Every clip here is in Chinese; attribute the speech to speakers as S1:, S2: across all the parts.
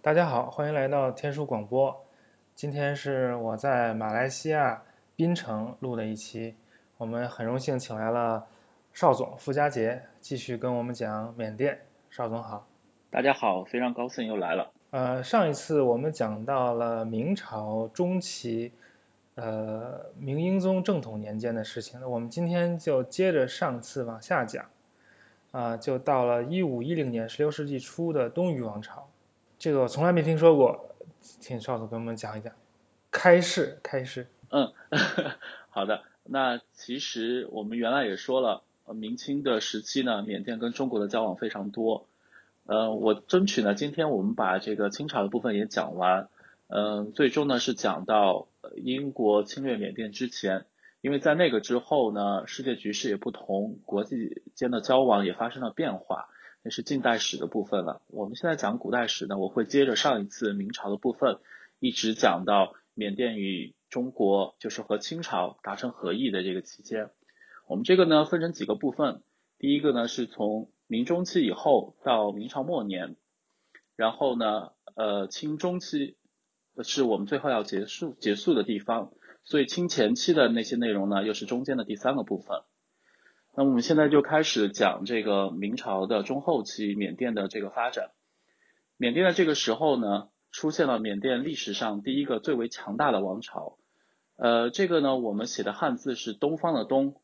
S1: 大家好，欢迎来到天书广播。今天是我在马来西亚槟城录的一期，我们很荣幸请来了邵总傅家杰，继续跟我们讲缅甸。邵总好。
S2: 大家好，非常高兴又来了。
S1: 呃，上一次我们讲到了明朝中期，呃，明英宗正统年间的事情，那我们今天就接着上次往下讲，啊，就到了一五一零年，十六世纪初的东夷王朝。这个我从来没听说过，请邵总给我们讲一讲。开市，开市。
S2: 嗯，好的。那其实我们原来也说了，明清的时期呢，缅甸跟中国的交往非常多。呃，我争取呢，今天我们把这个清朝的部分也讲完。嗯，最终呢是讲到英国侵略缅甸之前，因为在那个之后呢，世界局势也不同，国际间的交往也发生了变化。那是近代史的部分了。我们现在讲古代史呢，我会接着上一次明朝的部分，一直讲到缅甸与中国，就是和清朝达成和议的这个期间。我们这个呢分成几个部分，第一个呢是从明中期以后到明朝末年，然后呢，呃，清中期是我们最后要结束结束的地方，所以清前期的那些内容呢，又是中间的第三个部分。那我们现在就开始讲这个明朝的中后期缅甸的这个发展。缅甸的这个时候呢，出现了缅甸历史上第一个最为强大的王朝。呃，这个呢，我们写的汉字是东方的东，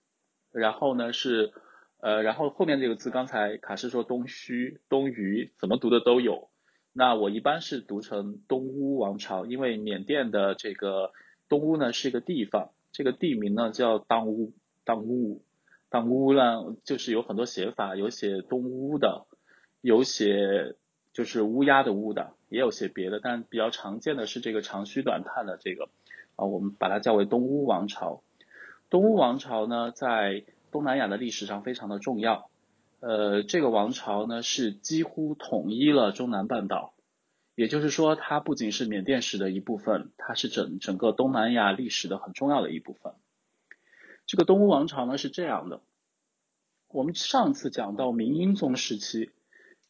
S2: 然后呢是呃，然后后面这个字刚才卡师说东虚、东隅，怎么读的都有。那我一般是读成东乌王朝，因为缅甸的这个东乌呢是一个地方，这个地名呢叫当乌，当乌。当乌呢，就是有很多写法，有写东乌的，有写就是乌鸦的乌的，也有写别的，但比较常见的是这个长吁短叹的这个啊，我们把它叫为东乌王朝。东乌王朝呢，在东南亚的历史上非常的重要，呃，这个王朝呢是几乎统一了中南半岛，也就是说，它不仅是缅甸史的一部分，它是整整个东南亚历史的很重要的一部分。这个东乌王朝呢是这样的，我们上次讲到明英宗时期，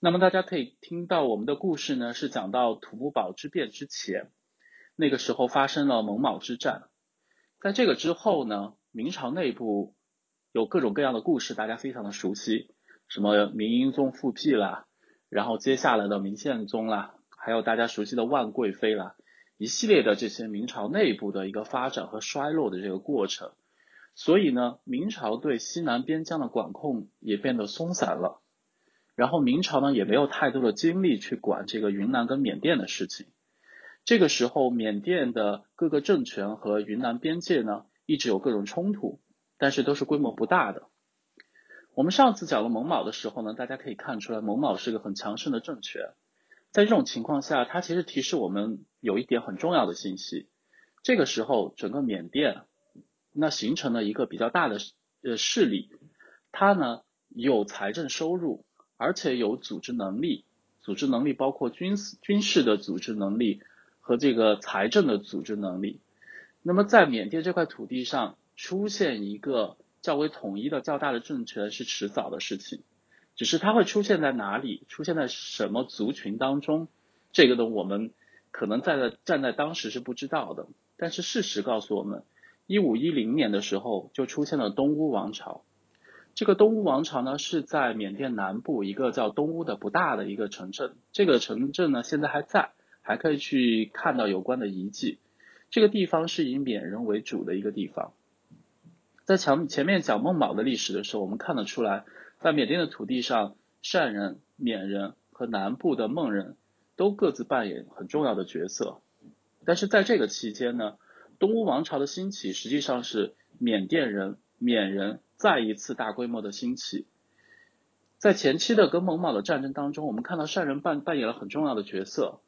S2: 那么大家可以听到我们的故事呢是讲到土木堡之变之前，那个时候发生了蒙卯之战，在这个之后呢，明朝内部有各种各样的故事，大家非常的熟悉，什么明英宗复辟啦，然后接下来的明宪宗啦，还有大家熟悉的万贵妃啦，一系列的这些明朝内部的一个发展和衰落的这个过程。所以呢，明朝对西南边疆的管控也变得松散了，然后明朝呢也没有太多的精力去管这个云南跟缅甸的事情。这个时候，缅甸的各个政权和云南边界呢一直有各种冲突，但是都是规模不大的。我们上次讲了蒙卯的时候呢，大家可以看出来蒙卯是个很强盛的政权。在这种情况下，它其实提示我们有一点很重要的信息：这个时候，整个缅甸。那形成了一个比较大的呃势力，它呢有财政收入，而且有组织能力，组织能力包括军事军事的组织能力和这个财政的组织能力。那么在缅甸这块土地上出现一个较为统一的较大的政权是迟早的事情，只是它会出现在哪里，出现在什么族群当中，这个呢我们可能在站在当时是不知道的，但是事实告诉我们。一五一零年的时候，就出现了东乌王朝。这个东乌王朝呢，是在缅甸南部一个叫东乌的不大的一个城镇。这个城镇呢，现在还在，还可以去看到有关的遗迹。这个地方是以缅人为主的一个地方。在前前面讲孟卯的历史的时候，我们看得出来，在缅甸的土地上，善人、缅人和南部的孟人都各自扮演很重要的角色。但是在这个期间呢，东乌王朝的兴起，实际上是缅甸人、缅人再一次大规模的兴起。在前期的跟蒙卯的战争当中，我们看到善人扮扮演了很重要的角色，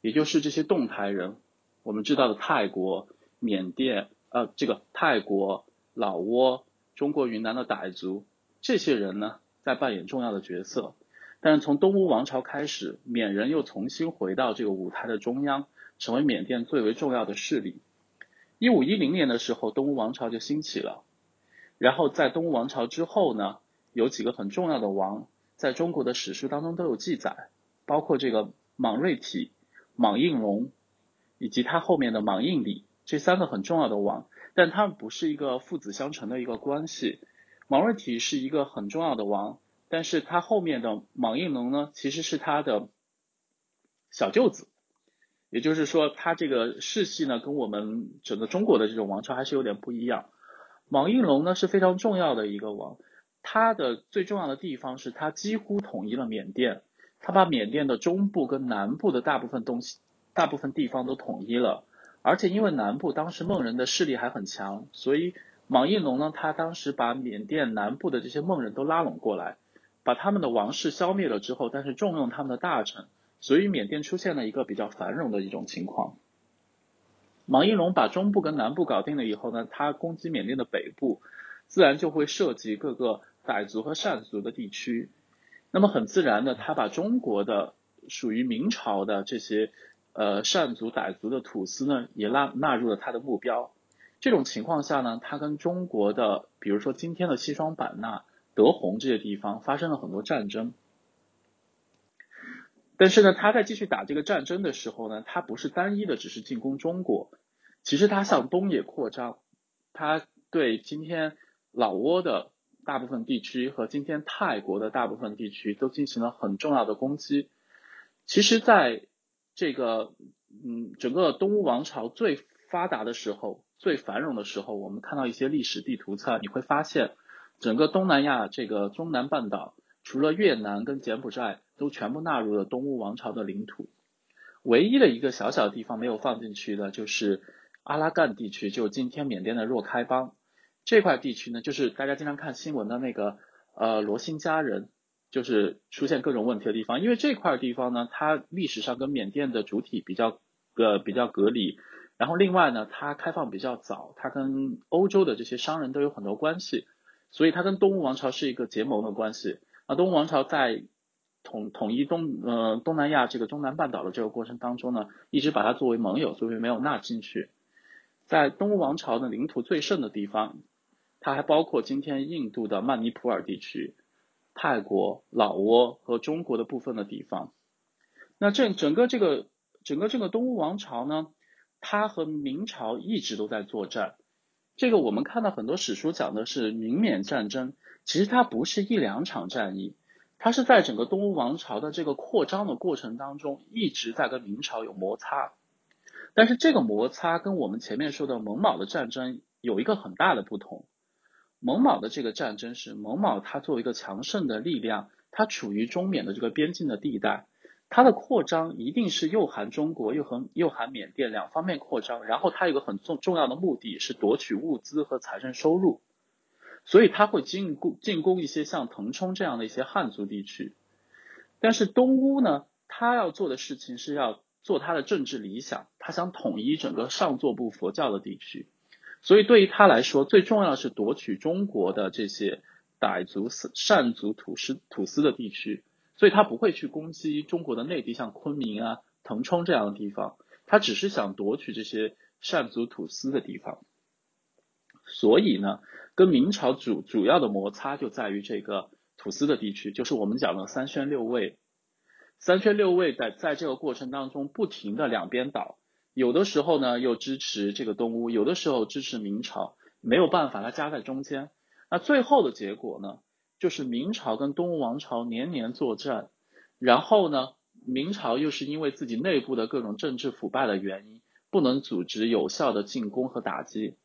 S2: 也就是这些动台人，我们知道的泰国、缅甸，呃，这个泰国、老挝、中国云南的傣族，这些人呢，在扮演重要的角色。但是从东乌王朝开始，缅人又重新回到这个舞台的中央，成为缅甸最为重要的势力。一五一零年的时候，东吴王朝就兴起了。然后在东吴王朝之后呢，有几个很重要的王，在中国的史书当中都有记载，包括这个莽瑞体莽应龙，以及他后面的莽应礼这三个很重要的王，但他们不是一个父子相承的一个关系。莽瑞体是一个很重要的王，但是他后面的莽应龙呢，其实是他的小舅子。也就是说，他这个世系呢，跟我们整个中国的这种王朝还是有点不一样。莽应龙呢是非常重要的一个王，他的最重要的地方是他几乎统一了缅甸，他把缅甸的中部跟南部的大部分东西、大部分地方都统一了。而且因为南部当时孟人的势力还很强，所以莽应龙呢，他当时把缅甸南部的这些孟人都拉拢过来，把他们的王室消灭了之后，但是重用他们的大臣。所以缅甸出现了一个比较繁荣的一种情况。莽应龙把中部跟南部搞定了以后呢，他攻击缅甸的北部，自然就会涉及各个傣族和善族的地区。那么很自然的，他把中国的属于明朝的这些呃善族、傣族的土司呢，也纳纳入了他的目标。这种情况下呢，他跟中国的，比如说今天的西双版纳、德宏这些地方发生了很多战争。但是呢，他在继续打这个战争的时候呢，他不是单一的只是进攻中国，其实他向东也扩张，他对今天老挝的大部分地区和今天泰国的大部分地区都进行了很重要的攻击。其实，在这个嗯整个东乌王朝最发达的时候、最繁荣的时候，我们看到一些历史地图册，你会发现整个东南亚这个中南半岛。除了越南跟柬埔寨都全部纳入了东乌王朝的领土，唯一的一个小小地方没有放进去的，就是阿拉干地区，就今天缅甸的若开邦这块地区呢，就是大家经常看新闻的那个呃罗兴家人，就是出现各种问题的地方。因为这块地方呢，它历史上跟缅甸的主体比较呃比较隔离，然后另外呢，它开放比较早，它跟欧洲的这些商人都有很多关系，所以它跟东乌王朝是一个结盟的关系。啊，东吴王朝在统统一东呃东南亚这个中南半岛的这个过程当中呢，一直把它作为盟友，所以没有纳进去。在东吴王朝的领土最盛的地方，它还包括今天印度的曼尼普尔地区、泰国、老挝和中国的部分的地方。那这整个这个整个这个东吴王朝呢，它和明朝一直都在作战。这个我们看到很多史书讲的是明缅战争。其实它不是一两场战役，它是在整个东吴王朝的这个扩张的过程当中，一直在跟明朝有摩擦。但是这个摩擦跟我们前面说的蒙卯的战争有一个很大的不同。蒙卯的这个战争是蒙卯它作为一个强盛的力量，它处于中缅的这个边境的地带，它的扩张一定是又含中国又和又含缅甸两方面扩张，然后它有个很重重要的目的是夺取物资和财政收入。所以他会进攻进攻一些像腾冲这样的一些汉族地区，但是东乌呢，他要做的事情是要做他的政治理想，他想统一整个上座部佛教的地区，所以对于他来说，最重要的是夺取中国的这些傣族、善族、土司、土司的地区，所以他不会去攻击中国的内地，像昆明啊、腾冲这样的地方，他只是想夺取这些善族、土司的地方。所以呢，跟明朝主主要的摩擦就在于这个土司的地区，就是我们讲的三宣六卫。三宣六卫在在这个过程当中不停的两边倒，有的时候呢又支持这个东吴，有的时候支持明朝，没有办法，它夹在中间。那最后的结果呢，就是明朝跟东吴王朝年年作战，然后呢，明朝又是因为自己内部的各种政治腐败的原因，不能组织有效的进攻和打击。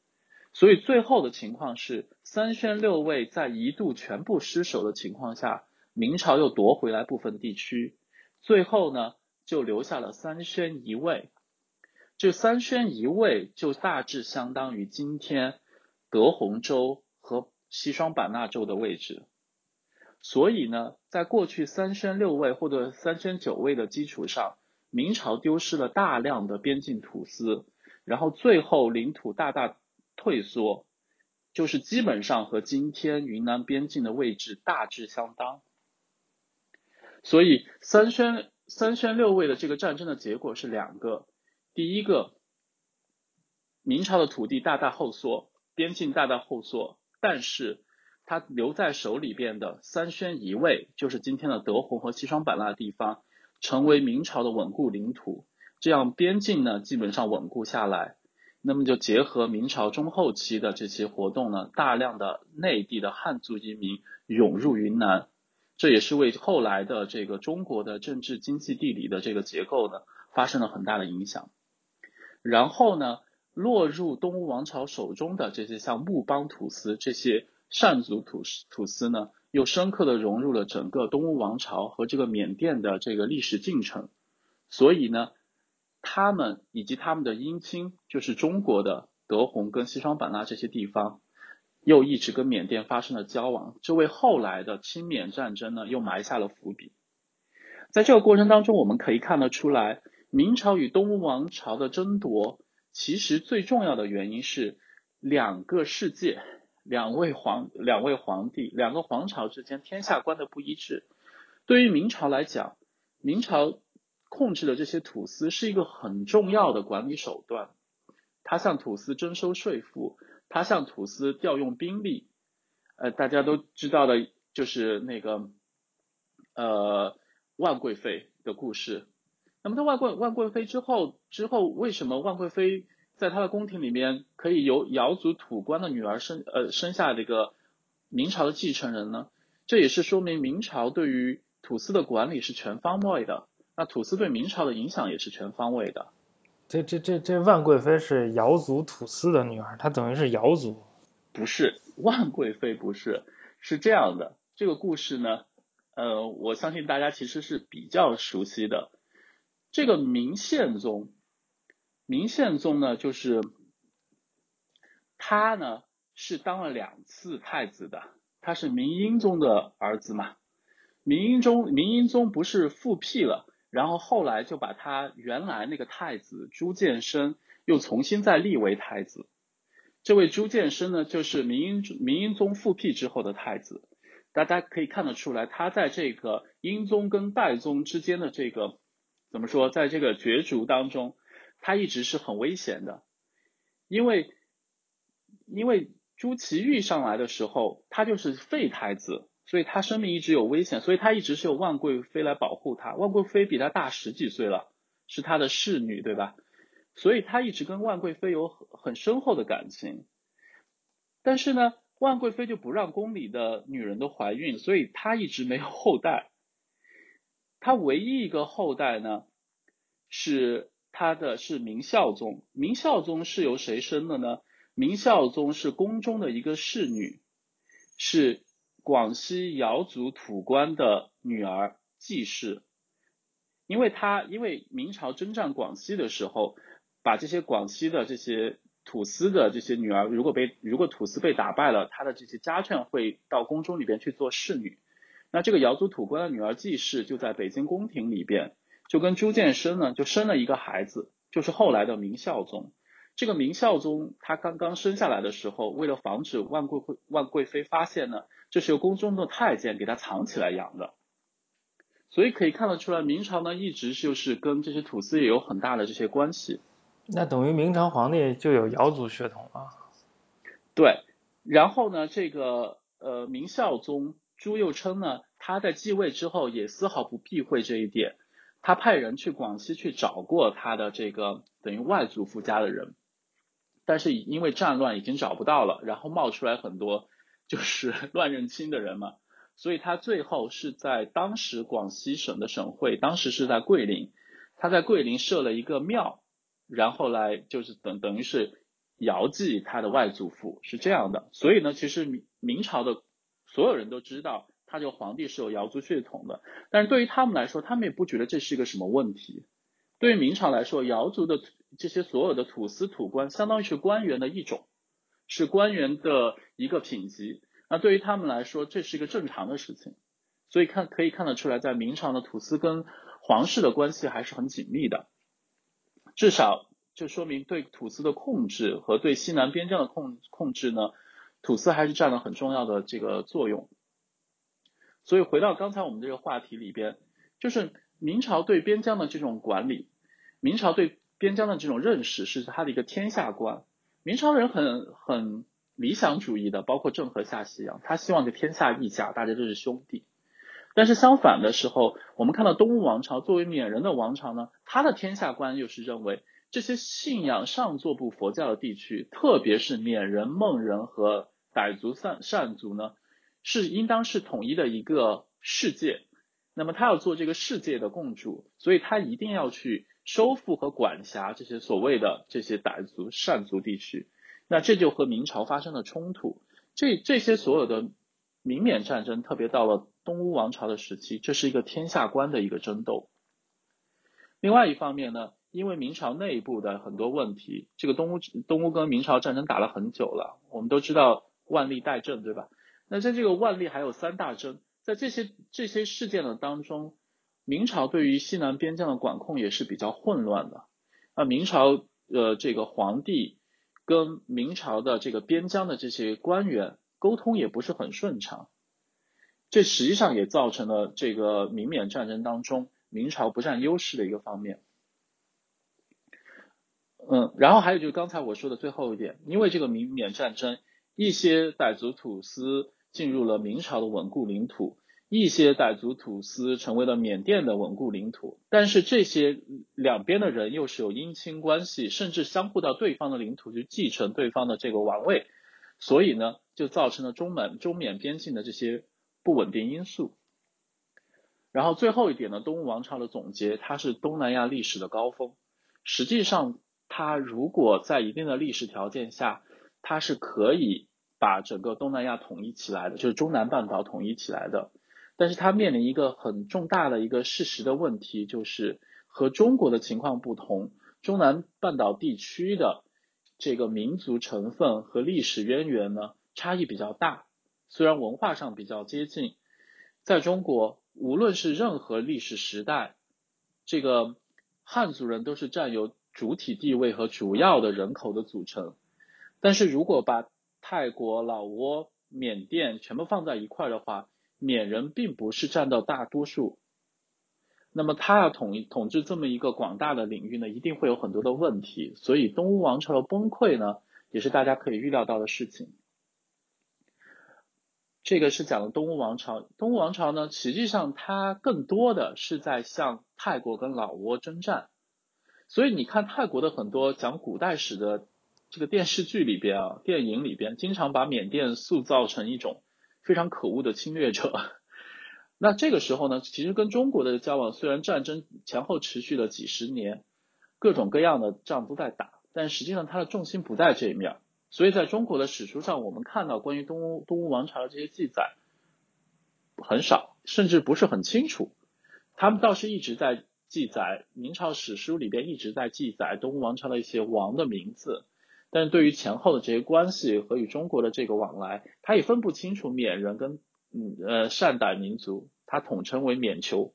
S2: 所以最后的情况是，三宣六卫在一度全部失守的情况下，明朝又夺回来部分地区，最后呢就留下了三宣一卫。这三宣一卫就大致相当于今天德宏州和西双版纳州的位置。所以呢，在过去三宣六卫或者三宣九卫的基础上，明朝丢失了大量的边境土司，然后最后领土大大。退缩，就是基本上和今天云南边境的位置大致相当。所以三宣三宣六卫的这个战争的结果是两个：第一个，明朝的土地大大后缩，边境大大后缩，但是他留在手里边的三宣一卫，就是今天的德宏和西双版纳地方，成为明朝的稳固领土。这样边境呢基本上稳固下来。那么就结合明朝中后期的这些活动呢，大量的内地的汉族移民涌入云南，这也是为后来的这个中国的政治、经济、地理的这个结构呢发生了很大的影响。然后呢，落入东吴王朝手中的这些像木邦土司这些善族土土司呢，又深刻的融入了整个东吴王朝和这个缅甸的这个历史进程，所以呢。他们以及他们的姻亲，就是中国的德宏跟西双版纳这些地方，又一直跟缅甸发生了交往，这为后来的清缅战争呢又埋下了伏笔。在这个过程当中，我们可以看得出来，明朝与东吴王朝的争夺，其实最重要的原因是两个世界、两位皇、两位皇帝、两个皇朝之间天下观的不一致。对于明朝来讲，明朝。控制的这些土司是一个很重要的管理手段，他向土司征收税赋，他向土司调用兵力，呃，大家都知道的就是那个呃万贵妃的故事。那么在万贵万贵妃之后之后，为什么万贵妃在她的宫廷里面可以由瑶族土官的女儿生呃生下这个明朝的继承人呢？这也是说明明朝对于土司的管理是全方位的。那土司对明朝的影响也是全方位的。
S1: 这这这这万贵妃是瑶族土司的女儿，她等于是瑶族。
S2: 不是，万贵妃不是，是这样的。这个故事呢，呃，我相信大家其实是比较熟悉的。这个明宪宗，明宪宗呢，就是他呢是当了两次太子的，他是明英宗的儿子嘛。明英宗，明英宗不是复辟了？然后后来就把他原来那个太子朱见深又重新再立为太子。这位朱见深呢，就是明英明英宗复辟之后的太子。大家可以看得出来，他在这个英宗跟代宗之间的这个怎么说，在这个角逐当中，他一直是很危险的。因为因为朱祁钰上来的时候，他就是废太子。所以他生命一直有危险，所以他一直是由万贵妃来保护他。万贵妃比他大十几岁了，是他的侍女，对吧？所以他一直跟万贵妃有很很深厚的感情。但是呢，万贵妃就不让宫里的女人都怀孕，所以他一直没有后代。他唯一一个后代呢，是他的是明孝宗。明孝宗是由谁生的呢？明孝宗是宫中的一个侍女，是。广西瑶族土官的女儿季氏，因为她因为明朝征战广西的时候，把这些广西的这些土司的这些女儿，如果被如果土司被打败了，她的这些家眷会到宫中里边去做侍女。那这个瑶族土官的女儿季氏就在北京宫廷里边，就跟朱见深呢就生了一个孩子，就是后来的明孝宗。这个明孝宗他刚刚生下来的时候，为了防止万贵妃万贵妃发现呢。就是由宫中的太监给他藏起来养的，所以可以看得出来，明朝呢一直就是跟这些土司也有很大的这些关系。
S1: 那等于明朝皇帝就有瑶族血统了。
S2: 对，然后呢，这个呃明孝宗朱佑樘呢，他在继位之后也丝毫不避讳这一点，他派人去广西去找过他的这个等于外祖父家的人，但是因为战乱已经找不到了，然后冒出来很多。就是 乱认亲的人嘛，所以他最后是在当时广西省的省会，当时是在桂林，他在桂林设了一个庙，然后来就是等等于是遥祭他的外祖父，是这样的。所以呢，其实明明朝的所有人都知道，他这个皇帝是有瑶族血统的，但是对于他们来说，他们也不觉得这是一个什么问题。对于明朝来说，瑶族的这些所有的土司土官，相当于是官员的一种。是官员的一个品级，那对于他们来说，这是一个正常的事情，所以看可以看得出来，在明朝的土司跟皇室的关系还是很紧密的，至少就说明对土司的控制和对西南边疆的控控制呢，土司还是占了很重要的这个作用。所以回到刚才我们这个话题里边，就是明朝对边疆的这种管理，明朝对边疆的这种认识是他的一个天下观。明朝人很很理想主义的，包括郑和下西洋，他希望这天下一家，大家都是兄弟。但是相反的时候，我们看到东吴王朝作为缅人的王朝呢，他的天下观又是认为这些信仰上座部佛教的地区，特别是缅人、孟人和傣族、善善族呢，是应当是统一的一个世界。那么他要做这个世界的共主，所以他一定要去收复和管辖这些所谓的这些傣族、善族地区。那这就和明朝发生了冲突。这这些所有的明缅战争，特别到了东乌王朝的时期，这是一个天下观的一个争斗。另外一方面呢，因为明朝内部的很多问题，这个东乌东乌跟明朝战争打了很久了，我们都知道万历代政，对吧？那在这个万历还有三大征。在这些这些事件的当中，明朝对于西南边疆的管控也是比较混乱的。啊，明朝呃这个皇帝跟明朝的这个边疆的这些官员沟通也不是很顺畅，这实际上也造成了这个明缅战争当中明朝不占优势的一个方面。嗯，然后还有就是刚才我说的最后一点，因为这个明缅战争，一些傣族土司。进入了明朝的稳固领土，一些傣族土司成为了缅甸的稳固领土，但是这些两边的人又是有姻亲关系，甚至相互到对方的领土去继承对方的这个王位，所以呢，就造成了中缅中缅边境的这些不稳定因素。然后最后一点呢，东吴王朝的总结，它是东南亚历史的高峰。实际上，它如果在一定的历史条件下，它是可以。把整个东南亚统一起来的，就是中南半岛统一起来的，但是它面临一个很重大的一个事实的问题，就是和中国的情况不同，中南半岛地区的这个民族成分和历史渊源呢差异比较大，虽然文化上比较接近，在中国无论是任何历史时代，这个汉族人都是占有主体地位和主要的人口的组成，但是如果把泰国、老挝、缅甸全部放在一块的话，缅人并不是占到大多数。那么他要统一统治这么一个广大的领域呢，一定会有很多的问题。所以东吴王朝的崩溃呢，也是大家可以预料到的事情。这个是讲的东吴王朝。东吴王朝呢，实际上它更多的是在向泰国跟老挝征战。所以你看泰国的很多讲古代史的。这个电视剧里边啊，电影里边经常把缅甸塑造成一种非常可恶的侵略者。那这个时候呢，其实跟中国的交往虽然战争前后持续了几十年，各种各样的仗都在打，但实际上它的重心不在这一面。所以在中国的史书上，我们看到关于东吴东吴王朝的这些记载很少，甚至不是很清楚。他们倒是一直在记载明朝史书里边一直在记载东吴王朝的一些王的名字。但是对于前后的这些关系和与中国的这个往来，他也分不清楚缅人跟嗯呃善傣民族，他统称为缅酋。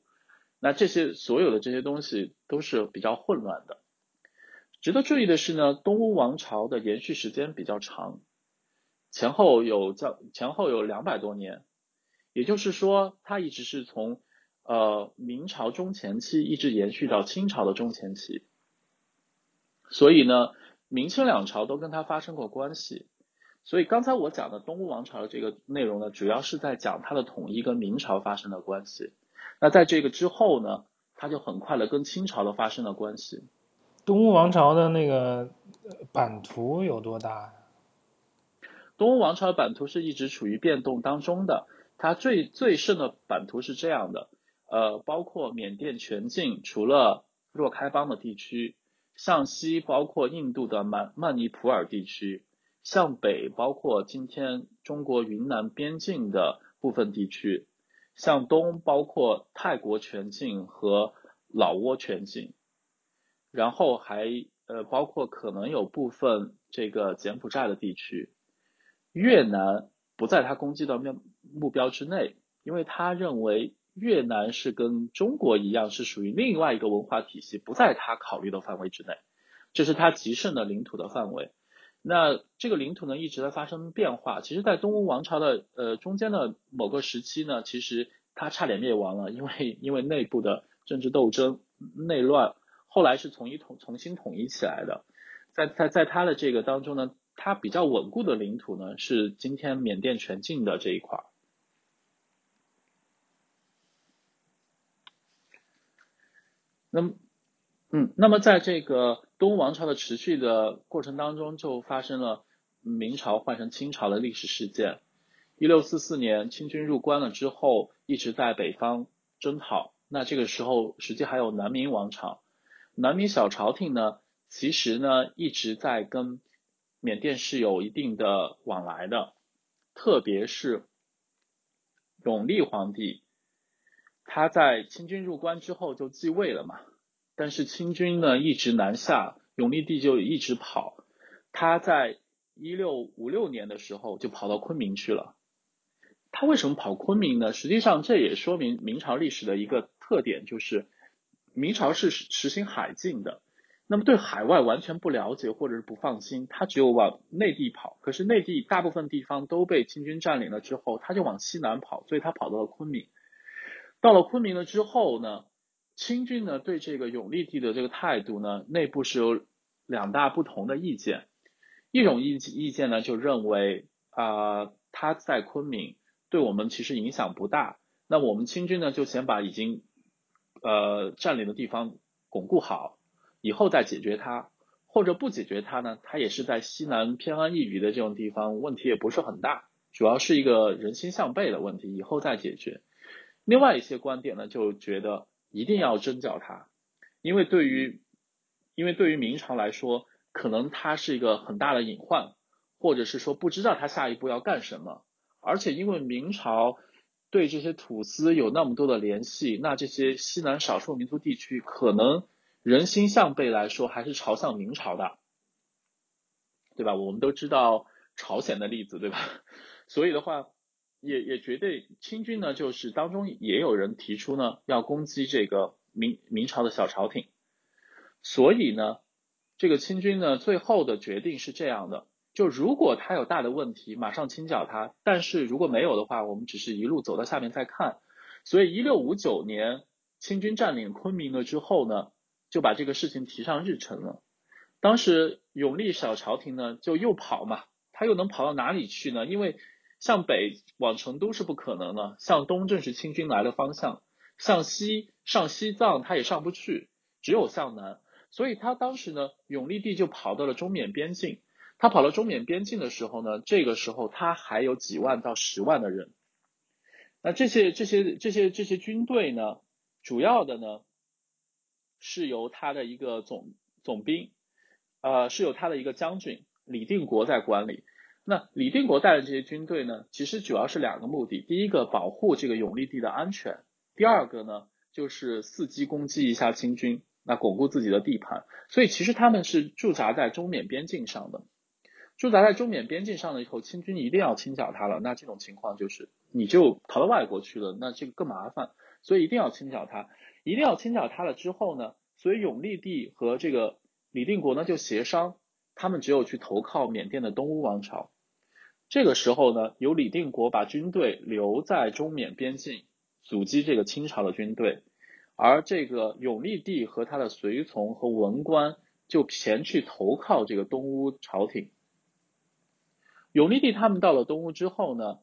S2: 那这些所有的这些东西都是比较混乱的。值得注意的是呢，东吴王朝的延续时间比较长，前后有叫前后有两百多年，也就是说，它一直是从呃明朝中前期一直延续到清朝的中前期。所以呢。明清两朝都跟他发生过关系，所以刚才我讲的东吴王朝的这个内容呢，主要是在讲它的统一跟明朝发生的关系。那在这个之后呢，它就很快的跟清朝的发生了关系。
S1: 东吴王朝的那个版图有多大？
S2: 东吴王朝的版图是一直处于变动当中的。它最最盛的版图是这样的，呃，包括缅甸全境，除了若开邦的地区。向西包括印度的曼曼尼普尔地区，向北包括今天中国云南边境的部分地区，向东包括泰国全境和老挝全境，然后还呃包括可能有部分这个柬埔寨的地区，越南不在他攻击的目目标之内，因为他认为。越南是跟中国一样，是属于另外一个文化体系，不在他考虑的范围之内，这是他极盛的领土的范围。那这个领土呢，一直在发生变化。其实，在东吴王朝的呃中间的某个时期呢，其实它差点灭亡了，因为因为内部的政治斗争、内乱，后来是从一统重新统一起来的。在在在它的这个当中呢，它比较稳固的领土呢，是今天缅甸全境的这一块儿。那么，嗯，那么在这个东王朝的持续的过程当中，就发生了明朝换成清朝的历史事件。一六四四年，清军入关了之后，一直在北方征讨。那这个时候，实际还有南明王朝，南明小朝廷呢，其实呢一直在跟缅甸是有一定的往来的，特别是永历皇帝，他在清军入关之后就继位了嘛，但是清军呢一直南下，永历帝就一直跑，他在一六五六年的时候就跑到昆明去了。他为什么跑昆明呢？实际上，这也说明明朝历史的一个特点，就是明朝是实行海禁的。那么对海外完全不了解或者是不放心，他只有往内地跑。可是内地大部分地方都被清军占领了之后，他就往西南跑，所以他跑到了昆明。到了昆明了之后呢，清军呢对这个永历帝的这个态度呢，内部是有两大不同的意见。一种意意见呢就认为啊他在昆明。对我们其实影响不大，那我们清军呢就先把已经呃占领的地方巩固好，以后再解决它，或者不解决它呢，它也是在西南偏安一隅的这种地方，问题也不是很大，主要是一个人心向背的问题，以后再解决。另外一些观点呢就觉得一定要征剿它，因为对于因为对于明朝来说，可能它是一个很大的隐患，或者是说不知道它下一步要干什么。而且因为明朝对这些土司有那么多的联系，那这些西南少数民族地区可能人心向背来说还是朝向明朝的，对吧？我们都知道朝鲜的例子，对吧？所以的话，也也绝对清军呢，就是当中也有人提出呢要攻击这个明明朝的小朝廷，所以呢，这个清军呢最后的决定是这样的。就如果他有大的问题，马上清剿他；但是如果没有的话，我们只是一路走到下面再看。所以，一六五九年清军占领昆明了之后呢，就把这个事情提上日程了。当时永历小朝廷呢就又跑嘛，他又能跑到哪里去呢？因为向北往成都是不可能的，向东正是清军来的方向，向西上西藏他也上不去，只有向南。所以他当时呢，永历帝就跑到了中缅边境。他跑到中缅边境的时候呢，这个时候他还有几万到十万的人。那这些这些这些这些军队呢，主要的呢是由他的一个总总兵，呃，是由他的一个将军李定国在管理。那李定国带的这些军队呢，其实主要是两个目的：第一个保护这个永历帝的安全；第二个呢就是伺机攻击一下清军，那巩固自己的地盘。所以其实他们是驻扎在中缅边境上的。驻扎在中缅边境上了以后，清军一定要清剿他了。那这种情况就是你就逃到外国去了，那这个更麻烦。所以一定要清剿他，一定要清剿他了之后呢，所以永历帝和这个李定国呢就协商，他们只有去投靠缅甸的东乌王朝。这个时候呢，由李定国把军队留在中缅边境，阻击这个清朝的军队，而这个永历帝和他的随从和文官就前去投靠这个东乌朝廷。永历帝他们到了东乌之后呢，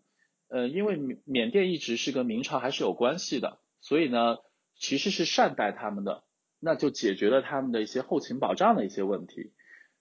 S2: 呃，因为缅缅甸一直是跟明朝还是有关系的，所以呢，其实是善待他们的，那就解决了他们的一些后勤保障的一些问题。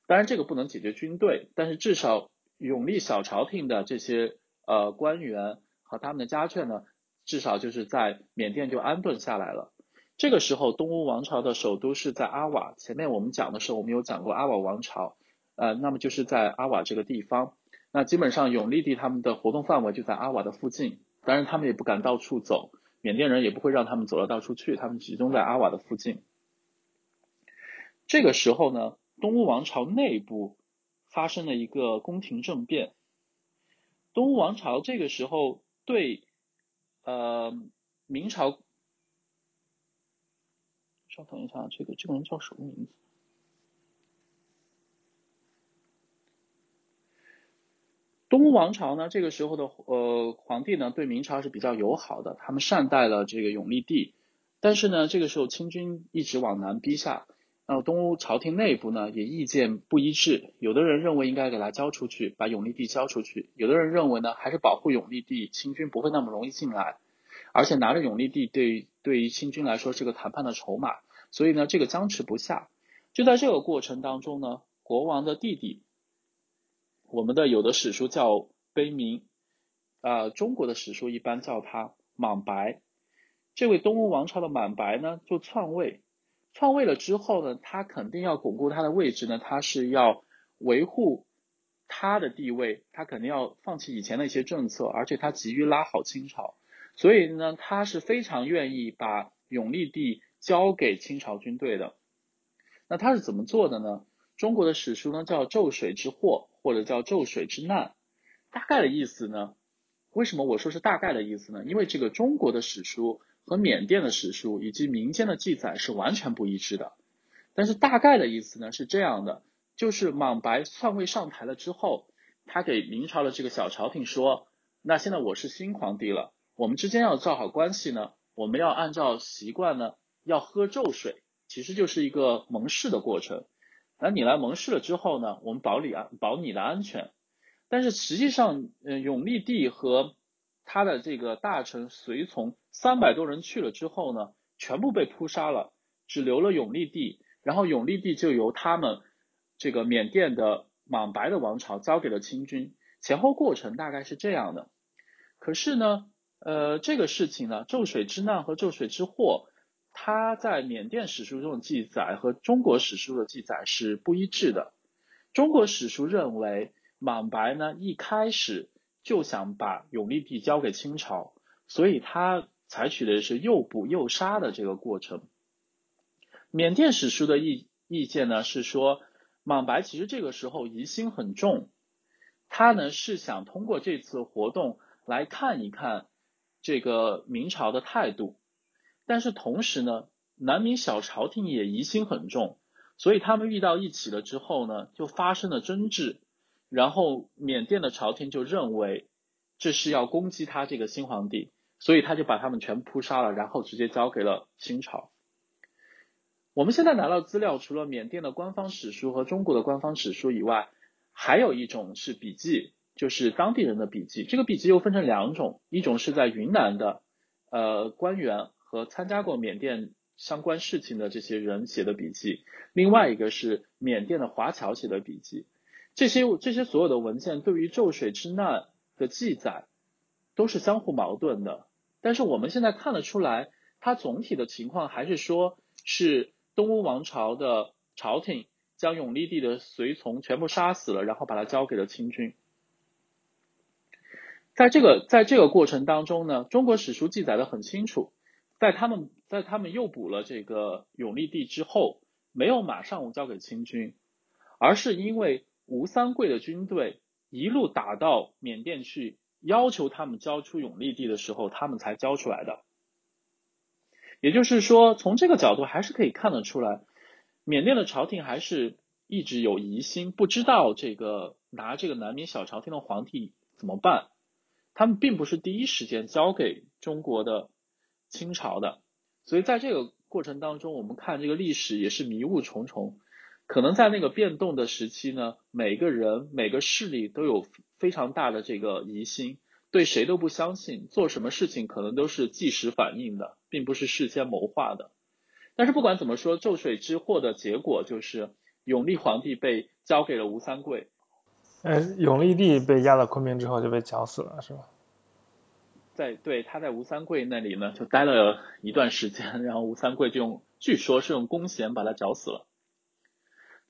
S2: 当然这个不能解决军队，但是至少永历小朝廷的这些呃官员和他们的家眷呢，至少就是在缅甸就安顿下来了。这个时候东吴王朝的首都是在阿瓦，前面我们讲的时候我们有讲过阿瓦王朝，呃，那么就是在阿瓦这个地方。那基本上永历帝他们的活动范围就在阿瓦的附近，当然他们也不敢到处走，缅甸人也不会让他们走得到处去，他们集中在阿瓦的附近。这个时候呢，东乌王朝内部发生了一个宫廷政变，东吴王朝这个时候对呃明朝，稍等一下，这个这个人叫什么名字？东吴王朝呢，这个时候的呃皇帝呢，对明朝是比较友好的，他们善待了这个永历帝。但是呢，这个时候清军一直往南逼下，那东吴朝廷内部呢也意见不一致，有的人认为应该给他交出去，把永历帝交出去；有的人认为呢，还是保护永历帝，清军不会那么容易进来，而且拿着永历帝对对于清军来说是个谈判的筹码，所以呢，这个僵持不下。就在这个过程当中呢，国王的弟弟，我们的有的史书叫悲明，啊，中国的史书一般叫他莽白。这位东吴王朝的满白呢，就篡位。篡位了之后呢，他肯定要巩固他的位置呢，他是要维护他的地位，他肯定要放弃以前的一些政策，而且他急于拉好清朝，所以呢，他是非常愿意把永历帝交给清朝军队的。那他是怎么做的呢？中国的史书呢叫咒水之祸，或者叫咒水之难，大概的意思呢？为什么我说是大概的意思呢？因为这个中国的史书。和缅甸的史书以及民间的记载是完全不一致的，但是大概的意思呢是这样的，就是莽白篡位上台了之后，他给明朝的这个小朝廷说，那现在我是新皇帝了，我们之间要造好关系呢，我们要按照习惯呢，要喝咒水，其实就是一个盟誓的过程，那你来盟誓了之后呢，我们保你安保你的安全，但是实际上，嗯，永历帝和他的这个大臣随从三百多人去了之后呢，全部被扑杀了，只留了永历帝，然后永历帝就由他们这个缅甸的莽白的王朝交给了清军，前后过程大概是这样的。可是呢，呃，这个事情呢，咒水之难和咒水之祸，它在缅甸史书中的记载和中国史书的记载是不一致的。中国史书认为莽白呢一开始。就想把永历帝交给清朝，所以他采取的是诱捕诱杀的这个过程。缅甸史书的意意见呢是说，莽白其实这个时候疑心很重，他呢是想通过这次活动来看一看这个明朝的态度，但是同时呢，南明小朝廷也疑心很重，所以他们遇到一起了之后呢，就发生了争执。然后缅甸的朝廷就认为这是要攻击他这个新皇帝，所以他就把他们全部扑杀了，然后直接交给了清朝。我们现在拿到资料，除了缅甸的官方史书和中国的官方史书以外，还有一种是笔记，就是当地人的笔记。这个笔记又分成两种，一种是在云南的呃官员和参加过缅甸相关事情的这些人写的笔记，另外一个是缅甸的华侨写的笔记。这些这些所有的文件对于咒水之难的记载都是相互矛盾的，但是我们现在看得出来，它总体的情况还是说是东吴王朝的朝廷将永历帝的随从全部杀死了，然后把他交给了清军。在这个在这个过程当中呢，中国史书记载的很清楚，在他们在他们诱捕了这个永历帝之后，没有马上交给清军，而是因为。吴三桂的军队一路打到缅甸去，要求他们交出永历帝的时候，他们才交出来的。也就是说，从这个角度还是可以看得出来，缅甸的朝廷还是一直有疑心，不知道这个拿这个南明小朝廷的皇帝怎么办。他们并不是第一时间交给中国的清朝的，所以在这个过程当中，我们看这个历史也是迷雾重重。可能在那个变动的时期呢，每个人每个势力都有非常大的这个疑心，对谁都不相信，做什么事情可能都是即时反应的，并不是事先谋划的。但是不管怎么说，咒水之祸的结果就是永历皇帝被交给了吴三桂。
S1: 呃，永历帝被押到昆明之后就被绞死了，是吧？
S2: 在对，他在吴三桂那里呢就待了一段时间，然后吴三桂就用据说是用弓弦把他绞死了。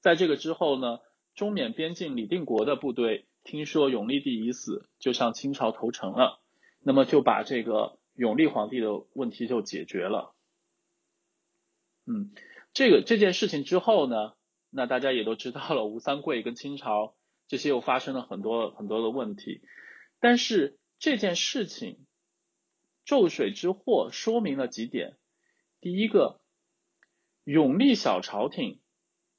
S2: 在这个之后呢，中缅边境李定国的部队听说永历帝已死，就向清朝投诚了，那么就把这个永历皇帝的问题就解决了。嗯，这个这件事情之后呢，那大家也都知道了，吴三桂跟清朝这些又发生了很多很多的问题，但是这件事情咒水之祸说明了几点，第一个，永历小朝廷。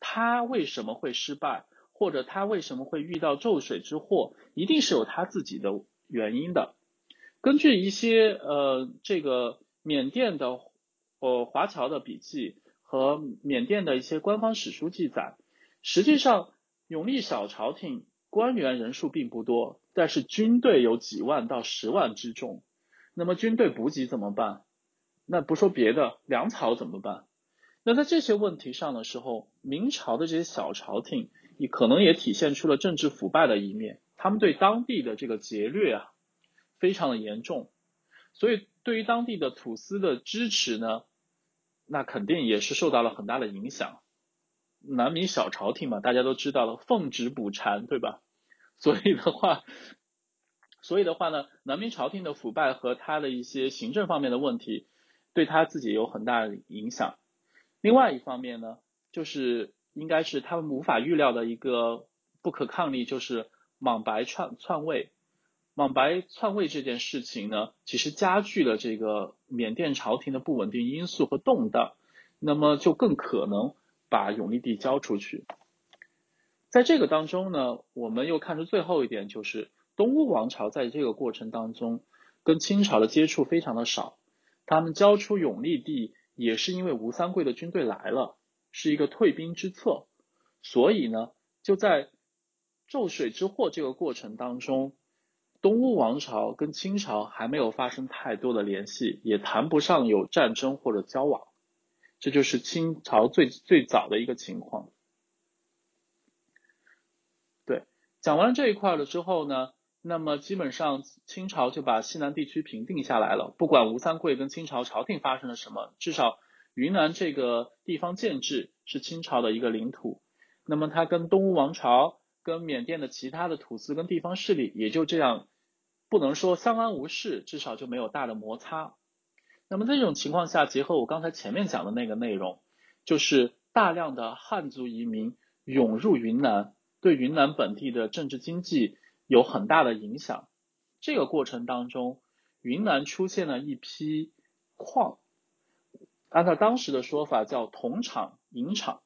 S2: 他为什么会失败，或者他为什么会遇到咒水之祸，一定是有他自己的原因的。根据一些呃这个缅甸的呃华侨的笔记和缅甸的一些官方史书记载，实际上永历小朝廷官员人数并不多，但是军队有几万到十万之众。那么军队补给怎么办？那不说别的，粮草怎么办？那在这些问题上的时候，明朝的这些小朝廷，也可能也体现出了政治腐败的一面。他们对当地的这个劫掠啊，非常的严重，所以对于当地的土司的支持呢，那肯定也是受到了很大的影响。南明小朝廷嘛，大家都知道了，奉旨捕蝉，对吧？所以的话，所以的话呢，南明朝廷的腐败和他的一些行政方面的问题，对他自己有很大的影响。另外一方面呢，就是应该是他们无法预料的一个不可抗力，就是莽白篡篡位。莽白篡位这件事情呢，其实加剧了这个缅甸朝廷的不稳定因素和动荡，那么就更可能把永历帝交出去。在这个当中呢，我们又看出最后一点，就是东乌王朝在这个过程当中跟清朝的接触非常的少，他们交出永历帝。也是因为吴三桂的军队来了，是一个退兵之策，所以呢，就在咒水之祸这个过程当中，东吴王朝跟清朝还没有发生太多的联系，也谈不上有战争或者交往，这就是清朝最最早的一个情况。对，讲完这一块了之后呢？那么基本上清朝就把西南地区平定下来了。不管吴三桂跟清朝朝廷发生了什么，至少云南这个地方建制是清朝的一个领土。那么它跟东吴王朝、跟缅甸的其他的土司跟地方势力也就这样，不能说相安无事，至少就没有大的摩擦。那么这种情况下，结合我刚才前面讲的那个内容，就是大量的汉族移民涌入云南，对云南本地的政治经济。有很大的影响。这个过程当中，云南出现了一批矿，按照当时的说法叫铜厂、银厂。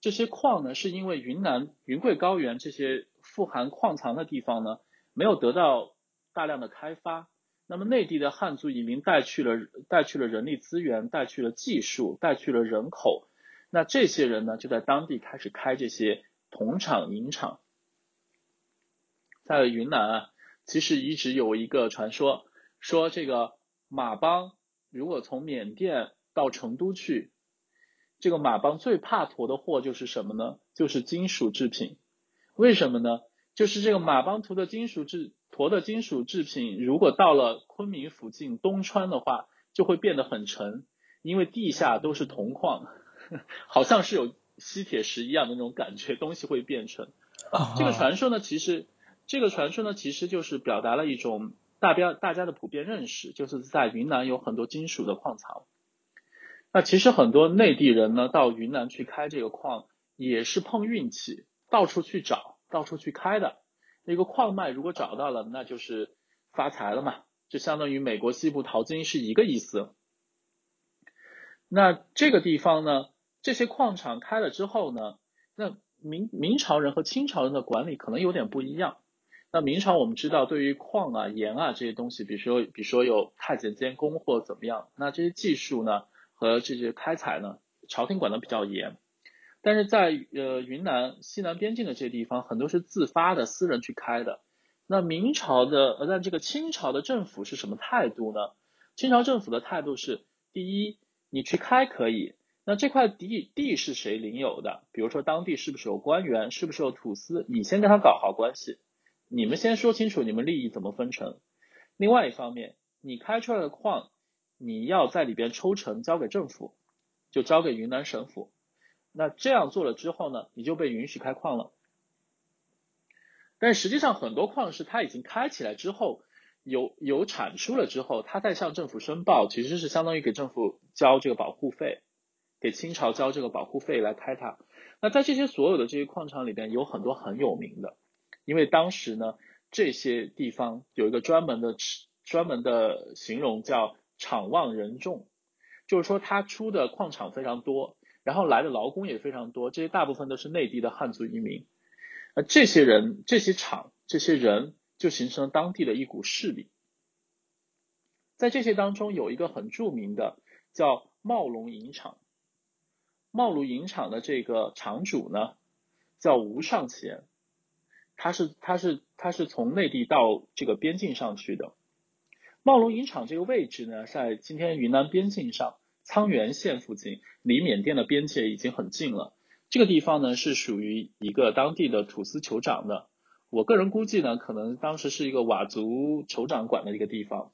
S2: 这些矿呢，是因为云南云贵高原这些富含矿藏的地方呢，没有得到大量的开发。那么内地的汉族移民带去了带去了人力资源，带去了技术，带去了人口。那这些人呢，就在当地开始开这些铜厂、银厂。在云南啊，其实一直有一个传说，说这个马帮如果从缅甸到成都去，这个马帮最怕驮的货就是什么呢？就是金属制品。为什么呢？就是这个马帮驮的金属制驮的金属制品，如果到了昆明附近东川的话，就会变得很沉，因为地下都是铜矿，好像是有吸铁石一样的那种感觉，东西会变沉。这个传说呢，其实。这个传说呢，其实就是表达了一种大标大家的普遍认识，就是在云南有很多金属的矿藏。那其实很多内地人呢，到云南去开这个矿，也是碰运气，到处去找，到处去开的。那个矿脉如果找到了，那就是发财了嘛，就相当于美国西部淘金是一个意思。那这个地方呢，这些矿场开了之后呢，那明明朝人和清朝人的管理可能有点不一样。那明朝我们知道，对于矿啊、盐啊这些东西，比如说，比如说有太监监工或怎么样，那这些技术呢和这些开采呢，朝廷管的比较严。但是在呃云南西南边境的这些地方，很多是自发的私人去开的。那明朝的呃，那这个清朝的政府是什么态度呢？清朝政府的态度是：第一，你去开可以，那这块地地是谁领有的？比如说当地是不是有官员，是不是有土司？你先跟他搞好关系。你们先说清楚你们利益怎么分成。另外一方面，你开出来的矿，你要在里边抽成交给政府，就交给云南省府。那这样做了之后呢，你就被允许开矿了。但实际上，很多矿是它已经开起来之后，有有产出了之后，它再向政府申报，其实是相当于给政府交这个保护费，给清朝交这个保护费来开它。那在这些所有的这些矿场里边，有很多很有名的。因为当时呢，这些地方有一个专门的专门的形容叫“厂旺人众”，就是说他出的矿场非常多，然后来的劳工也非常多，这些大部分都是内地的汉族移民。那这些人、这些厂、这些人就形成了当地的一股势力。在这些当中，有一个很著名的叫茂龙银厂。茂龙银厂的这个厂主呢，叫吴尚贤。他是他是他是从内地到这个边境上去的。茂龙银厂这个位置呢，在今天云南边境上，沧源县附近，离缅甸的边界已经很近了。这个地方呢是属于一个当地的土司酋长的，我个人估计呢，可能当时是一个佤族酋长管的一个地方。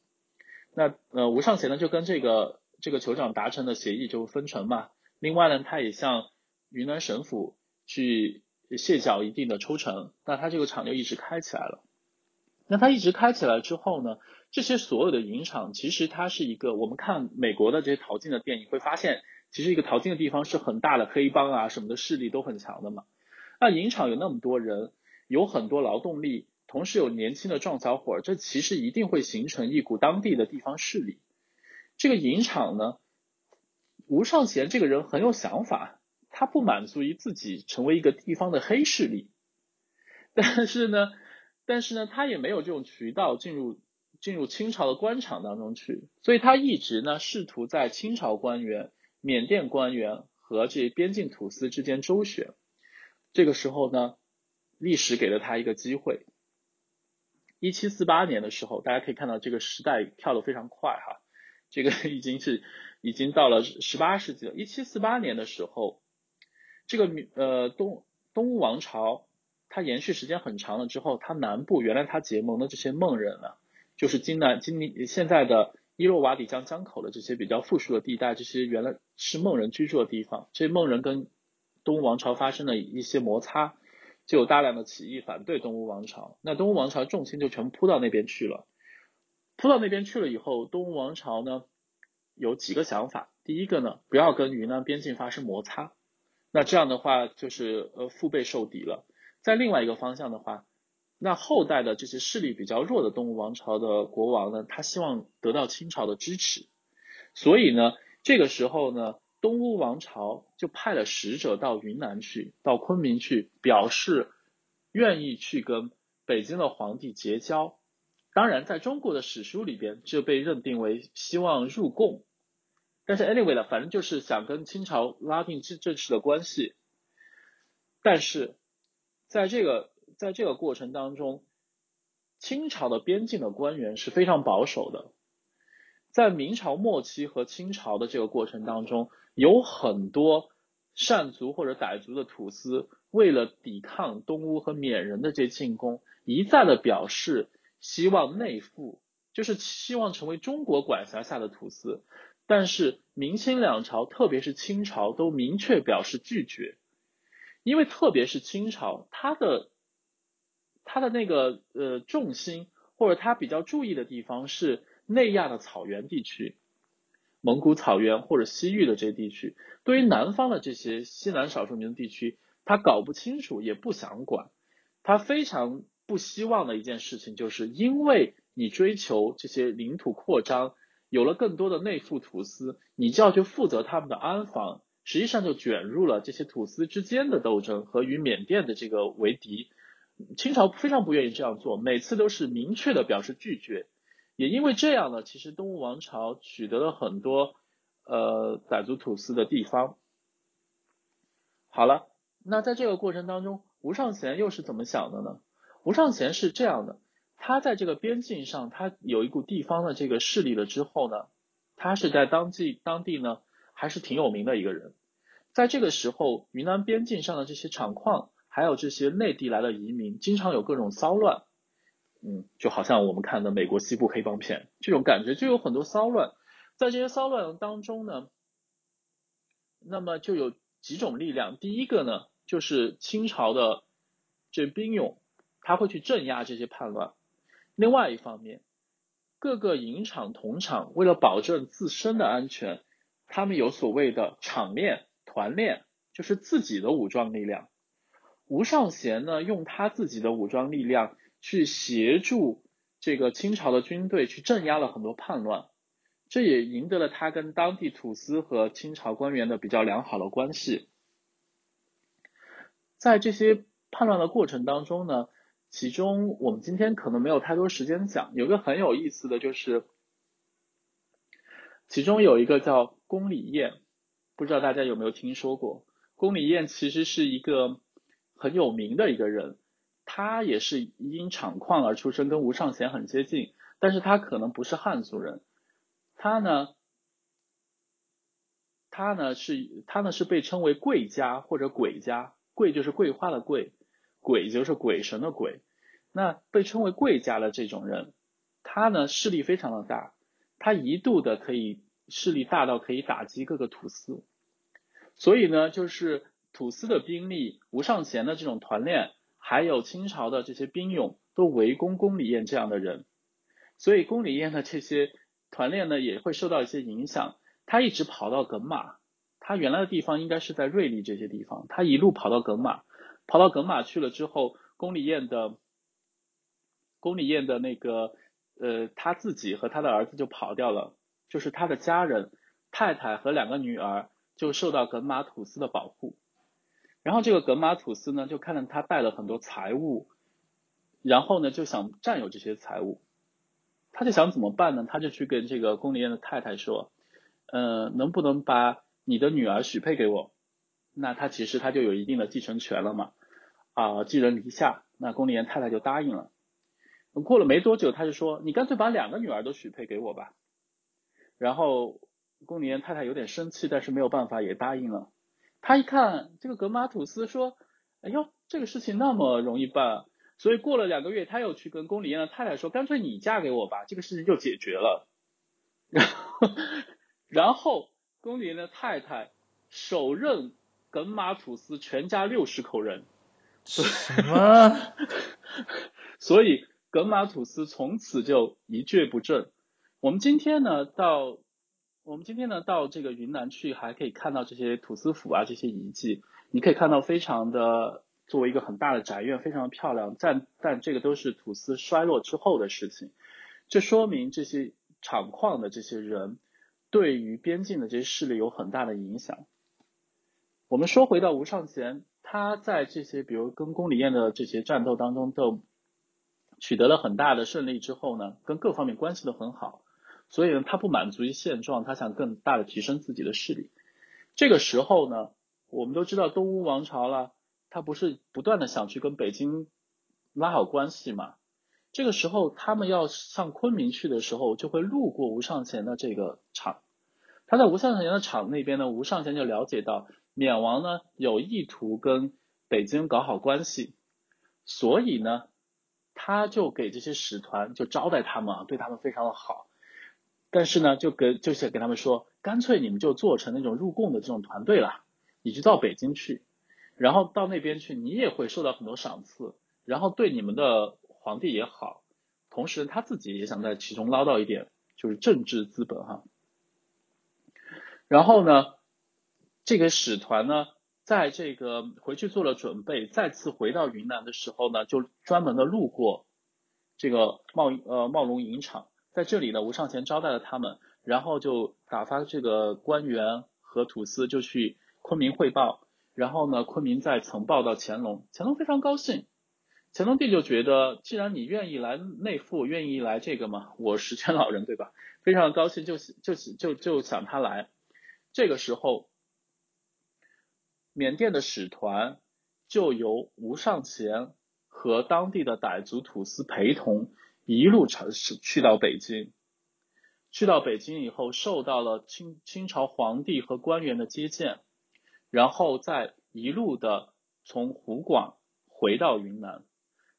S2: 那呃，吴尚贤呢就跟这个这个酋长达成了协议，就分成嘛。另外呢，他也向云南省府去卸缴一定的抽成，那他这个厂就一直开起来了。那他一直开起来之后呢，这些所有的影厂其实它是一个，我们看美国的这些淘金的电影会发现，其实一个淘金的地方是很大的黑帮啊什么的势力都很强的嘛。那影厂有那么多人，有很多劳动力，同时有年轻的壮小伙，这其实一定会形成一股当地的地方势力。这个影厂呢，吴尚贤这个人很有想法，他不满足于自己成为一个地方的黑势力，但是呢。但是呢，他也没有这种渠道进入进入清朝的官场当中去，所以他一直呢试图在清朝官员、缅甸官员和这边境土司之间周旋。这个时候呢，历史给了他一个机会。一七四八年的时候，大家可以看到这个时代跳得非常快哈，这个已经是已经到了十八世纪了。一七四八年的时候，这个呃东东吴王朝。它延续时间很长了之后，它南部原来它结盟的这些孟人啊，就是今南今现在的伊洛瓦底江江口的这些比较富庶的地带，这些原来是孟人居住的地方。这些孟人跟东吴王朝发生了一些摩擦，就有大量的起义反对东吴王朝。那东吴王朝重心就全部扑到那边去了。扑到那边去了以后，东吴王朝呢有几个想法。第一个呢，不要跟云南边境发生摩擦，那这样的话就是呃腹背受敌了。在另外一个方向的话，那后代的这些势力比较弱的东吴王朝的国王呢，他希望得到清朝的支持，所以呢，这个时候呢，东吴王朝就派了使者到云南去，到昆明去，表示愿意去跟北京的皇帝结交。当然，在中国的史书里边就被认定为希望入贡，但是 anyway 呢，反正就是想跟清朝拉近正正式的关系，但是。在这个在这个过程当中，清朝的边境的官员是非常保守的。在明朝末期和清朝的这个过程当中，有很多善族或者傣族的土司，为了抵抗东乌和缅人的这进攻，一再的表示希望内附，就是希望成为中国管辖下的土司。但是明清两朝，特别是清朝，都明确表示拒绝。因为特别是清朝，它的它的那个呃重心或者它比较注意的地方是内亚的草原地区，蒙古草原或者西域的这些地区。对于南方的这些西南少数民族地区，他搞不清楚也不想管。他非常不希望的一件事情，就是因为你追求这些领土扩张，有了更多的内附土司，你就要去负责他们的安防。实际上就卷入了这些土司之间的斗争和与缅甸的这个为敌，清朝非常不愿意这样做，每次都是明确的表示拒绝。也因为这样呢，其实东吴王朝取得了很多呃傣族土司的地方。好了，那在这个过程当中，吴尚贤又是怎么想的呢？吴尚贤是这样的，他在这个边境上，他有一股地方的这个势力了之后呢，他是在当地当地呢还是挺有名的一个人。在这个时候，云南边境上的这些厂矿，还有这些内地来的移民，经常有各种骚乱，嗯，就好像我们看的美国西部黑帮片这种感觉，就有很多骚乱。在这些骚乱当中呢，那么就有几种力量。第一个呢，就是清朝的这兵勇，他会去镇压这些叛乱。另外一方面，各个营厂同厂为了保证自身的安全，他们有所谓的厂练。团练就是自己的武装力量。吴尚贤呢，用他自己的武装力量去协助这个清朝的军队去镇压了很多叛乱，这也赢得了他跟当地土司和清朝官员的比较良好的关系。在这些叛乱的过程当中呢，其中我们今天可能没有太多时间讲，有个很有意思的就是，其中有一个叫宫里宴。不知道大家有没有听说过，宫里燕其实是一个很有名的一个人，他也是因厂矿而出生，跟吴尚贤很接近，但是他可能不是汉族人，他呢他呢是他呢是被称为贵家或者鬼家，贵就是桂花的贵，鬼就是鬼神的鬼。那被称为贵家的这种人，他呢势力非常的大，他一度的可以势力大到可以打击各个土司，所以呢就是土司的兵力，吴尚贤的这种团练，还有清朝的这些兵勇都围攻宫里燕这样的人，所以宫里燕的这些团练呢也会受到一些影响。他一直跑到耿马，他原来的地方应该是在瑞丽这些地方，他一路跑到耿马，跑到耿马去了之后，宫里燕的宫里燕的那个呃他自己和他的儿子就跑掉了，就是他的家人太太和两个女儿就受到耿马土司的保护，然后这个耿马土司呢就看到他带了很多财物，然后呢就想占有这些财物，他就想怎么办呢？他就去跟这个宫里燕的太太说。呃，能不能把你的女儿许配给我？那他其实他就有一定的继承权了嘛，啊，寄人篱下。那宫里燕太太就答应了。过了没多久，他就说：“你干脆把两个女儿都许配给我吧。”然后宫里燕太太有点生气，但是没有办法，也答应了。他一看这个格马土司说：“哎呦，这个事情那么容易办。”所以过了两个月，他又去跟宫里燕的太太说：“干脆你嫁给我吧，这个事情就解决了。”然后。然后宫里燕的太太手刃耿马土司全家六十口人，
S1: 什么？
S2: 所以耿马土司从此就一蹶不振。我们今天呢到我们今天呢到这个云南去，还可以看到这些土司府啊这些遗迹，你可以看到非常的作为一个很大的宅院，非常的漂亮。但但这个都是土司衰落之后的事情，这说明这些厂矿的这些人。对于边境的这些势力有很大的影响。我们说回到吴尚贤，他在这些比如跟宫里燕的这些战斗当中都取得了很大的胜利之后呢，跟各方面关系都很好，所以呢，他不满足于现状，他想更大的提升自己的势力。这个时候呢，我们都知道东吴王朝了，他不是不断的想去跟北京拉好关系嘛？这个时候，他们要上昆明去的时候，就会路过吴尚贤的这个厂。他在吴尚贤的厂那边呢，吴尚贤就了解到缅王呢有意图跟北京搞好关系，所以呢，他就给这些使团就招待他们啊，对他们非常的好。但是呢，就给就是给他们说，干脆你们就做成那种入贡的这种团队了，你就到北京去，然后到那边去，你也会受到很多赏赐，然后对你们的。皇帝也好，同时他自己也想在其中捞到一点，就是政治资本哈。然后呢，这个使团呢，在这个回去做了准备，再次回到云南的时候呢，就专门的路过这个茂呃茂龙影厂，在这里呢，吴尚贤招待了他们，然后就打发这个官员和土司就去昆明汇报，然后呢，昆明再呈报到乾隆，乾隆非常高兴。乾隆帝就觉得，既然你愿意来内附，愿意来这个嘛，我十全 老人对吧？非常高兴，就就就就想他来。这个时候，缅甸的使团就由吴尚贤和当地的傣族土司陪同，一路尝试去到北京。去到北京以后，受到了清清朝皇帝和官员的接见，然后再一路的从湖广回到云南。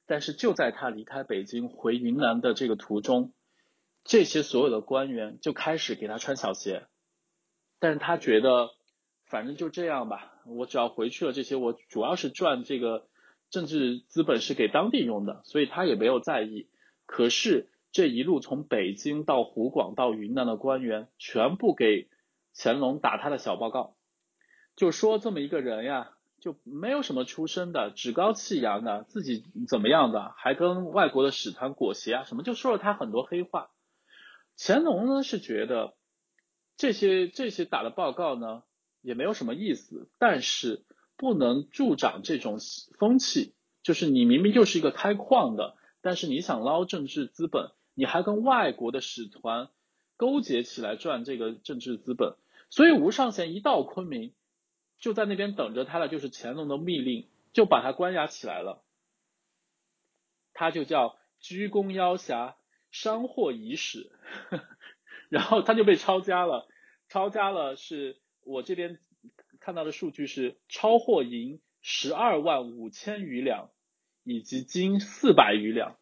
S2: 但是就在他离开北京回云南的这个途中，这些所有的官员就开始给他穿小鞋。但是他觉得，反正就这样吧，我只要回去了，这些我主要是赚这个政治资本是给当地用的，所以他也没有在意。可是这一路从北京到湖广到云南的官员，全部给乾隆打他的小报告，就说这么一个人呀。就没有什么出身的，趾高气扬的，自己怎么样的，还跟外国的使团裹挟啊什么，就说了他很多黑话。乾隆呢是觉得这些这些打的报告呢也没有什么意思，但是不能助长这种风气，就是你明明就是一个开矿的，但是你想捞政治资本，你还跟外国的使团勾结起来赚这个政治资本，所以吴尚贤一到昆明。就在那边等着他的就是乾隆的密令，就把他关押起来了。他就叫鞠躬邀侠，商货已始，然后他就被抄家了。抄家了是我这边看到的数据是超货银十二万五千余两，以及金四百余两，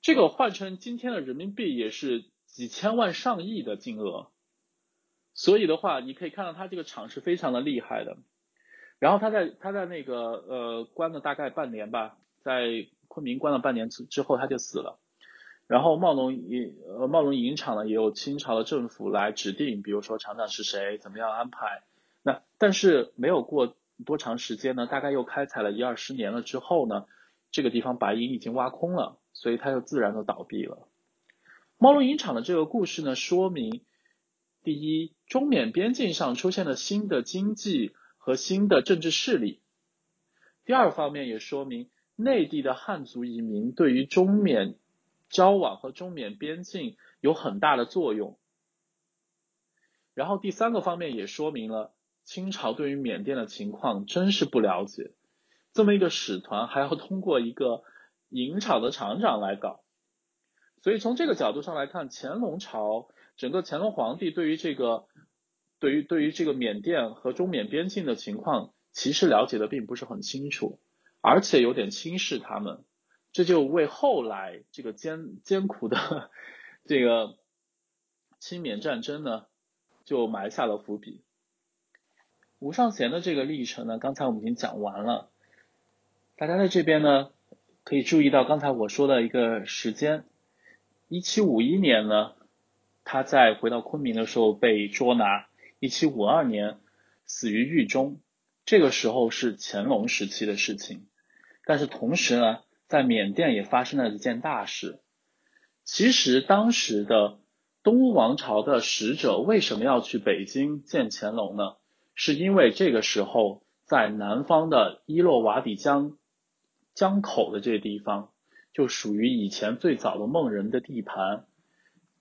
S2: 这个换成今天的人民币也是几千万上亿的金额。所以的话，你可以看到他这个厂是非常的厉害的。然后他在他在那个呃关了大概半年吧，在昆明关了半年之之后他就死了。然后茂龙银呃茂龙银厂呢也有清朝的政府来指定，比如说厂长是谁，怎么样安排。那但是没有过多长时间呢，大概又开采了一二十年了之后呢，这个地方白银已经挖空了，所以它就自然的倒闭了。茂龙银厂的这个故事呢，说明。第一，中缅边境上出现了新的经济和新的政治势力。第二方面也说明内地的汉族移民对于中缅交往和中缅边境有很大的作用。然后第三个方面也说明了清朝对于缅甸的情况真是不了解，这么一个使团还要通过一个银厂的厂长来搞。所以从这个角度上来看，乾隆朝。整个乾隆皇帝对于这个，对于对于这个缅甸和中缅边境的情况，其实了解的并不是很清楚，而且有点轻视他们，这就为后来这个艰艰苦的这个清缅战争呢，就埋下了伏笔。吴尚贤的这个历程呢，刚才我们已经讲完了，大家在这边呢，可以注意到刚才我说的一个时间，一七五一年呢。他在回到昆明的时候被捉拿，一七五二年死于狱中，这个时候是乾隆时期的事情。但是同时呢，在缅甸也发生了一件大事。其实当时的东乌王朝的使者为什么要去北京见乾隆呢？是因为这个时候在南方的伊洛瓦底江江口的这个地方，就属于以前最早的孟人的地盘。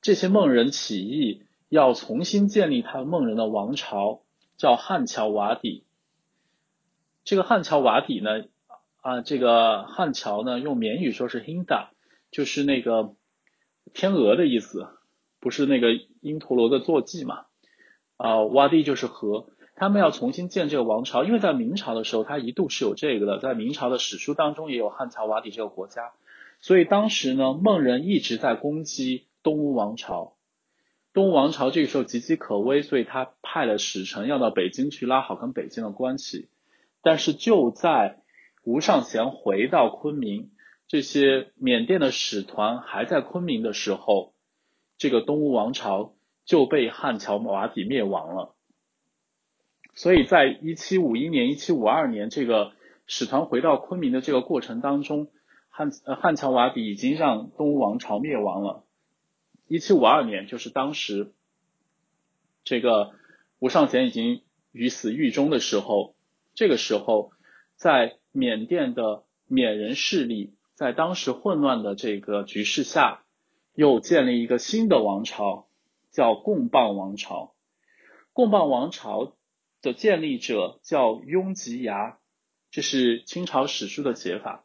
S2: 这些孟人起义，要重新建立他孟人的王朝，叫汉乔瓦底。这个汉乔瓦底呢，啊，这个汉桥呢，用缅语说是 Hinda，就是那个天鹅的意思，不是那个因陀罗的坐骑嘛？啊，瓦底就是河。他们要重新建这个王朝，因为在明朝的时候，他一度是有这个的，在明朝的史书当中也有汉乔瓦底这个国家，所以当时呢，孟人一直在攻击。东吴王朝，东吴王朝这个时候岌岌可危，所以他派了使臣要到北京去拉好跟北京的关系。但是就在吴尚贤回到昆明，这些缅甸的使团还在昆明的时候，这个东吴王朝就被汉乔瓦底灭亡了。所以在一七五一年、一七五二年这个使团回到昆明的这个过程当中，汉呃汉乔瓦底已经让东吴王朝灭亡了。一七五二年，就是当时这个吴尚贤已经于死狱中的时候。这个时候，在缅甸的缅人势力在当时混乱的这个局势下，又建立一个新的王朝，叫贡棒王朝。贡棒王朝的建立者叫雍吉牙，这是清朝史书的写法。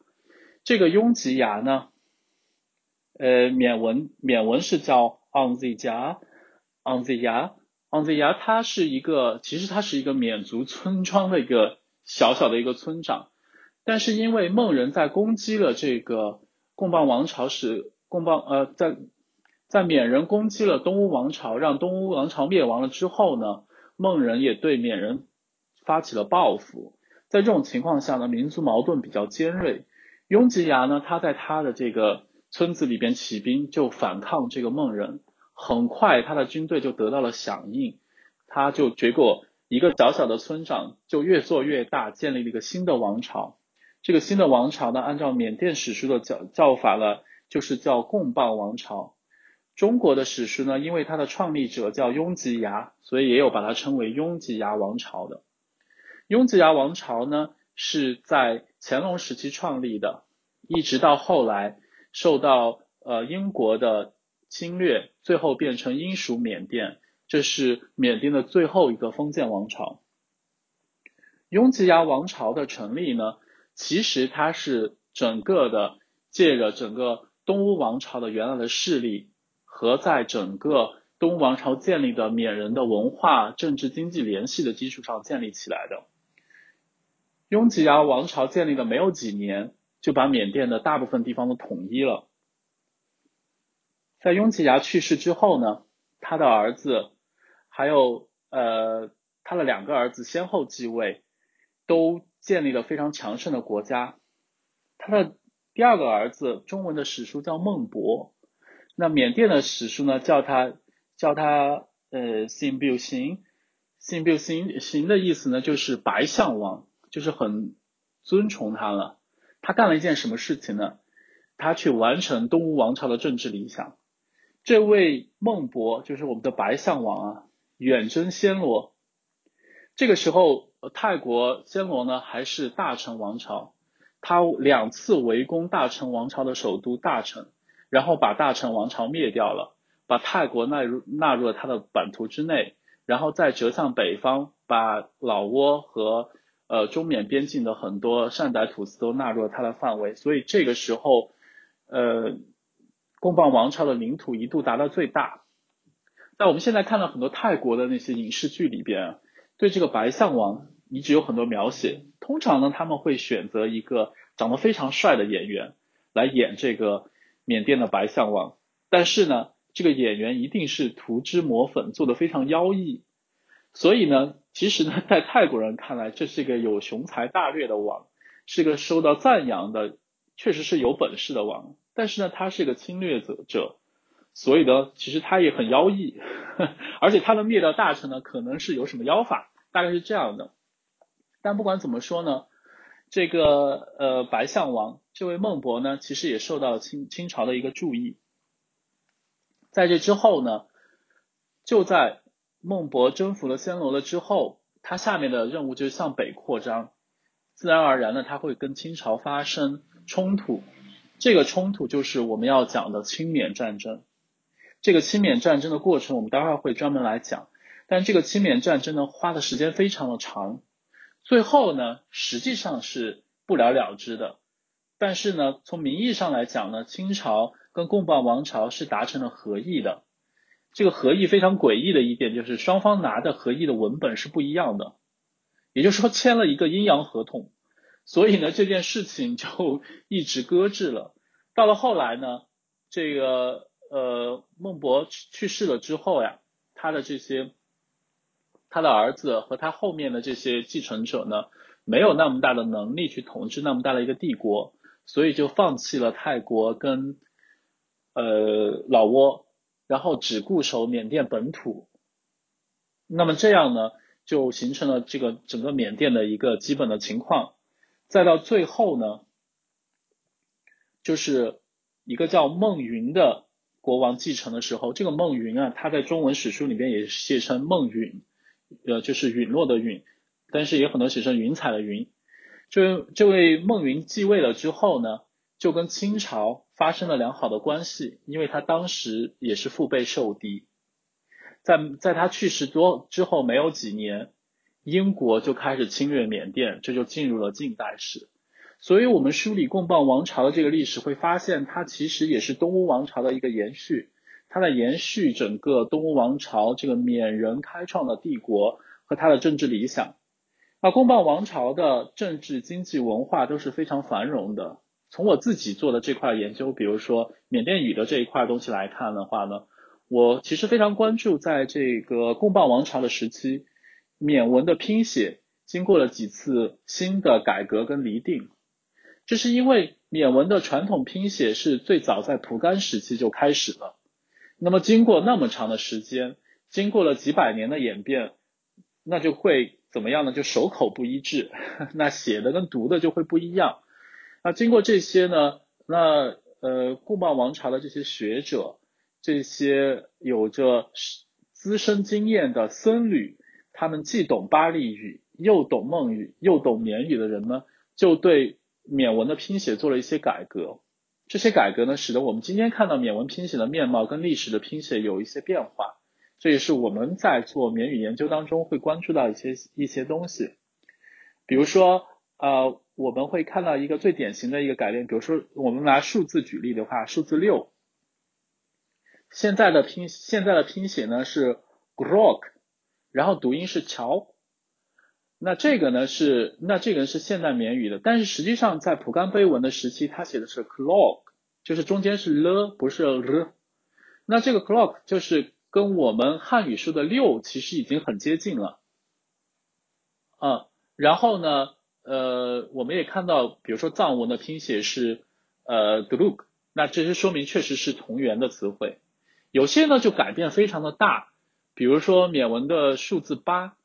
S2: 这个雍吉牙呢？呃，缅文缅文是叫 on the 家，on the 牙，on the 牙，他是一个，其实他是一个缅族村庄的一个小小的一个村长，但是因为孟人在攻击了这个贡棒王朝时，贡棒呃在在缅人攻击了东乌王朝，让东乌王朝灭亡了之后呢，孟人也对缅人发起了报复，在这种情况下呢，民族矛盾比较尖锐，雍吉牙呢，他在他的这个。村子里边起兵就反抗这个孟人，很快他的军队就得到了响应，他就结果一个小小的村长就越做越大，建立了一个新的王朝。这个新的王朝呢，按照缅甸史书的叫叫法呢，就是叫贡棒王朝。中国的史书呢，因为它的创立者叫雍吉牙，所以也有把它称为雍吉牙王朝的。雍吉牙王朝呢，是在乾隆时期创立的，一直到后来。受到呃英国的侵略，最后变成英属缅甸，这是缅甸的最后一个封建王朝。雍吉牙王朝的成立呢，其实它是整个的借着整个东乌王朝的原来的势力和在整个东吴王朝建立的缅人的文化、政治、经济联系的基础上建立起来的。雍吉牙王朝建立的没有几年，就把缅甸的大部分地方都统一了。在雍吉牙去世之后呢，他的儿子还有呃他的两个儿子先后继位，都建立了非常强盛的国家。他的第二个儿子，中文的史书叫孟博，那缅甸的史书呢叫他。叫他呃，信表行，信表行行的意思呢，就是白象王，就是很尊崇他了。他干了一件什么事情呢？他去完成东吴王朝的政治理想。这位孟博就是我们的白象王啊，远征暹罗。这个时候，泰国暹罗呢还是大成王朝，他两次围攻大成王朝的首都大成，然后把大成王朝灭掉了。把泰国纳入纳入了他的版图之内，然后再折向北方，把老挝和呃中缅边境的很多善傣土司都纳入了他的范围。所以这个时候，呃，贡榜王朝的领土一度达到最大。那我们现在看到很多泰国的那些影视剧里边，对这个白象王一直有很多描写。通常呢，他们会选择一个长得非常帅的演员来演这个缅甸的白象王，但是呢。这个演员一定是涂脂抹粉，做的非常妖异，所以呢，其实呢，在泰国人看来，这是一个有雄才大略的王，是个受到赞扬的，确实是有本事的王。但是呢，他是一个侵略者者，所以呢，其实他也很妖异，而且他的灭掉大臣呢，可能是有什么妖法，大概是这样的。但不管怎么说呢，这个呃白象王这位孟博呢，其实也受到清清朝的一个注意。在这之后呢，就在孟博征服了暹罗了之后，他下面的任务就是向北扩张，自然而然的他会跟清朝发生冲突，这个冲突就是我们要讲的清缅战争。这个清缅战争的过程，我们待会儿会专门来讲。但这个清缅战争呢，花的时间非常的长，最后呢，实际上是不了了之的。但是呢，从名义上来讲呢，清朝。跟贡榜王朝是达成了和议的，这个和议非常诡异的一点就是双方拿的和议的文本是不一样的，也就是说签了一个阴阳合同，所以呢这件事情就一直搁置了。到了后来呢，这个呃孟博去世了之后呀，他的这些他的儿子和他后面的这些继承者呢，没有那么大的能力去统治那么大的一个帝国，所以就放弃了泰国跟。呃，老挝，然后只固守缅甸本土，那么这样呢，就形成了这个整个缅甸的一个基本的情况。再到最后呢，就是一个叫孟云的国王继承的时候，这个孟云啊，他在中文史书里边也写成孟允，呃，就是陨落的陨，但是也很多写成云彩的云。就这位孟云继位了之后呢，就跟清朝。发生了良好的关系，因为他当时也是腹背受敌，在在他去世多之后没有几年，英国就开始侵略缅甸，这就进入了近代史。所以，我们梳理贡榜王朝的这个历史，会发现它其实也是东吴王朝的一个延续，它在延续整个东吴王朝这个缅人开创的帝国和它的政治理想。那贡榜王朝的政治、经济、文化都是非常繁荣的。从我自己做的这块研究，比如说缅甸语的这一块东西来看的话呢，我其实非常关注在这个贡榜王朝的时期，缅文的拼写经过了几次新的改革跟厘定，这是因为缅文的传统拼写是最早在蒲甘时期就开始了，那么经过那么长的时间，经过了几百年的演变，那就会怎么样呢？就手口不一致，那写的跟读的就会不一样。那经过这些呢？那呃，贡榜王朝的这些学者，这些有着资深经验的僧侣，他们既懂巴利语，又懂孟语，又懂缅语的人呢，就对缅文的拼写做了一些改革。这些改革呢，使得我们今天看到缅文拼写的面貌跟历史的拼写有一些变化。这也是我们在做缅语研究当中会关注到一些一些东西，比如说呃。我们会看到一个最典型的一个改变，比如说我们拿数字举例的话，数字六，现在的拼现在的拼写呢是 Grok，然后读音是乔。那这个呢是那这个是现代缅语的，但是实际上在蒲甘碑文的时期，它写的是 clock，就是中间是了，不是 r。那这个 clock 就是跟我们汉语说的六其实已经很接近了。啊，然后呢，呃，我们也看到，比如说藏文的拼写是呃 d l u k 那这些说明确实是同源的词汇。有些呢就改变非常的大，比如说缅文的数字八，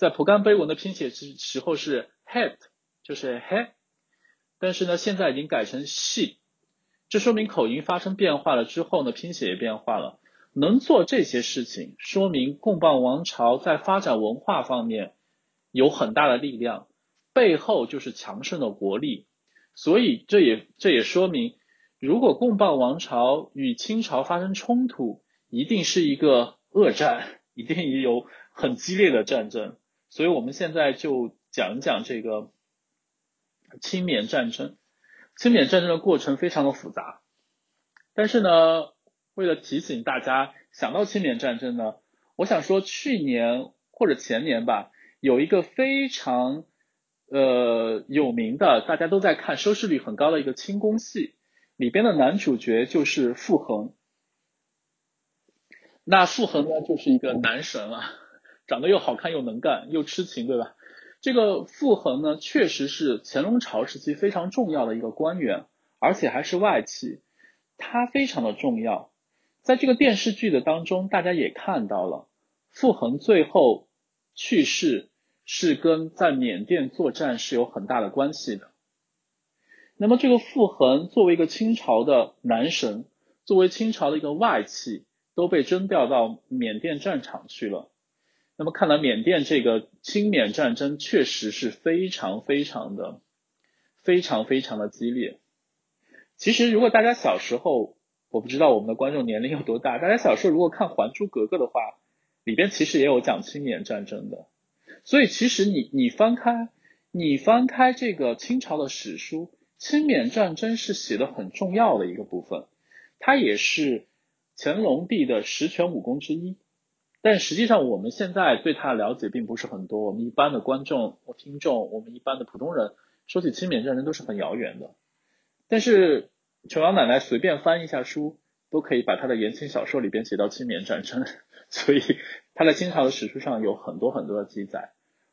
S2: 在蒲甘碑文的拼写时时候是 het，就是 he，但是呢现在已经改成 she，这说明口音发生变化了之后呢拼写也变化了。能做这些事情，说明贡榜王朝在发展文化方面。有很大的力量，背后就是强盛的国力，所以这也这也说明，如果贡榜王朝与清朝发生冲突，一定是一个恶战，一定也有很激烈的战争。所以我们现在就讲一讲这个清缅战争。清缅战争的过程非常的复杂，但是呢，为了提醒大家想到清缅战争呢，我想说去年或者前年吧。有一个非常呃有名的，大家都在看，收视率很高的一个清宫戏，里边的男主角就是傅恒。那傅恒呢，就是一个男神啊，长得又好看又能干又痴情，对吧？这个傅恒呢，确实是乾隆朝时期非常重要的一个官员，而且还是外戚，他非常的重要。在这个电视剧的当中，大家也看到了，傅恒最后去世。是跟在缅甸作战是有很大的关系的。那么这个傅恒作为一个清朝的男神，作为清朝的一个外戚，都被征调到缅甸战场去了。那么看来缅甸这个清缅战争确实是非常非常的、非常非常的激烈。其实如果大家小时候，我不知道我们的观众年龄有多大，大家小时候如果看《还珠格格》的话，里边其实也有讲清缅战争的。所以其实你你翻开你翻开这个清朝的史书，清缅战争是写的很重要的一个部分，它也是乾隆帝的十全武功之一。但实际上我们现在对它的了解并不是很多，我们一般的观众或听众，我们一般的普通人说起清缅战争都是很遥远的。但是琼瑶奶奶随便翻一下书，都可以把她的言情小说里边写到清缅战争，所以。他在清朝的史书上有很多很多的记载，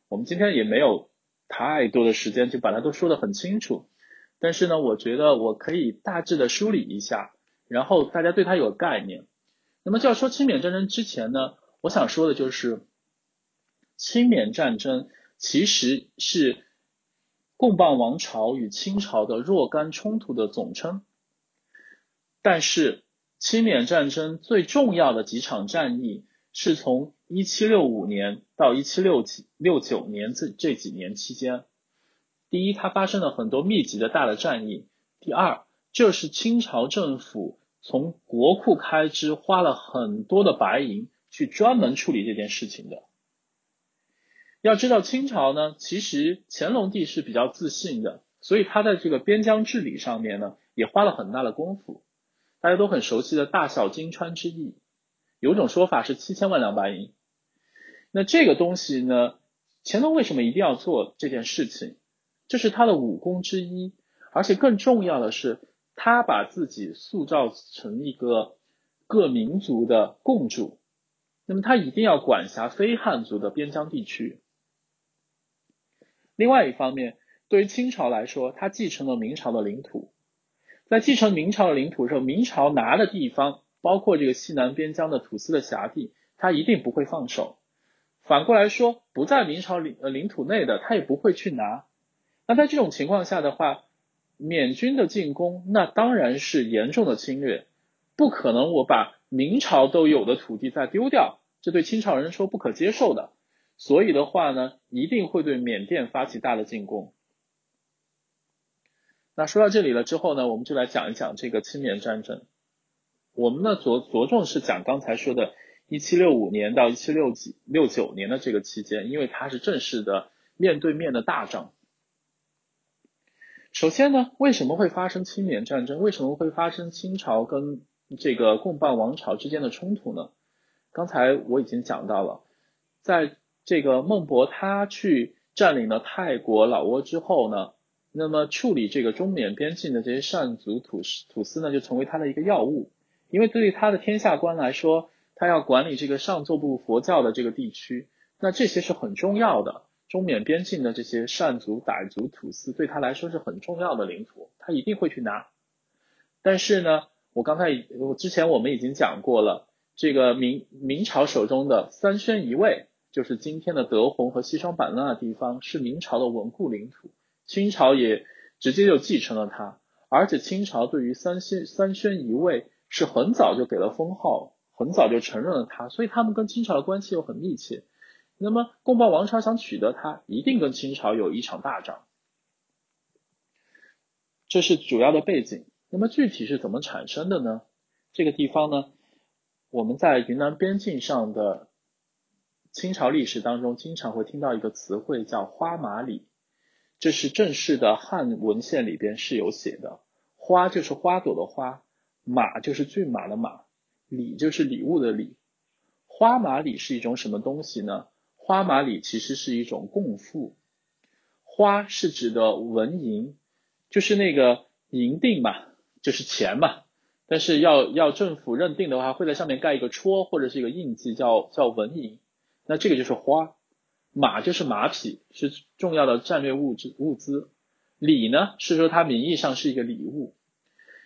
S2: 我们今天也没有太多的时间去把它都说得很清楚，但是呢，我觉得我可以大致的梳理一下，然后大家对它有概念。那么就要说清缅战争之前呢，我想说的就是清缅战争其实是贡棒王朝与清朝的若干冲突的总称，但是清缅战争最重要的几场战役是从一七六五年到一七六几六九年这这几年期间，第一，它发生了很多密集的大的战役；第二，这是清朝政府从国库开支花了很多的白银去专门处理这件事情的。要知道，清朝呢，其实乾隆帝是比较自信的，所以他在这个边疆治理上面呢，也花了很大的功夫。大家都很熟悉的大小金川之役，有种说法是七千万两白银。那这个东西呢？乾隆为什么一定要做这件事情？这是他的武功之一，而且更重要的是，他把自己塑造成一个各民族的共主。那么他一定要管辖非汉族的边疆地区。另外一方面，对于清朝来说，他继承了明朝的领土，在继承明朝的领土时候，明朝拿的地方，包括这个西南边疆的土司的辖地，他一定不会放手。反过来说，不在明朝领呃领土内的，他也不会去拿。那在这种情况下的话，缅军的进攻，那当然是严重的侵略，不可能我把明朝都有的土地再丢掉，这对清朝人说不可接受的。所以的话呢，一定会对缅甸发起大的进攻。那说到这里了之后呢，我们就来讲一讲这个清缅战争。我们呢着着重是讲刚才说的。一七六五年到一七六几六九年的这个期间，因为它是正式的面对面的大仗。首先呢，为什么会发生清缅战争？为什么会发生清朝跟这个共办王朝之间的冲突呢？刚才我已经讲到了，在这个孟博他去占领了泰国、老挝之后呢，那么处理这个中缅边境的这些善族土土司呢，就成为他的一个要务，因为对于他的天下官来说，他要管理这个上座部佛教的这个地区，那这些是很重要的。中缅边境的这些善族、傣族土司对他来说是很重要的领土，他一定会去拿。但是呢，我刚才我之前我们已经讲过了，这个明明朝手中的三宣一卫，就是今天的德宏和西双版纳的地方，是明朝的稳固领土。清朝也直接就继承了它，而且清朝对于三宣三宣一卫是很早就给了封号，很早就承认了它，所以他们跟清朝的关系又很密切。那么，贡报王朝想取得它，一定跟清朝有一场大战，这是主要的背景。那么具体是怎么产生的呢？这个地方呢，我们在云南边境上的清朝历史当中，经常会听到一个词汇叫“花马礼”，这是正式的汉文献里边是有写的。花就是花朵的花，马就是骏马的马，礼就是礼物的礼。花马礼是一种什么东西呢？花马礼其实是一种贡赋，花是指的纹银，就是那个银锭嘛，就是钱嘛。但是要要政府认定的话，会在上面盖一个戳或者是一个印记，叫叫纹银。那这个就是花，马就是马匹，是重要的战略物质物资。礼呢，是说它名义上是一个礼物。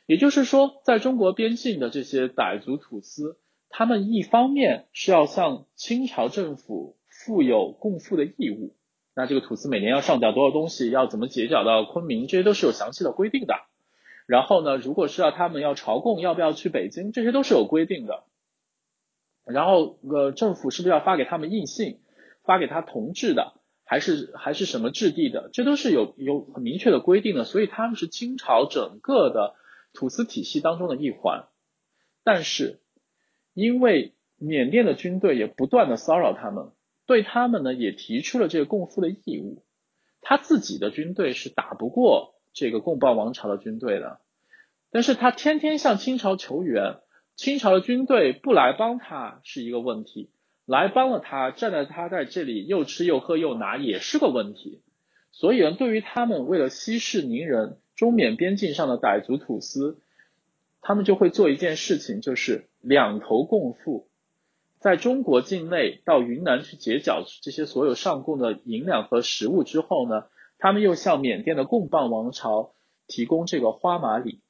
S2: 也就是说，在中国边境的这些傣族土司，他们一方面是要向清朝政府。负有共赋的义务，那这个土司每年要上缴多少东西，要怎么结缴到昆明，这些都是有详细的规定的。然后呢，如果是要他们要朝贡，要不要去北京，这些都是有规定的。然后呃，政府是不是要发给他们印信，发给他铜制的，还是还是什么质地的，这都是有有很明确的规定的。所以他们是清朝整个的土司体系当中的一环。但是因为缅甸的军队也不断的骚扰他们。对他们呢，也提出了这个共赴的义务。他自己的军队是打不过这个贡报王朝的军队的，但是他天天向清朝求援，清朝的军队不来帮他是一个问题，来帮了他，站在他在这里又吃又喝又拿也是个问题。所以呢，对于他们为了息事宁人，中缅边境上的傣族土司，他们就会做一件事情，就是两头共赴。在中国境内到云南去结缴这些所有上贡的银两和食物之后呢，他们又向缅甸的贡棒王朝提供这个花马礼。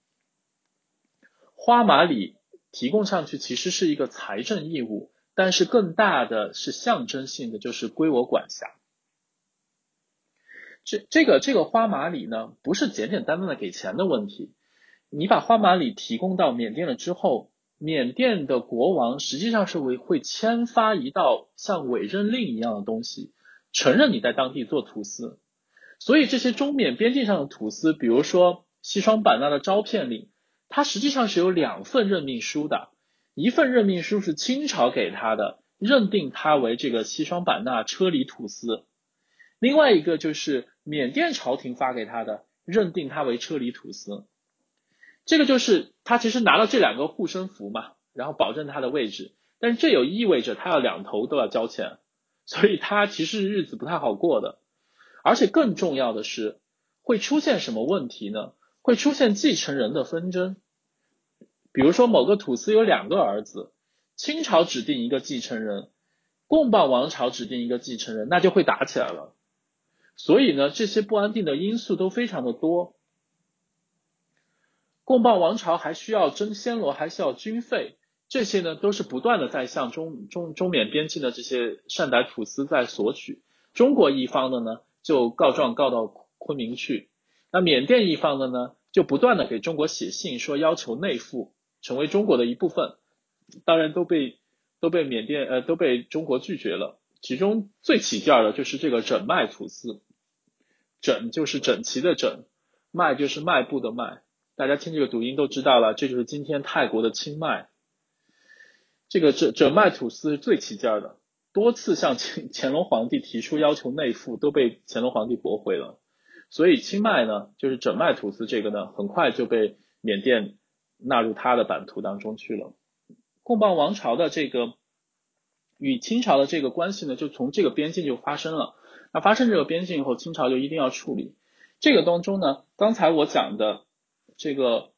S2: 花马礼提供上去其实是一个财政义务，但是更大的是象征性的，就是归我管辖。这这个这个花马礼呢，不是简简单单的给钱的问题，你把花马礼提供到缅甸了之后。缅甸的国王实际上是会会签发一道像委任令一样的东西，承认你在当地做土司。所以这些中缅边境上的土司，比如说西双版纳的招片令，它实际上是有两份任命书的，一份任命书是清朝给他的，认定他为这个西双版纳车里土司；另外一个就是缅甸朝廷发给他的，认定他为车里土司。这个就是他其实拿了这两个护身符嘛，然后保证他的位置，但是这有意味着他要两头都要交钱，所以他其实日子不太好过的，而且更重要的是会出现什么问题呢？会出现继承人的纷争，比如说某个土司有两个儿子，清朝指定一个继承人，贡棒王朝指定一个继承人，那就会打起来了。所以呢，这些不安定的因素都非常的多。贡棒王朝还需要征暹罗，还需要军费，这些呢都是不断的在向中中中缅边境的这些善傣土司在索取。中国一方的呢就告状告到昆明去，那缅甸一方的呢就不断的给中国写信说要求内附，成为中国的一部分，当然都被都被缅甸呃都被中国拒绝了。其中最起劲儿的就是这个整脉土司，整就是整齐的整，脉就是迈步的迈。大家听这个读音都知道了，这就是今天泰国的清迈。这个整整脉土司是最起劲儿的，多次向乾 乾隆皇帝提出要求内附，都被乾隆皇帝驳回了。所以清迈呢，就是整脉土司这个呢，很快就被缅甸纳入他的版图当中去了。贡邦王朝的这个与清朝的这个关系呢，就从这个边境就发生了。那发生这个边境以后，清朝就一定要处理。这个当中呢，刚才我讲的这个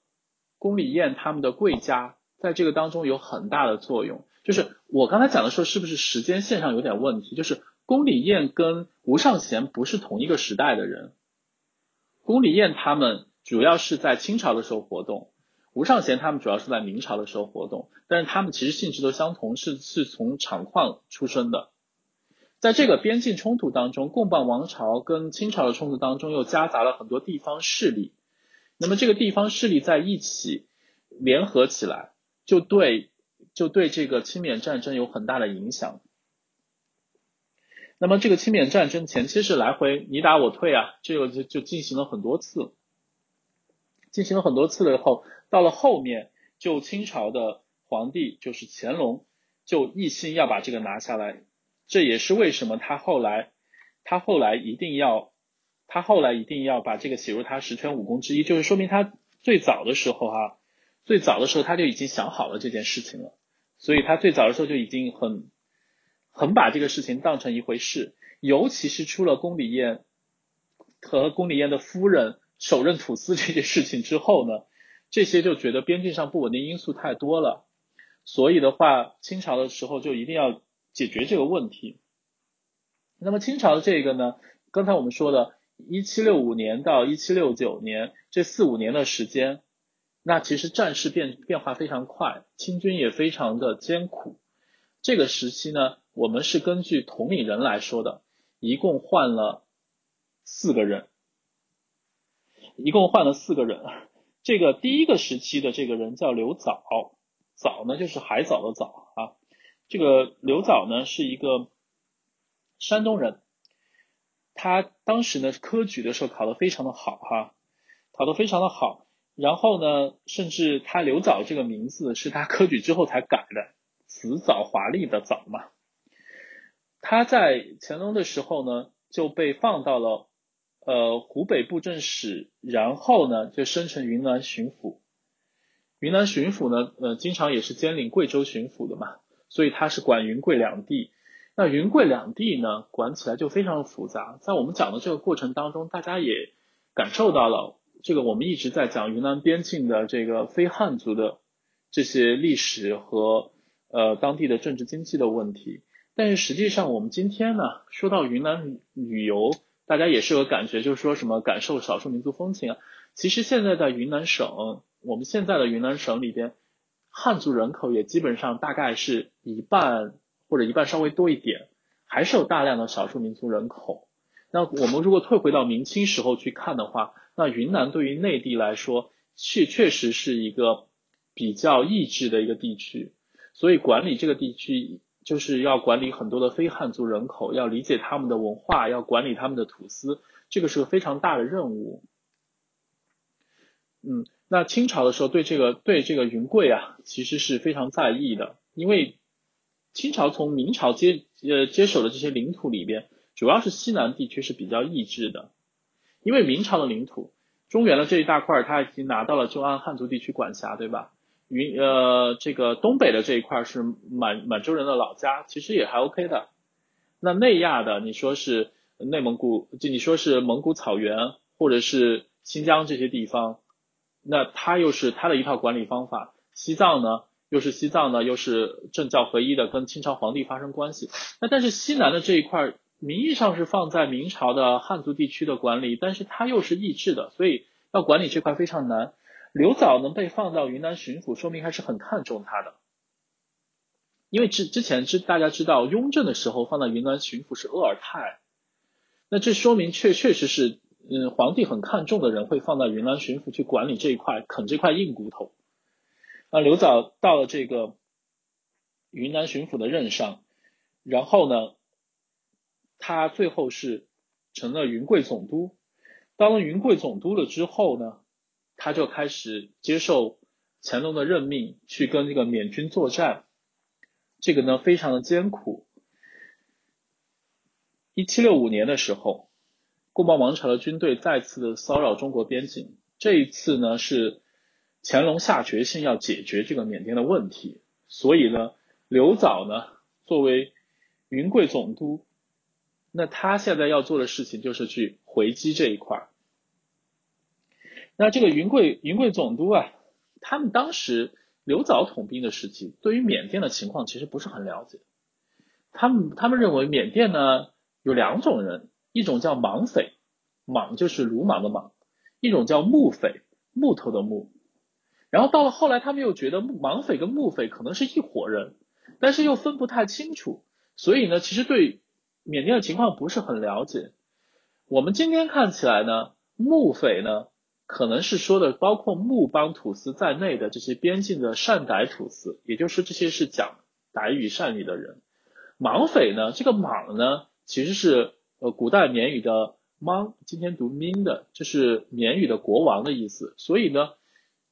S2: 宫里燕他们的贵家，在这个当中有很大的作用。就是我刚才讲的时候，是不是时间线上有点问题？就是宫里燕跟吴尚贤不是同一个时代的人。宫里燕他们主要是在清朝的时候活动，吴尚贤他们主要是在明朝的时候活动，但是他们其实性质都相同，是是从厂矿出身的。在这个边境冲突当中，贡榜王朝跟清朝的冲突当中又夹杂了很多地方势力。那么这个地方势力在一起联合起来，就对就对这个清缅战争有很大的影响。那么这个清缅战争前期是来回你打我退啊，这个就就进行了很多次，进行了很多次了以后，到了后面就清朝的皇帝就是乾隆，就一心要把这个拿下来。这也是为什么他后来，他后来一定要，他后来一定要把这个写入他十全武功之一，就是说明他最早的时候哈，最早的时候他就已经想好了这件事情了，所以他最早的时候就已经很，很把这个事情当成一回事，尤其是出了宫里宴和宫里宴的夫人手刃土司这件事情之后呢，这些就觉得边境上不稳定因素太多了，所以的话，清朝的时候就一定要。解决这个问题。那么清朝的这个呢，刚才我们说的1765年到1769年这四五年的时间，那其实战事变变化非常快，清军也非常的艰苦。这个时期呢，我们是根据统领人来说的，一共换了四个人，一共换了四个人。这个第一个时期的这个人叫刘藻，藻呢就是海藻的藻啊。这个刘藻呢是一个山东人，他当时呢科举的时候考得非常的好哈，考得非常的好，然后呢，甚至他刘藻这个名字是他科举之后才改的，辞藻华丽的藻嘛。他在乾隆的时候呢就被放到了呃湖北布政使，然后呢就升成云南巡抚。云南巡抚呢呃经常也是兼领贵州巡抚的嘛。所以他是管云贵两地，那云贵两地呢，管起来就非常复杂。在我们讲的这个过程当中，大家也感受到了这个我们一直在讲云南边境的这个非汉族的这些历史和呃当地的政治经济的问题。但是实际上，我们今天呢说到云南旅游，大家也是有感觉，就是说什么感受少数民族风情啊。其实现在在云南省，我们现在的云南省里边。汉族人口也基本上大概是一半或者一半稍微多一点，还是有大量的少数民族人口。那我们如果退回到明清时候去看的话，那云南对于内地来说，确确实是一个比较抑制的一个地区，所以管理这个地区就是要管理很多的非汉族人口，要理解他们的文化，要管理他们的土司，这个是个非常大的任务。嗯。那清朝的时候对这个对这个云贵啊，其实是非常在意的，因为清朝从明朝接呃接手的这些领土里边，主要是西南地区是比较抑制的，因为明朝的领土中原的这一大块他已经拿到了就按汉族地区管辖，对吧？云呃这个东北的这一块是满满洲人的老家，其实也还 OK 的。那内亚的你说是内蒙古，就你说是蒙古草原或者是新疆这些地方。那他又是他的一套管理方法，西藏呢又是西藏呢又是政教合一的，跟清朝皇帝发生关系。那但是西南的这一块名义上是放在明朝的汉族地区的管理，但是它又是抑制的，所以要管理这块非常难。刘藻能被放到云南巡抚，说明还是很看重他的，因为之之前知大家知道雍正的时候放到云南巡抚是鄂尔泰，那这说明确确实是。嗯，皇帝很看重的人会放到云南巡抚去管理这一块，啃这块硬骨头。那刘藻到了这个云南巡抚的任上，然后呢，他最后是成了云贵总督。当了云贵总督了之后呢，他就开始接受乾隆的任命，去跟这个缅军作战。这个呢，非常的艰苦。一七六五年的时候。贡邦王朝的军队再次的骚扰中国边境，这一次呢是乾隆下决心要解决这个缅甸的问题，所以呢，刘藻呢作为云贵总督，那他现在要做的事情就是去回击这一块。那这个云贵云贵总督啊，他们当时刘藻统兵的时期，对于缅甸的情况其实不是很了解。他们他们认为缅甸呢有两种人，一种叫莽匪，莽就是鲁莽的莽；一种叫木匪，木头的木。然后到了后来，他们又觉得莽匪跟木匪可能是一伙人，但是又分不太清楚，所以呢，其实对缅甸的情况不是很了解。我们今天看起来呢，木匪呢可能是说的包括木邦土司在内的这些边境的善傣土司，也就是这些是讲傣语善语的人。莽匪呢，这个莽呢其实是呃古代缅语的莽今天读 min 的，这是缅语的国王的意思，所以呢。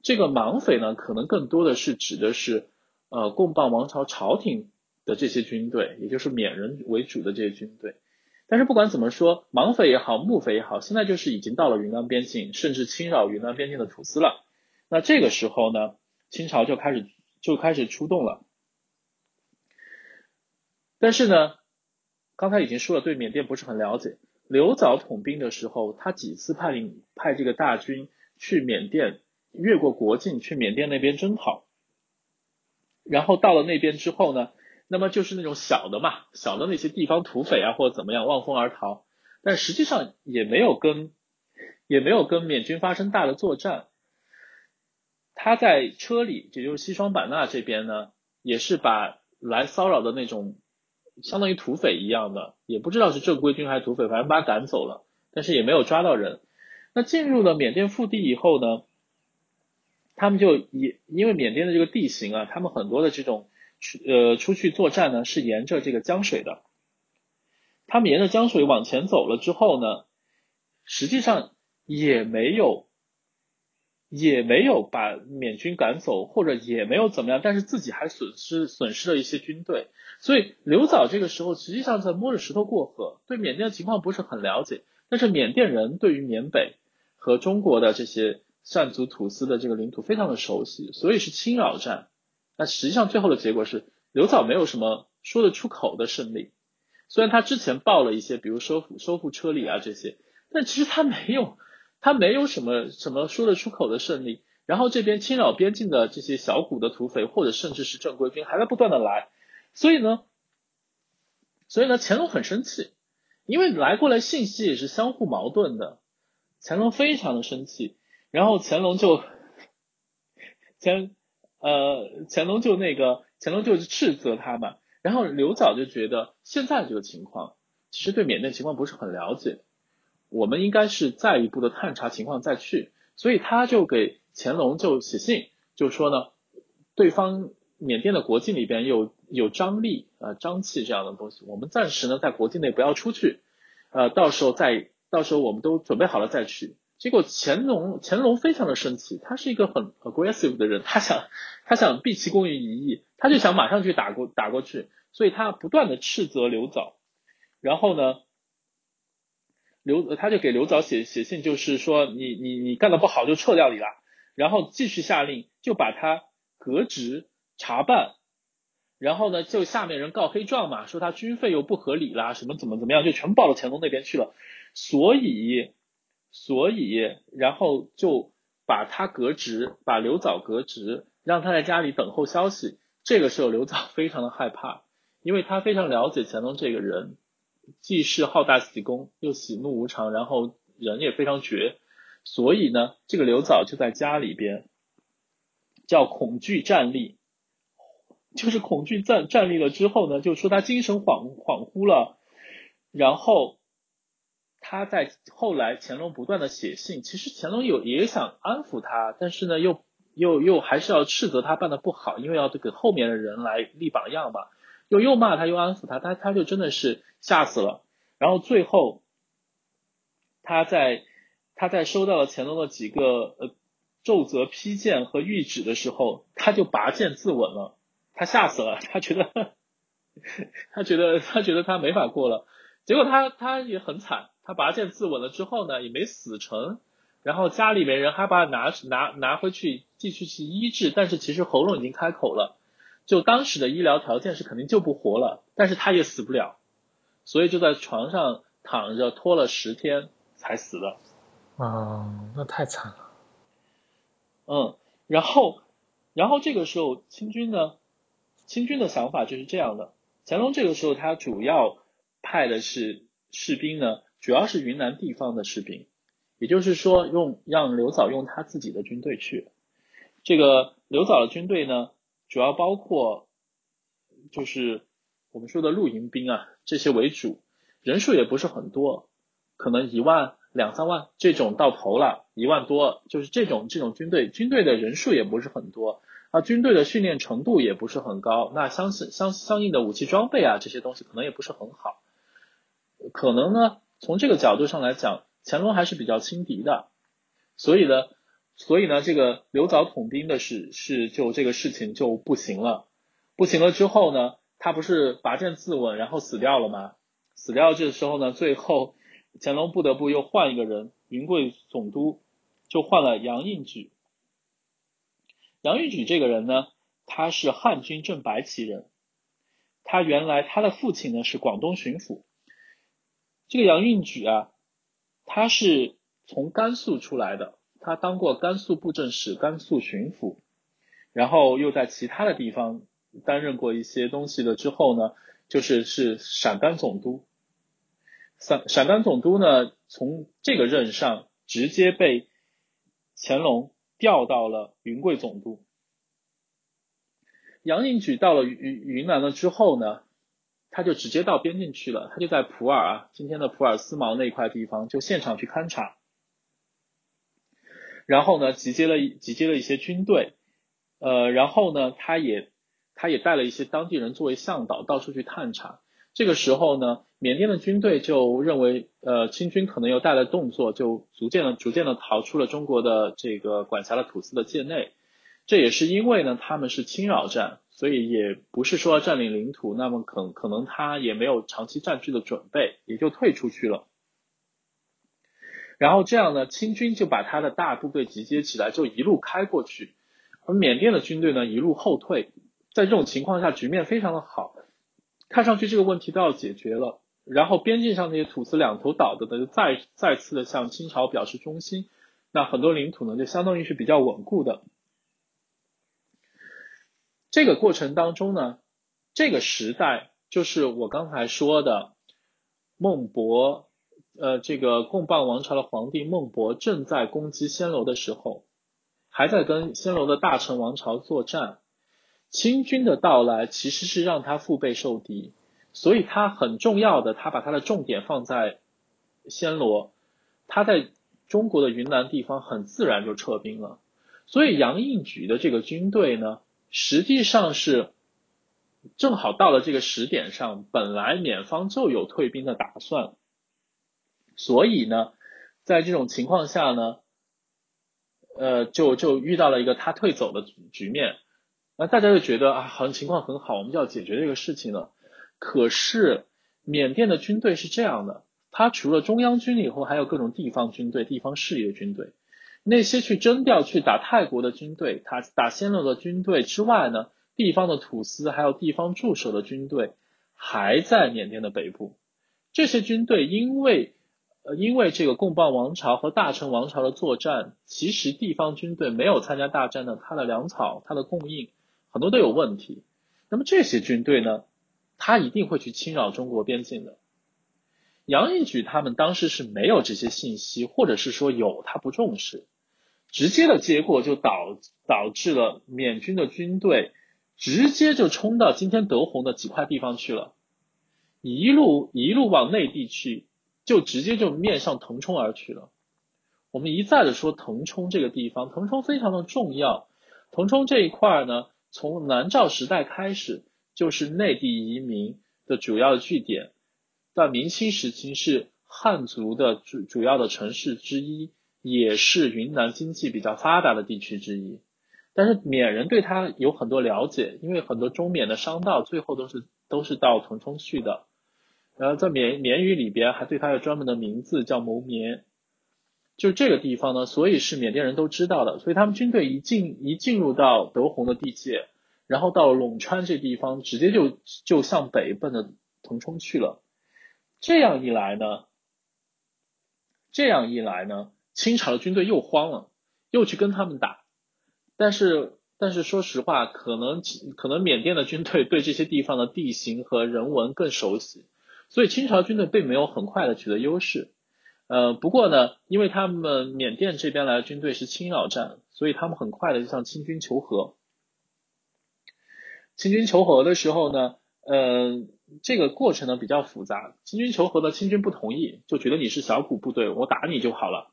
S2: 这个莽匪呢，可能更多的是指的是，呃，贡邦王朝朝廷的这些军队，也就是缅人为主的这些军队。但是不管怎么说，莽匪也好，木匪也好，现在就是已经到了云南边境，甚至侵扰云南边境的土司了。那这个时候呢，清朝就开始就开始出动了。但是呢，刚才已经说了，对缅甸不是很了解。刘藻统兵的时候，他几次派领派这个大军去缅甸。越过国境去缅甸那边征讨，然后到了那边之后呢，那么就是那种小的嘛，小的那些地方土匪啊或者怎么样望风而逃，但实际上也没有跟也没有跟缅军发生大的作战。他在车里，也就是西双版纳这边呢，也是把来骚扰的那种相当于土匪一样的，也不知道是正规军还是土匪，反正把他赶走了，但是也没有抓到人。那进入了缅甸腹地以后呢？他们就也因为缅甸的这个地形啊，他们很多的这种出呃出去作战呢是沿着这个江水的。他们沿着江水往前走了之后呢，实际上也没有也没有把缅军赶走，或者也没有怎么样，但是自己还损失损失了一些军队。所以刘藻这个时候实际上在摸着石头过河，对缅甸的情况不是很了解。但是缅甸人对于缅北和中国的这些。善族土司的这个领土非常的熟悉，所以是侵扰战。那实际上最后的结果是刘藻没有什么说得出口的胜利。虽然他之前报了一些，比如收复收复车里啊这些，但其实他没有他没有什么什么说得出口的胜利。然后这边侵扰边境的这些小股的土匪或者甚至是正规军还在不断的来，所以呢，所以呢乾隆很生气，因为来过来信息也是相互矛盾的，乾隆非常的生气。然后乾隆就 乾呃乾隆就那个乾隆就斥责他嘛，然后刘藻就觉得现在这个情况其实对缅甸情况不是很了解，我们应该是再一步的探查情况再去，所以他就给乾隆就写信，就说呢，对方缅甸的国境里边有有张力啊瘴气这样的东西，我们暂时呢在国境内不要出去，呃到时候再到时候我们都准备好了再去。结果乾隆乾隆非常的生气，他是一个很 aggressive 的人，他想他想毕其功于一役，他就想马上去打过打过去，所以他不断的斥责刘藻，然后呢，刘他就给刘藻写写信，就是说你你你干的不好就撤掉你了，然后继续下令就把他革职查办，然后呢就下面人告黑状嘛，说他军费又不合理啦，什么怎么怎么样，就全报到乾隆那边去了，所以。所以，然后就把他革职，把刘藻革职，让他在家里等候消息。这个时候，刘藻非常的害怕，因为他非常了解乾隆这个人，既是好大喜功，又喜怒无常，然后人也非常绝。所以呢，这个刘藻就在家里边，叫恐惧站立，就是恐惧站站立了之后呢，就说他精神恍恍惚了，然后。他在后来，乾隆不断的写信，其实乾隆有也想安抚他，但是呢，又又又还是要斥责他办的不好，因为要给后面的人来立榜样嘛，又又骂他，又安抚他，他他就真的是吓死了。然后最后，他在他在收到了乾隆的几个呃奏折批件和谕旨的时候，他就拔剑自刎了，他吓死了，他觉得 他觉得他觉得他没法过了，结果他他也很惨。他拔剑自刎了之后呢，也没死成，然后家里面人还把他拿拿拿回去继续去医治，但是其实喉咙已经开口了，就当时的医疗条件是肯定救不活了，但是他也死不了，所以就在床上躺着拖了十天才死的。
S1: 啊，那太惨了。
S2: 嗯，然后，然后这个时候清军呢，清军的想法就是这样的，乾隆这个时候他主要派的是士兵呢，主要是云南地方的士兵。也就是说，用让刘藻用他自己的军队去。这个刘藻的军队呢，主要包括就是我们说的露营兵啊，这些为主，人数也不是很多，可能一万两三万这种到头了，一万多，就是这种这种军队，军队的人数也不是很多啊，军队的训练程度也不是很高，那相相相应的武器装备啊这些东西可能也不是很好，可能呢从这个角度上来讲。乾隆还是比较轻敌的，所以呢，所以呢，这个刘藻统兵的是是就这个事情就不行了，不行了之后呢，他不是拔剑自刎，然后死掉了吗？死掉这时候呢，最后乾隆不得不又换一个人，云贵总督就换了杨应举。杨应举这个人呢，他是汉军正白旗人，他原来他的父亲呢是广东巡抚，这个杨应举啊。他是从甘肃出来的，他当过甘肃布政使、甘肃巡抚，然后又在其他的地方担任过一些东西了。之后呢，就是是陕甘总督。陕陕甘总督呢，从这个任上直接被乾隆调到了云贵总督。杨应举到了云云南了之后呢？他就直接到边境去了，他就在普洱啊，今天的普洱思茅那块地方，就现场去勘察。然后呢，集结了集结了一些军队，呃，然后呢，他也他也带了一些当地人作为向导，到处去探查。这个时候呢，缅甸的军队就认为，呃，清军可能有带来动作，就逐渐的逐渐的逃出了中国的这个管辖的土司的界内。这也是因为呢，他们是侵扰战。所以也不是说占领领土，那么可可能他也没有长期占据的准备，也就退出去了。然后这样呢，清军就把他的大部队集结起来，就一路开过去，而缅甸的军队呢一路后退。在这种情况下，局面非常的好，看上去这个问题都要解决了。然后边境上那些土司两头倒的呢，再再次的向清朝表示忠心，那很多领土呢就相当于是比较稳固的。这个过程当中呢，这个时代就是我刚才说的孟博，呃，这个贡榜王朝的皇帝孟博正在攻击暹罗的时候，还在跟暹罗的大臣王朝作战。清军的到来其实是让他腹背受敌，所以他很重要的，他把他的重点放在暹罗，他在中国的云南地方很自然就撤兵了。所以杨应举的这个军队呢。实际上是正好到了这个时点上，本来缅方就有退兵的打算，所以呢，在这种情况下呢，呃，就就遇到了一个他退走的局面，那大家就觉得啊，好像情况很好，我们就要解决这个事情了。可是缅甸的军队是这样的，他除了中央军以后，还有各种地方军队、地方势力军队。那些去征调去打泰国的军队，他打暹罗的军队之外呢，地方的土司还有地方驻守的军队还在缅甸的北部。这些军队因为呃因为这个贡榜王朝和大成王朝的作战，其实地方军队没有参加大战的，它的粮草、它的供应很多都有问题。那么这些军队呢，他一定会去侵扰中国边境的。杨应举他们当时是没有这些信息，或者是说有他不重视。直接的结果就导导致了缅军的军队直接就冲到今天德宏的几块地方去了，一路一路往内地去，就直接就面向腾冲而去了。我们一再的说腾冲这个地方，腾冲非常的重要。腾冲这一块呢，从南诏时代开始就是内地移民的主要的据点，在明清时期是汉族的主主要的城市之一。也是云南经济比较发达的地区之一，但是缅人对他有很多了解，因为很多中缅的商道最后都是都是到腾冲去的，然后在缅缅语里边还对他有专门的名字叫牟缅，就这个地方呢，所以是缅甸人都知道的，所以他们军队一进一进入到德宏的地界，然后到陇川这地方，直接就就向北奔着腾冲去了。这样一来呢，这样一来呢，清朝的军队又慌了，又去跟他们打。但是但是说实话，可能可能缅甸的军队对这些地方的地形和人文更熟悉，所以清朝军队并没有很快的取得优势。呃，不过呢，因为他们缅甸这边来的军队是侵扰战，所以他们很快的就向清军求和。清军求和的时候呢，呃，这个过程呢比较复杂。清军求和的清军不同意，就觉得你是小股部队，我打你就好了。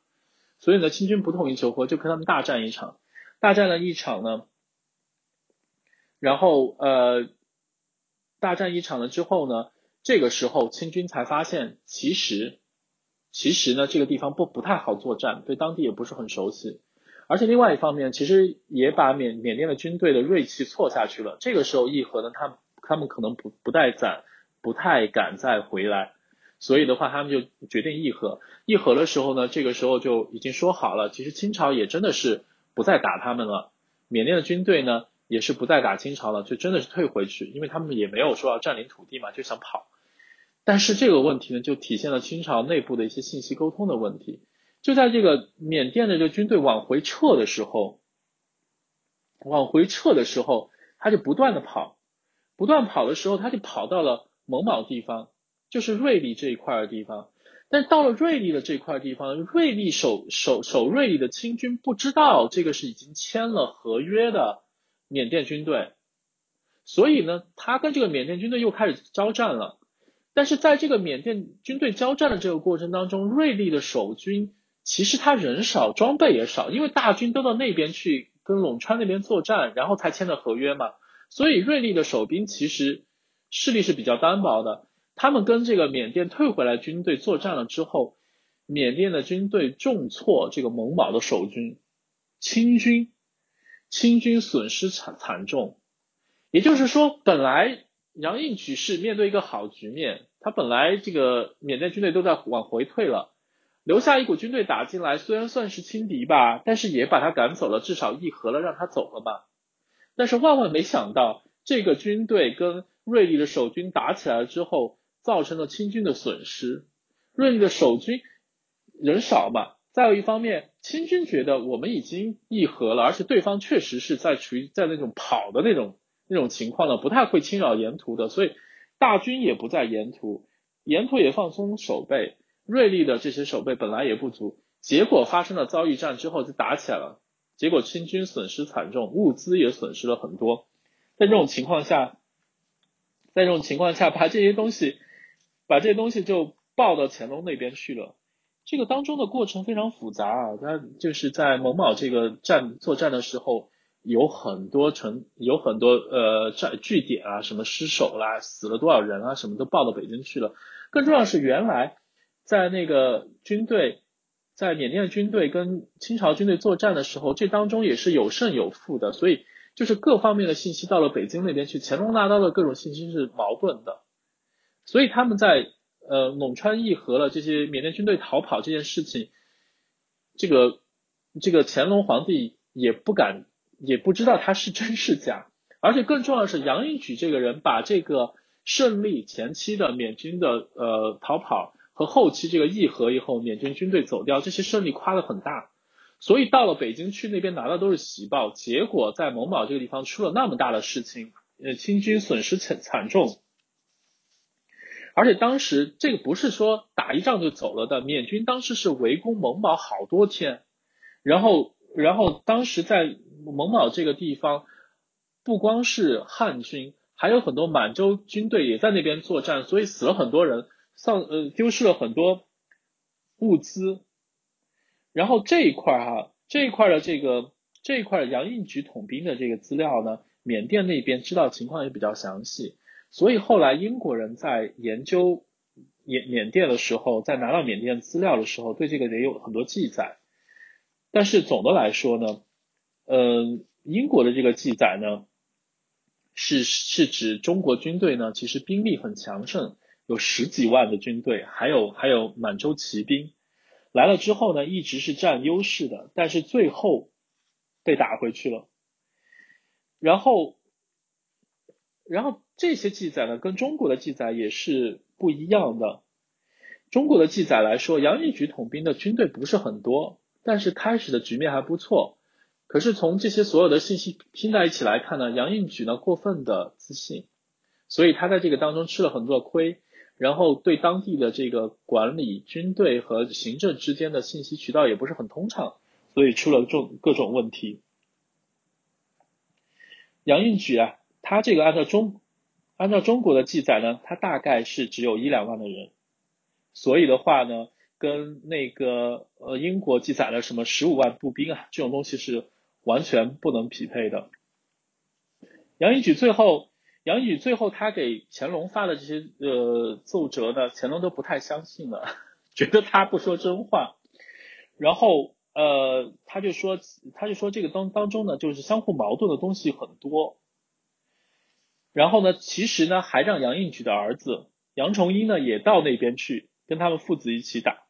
S2: 所以呢，清军不同意求和，就跟他们大战一场。大战了一场呢，然后呃，大战一场了之后呢，这个时候清军才发现，其实。其实呢，这个地方不不太好作战，对当地也不是很熟悉，而且另外一方面，其实也把缅缅甸的军队的锐气挫下去了。这个时候议和呢，他他们可能不不带攒，不太敢再回来，所以的话，他们就决定议和。议和的时候呢，这个时候就已经说好了，其实清朝也真的是不再打他们了，缅甸的军队呢也是不再打清朝了，就真的是退回去，因为他们也没有说要占领土地嘛，就想跑。但是这个问题呢，就体现了清朝内部的一些信息沟通的问题。就在这个缅甸的这个军队往回撤的时候，往回撤的时候，他就不断的跑，不断跑的时候，他就跑到了蒙卯地方，就是瑞丽这一块的地方。但到了瑞丽的这块地方，瑞丽守守守瑞丽的清军不知道这个是已经签了合约的缅甸军队，所以呢，他跟这个缅甸军队又开始交战了。但是在这个缅甸军队交战的这个过程当中，瑞丽的守军其实他人少，装备也少，因为大军都到那边去跟陇川那边作战，然后才签的合约嘛。所以瑞丽的守兵其实势力是比较单薄的。他们跟这个缅甸退回来军队作战了之后，缅甸的军队重挫这个蒙卯的守军，清军，清军损失惨惨重。也就是说，本来。杨应举是面对一个好局面，他本来这个缅甸军队都在往回退了，留下一股军队打进来，虽然算是轻敌吧，但是也把他赶走了，至少议和了，让他走了嘛。但是万万没想到，这个军队跟瑞丽的守军打起来了之后，造成了清军的损失。瑞丽的守军人少嘛，再有一方面，清军觉得我们已经议和了，而且对方确实是在处于在那种跑的那种。那种情况呢，不太会侵扰沿途的，所以大军也不在沿途，沿途也放松守备。锐利的这些守备本来也不足，结果发生了遭遇战之后就打起来了，结果清军损失惨重，物资也损失了很多。在这种情况下，在这种情况下，把这些东西，把这些东西就报到乾隆那边去了。这个当中的过程非常复杂啊，他就是在蒙卯这个战作战的时候。有很多城，有很多呃战据点啊，什么失守啦，死了多少人啊，什么都报到北京去了。更重要是，原来在那个军队，在缅甸军队跟清朝军队作战的时候，这当中也是有胜有负的，所以就是各方面的信息到了北京那边去，乾隆拿到的各种信息是矛盾的。所以他们在呃陇川议和了这些缅甸军队逃跑这件事情，这个这个乾隆皇帝也不敢。也不知道他是真是假，而且更重要的是，杨应举这个人把这个胜利前期的缅军的呃逃跑和后期这个议和以后缅军军队走掉这些胜利夸得很大，所以到了北京去那边拿的都是喜报，结果在蒙宝这个地方出了那么大的事情，呃清军损失惨惨重，而且当时这个不是说打一仗就走了的，缅军当时是围攻蒙宝好多天，然后然后当时在。蒙卯这个地方，不光是汉军，还有很多满洲军队也在那边作战，所以死了很多人，丧呃丢失了很多物资。然后这一块哈，这一块的这个这一块杨应举统兵的这个资料呢，缅甸那边知道情况也比较详细，所以后来英国人在研究缅缅甸的时候，在拿到缅甸资料的时候，对这个也有很多记载。但是总的来说呢。嗯，英国的这个记载呢，是是指中国军队呢，其实兵力很强盛，有十几万的军队，还有还有满洲骑兵。来了之后呢，一直是占优势的，但是最后被打回去了。然后，然后这些记载呢，跟中国的记载也是不一样的。中国的记载来说，杨应举统兵的军队不是很多，但是开始的局面还不错。可是从这些所有的信息拼在一起来看呢，杨应举呢过分的自信，所以他在这个当中吃了很多的亏。然后对当地的这个管理军队和行政之间的信息渠道也不是很通畅，所以出了种各种问题。杨应举啊，他这个按照中按照中国的记载呢，他大概是只有一两万的人，所以的话呢，跟那个呃英国记载的什么十五万步兵啊这种东西是完全不能匹配的。杨应举最后。杨宇最后他给乾隆发的这些呃奏折呢，乾隆都不太相信了，觉得他不说真话。然后呃他就说他就说这个当当中呢，就是相互矛盾的东西很多。然后呢，其实呢还让杨应举的儿子杨崇英呢也到那边去跟他们父子一起打，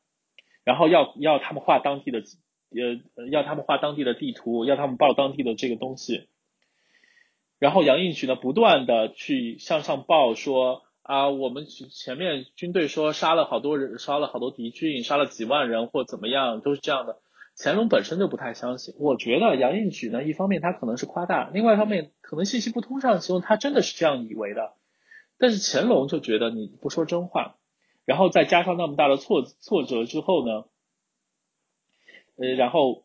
S2: 然后要要他们画当地的呃要他们画当地的地图，要他们报当地的这个东西。然后杨应举呢，不断的去向上报说啊，我们前面军队说杀了好多人，杀了好多敌军，杀了几万人或怎么样，都是这样的。乾隆本身就不太相信。我觉得杨应举呢，一方面他可能是夸大，另外一方面可能信息不通畅，其中他真的是这样以为的。但是乾隆就觉得你不说真话，然后再加上那么大的挫挫折之后呢，呃，然后，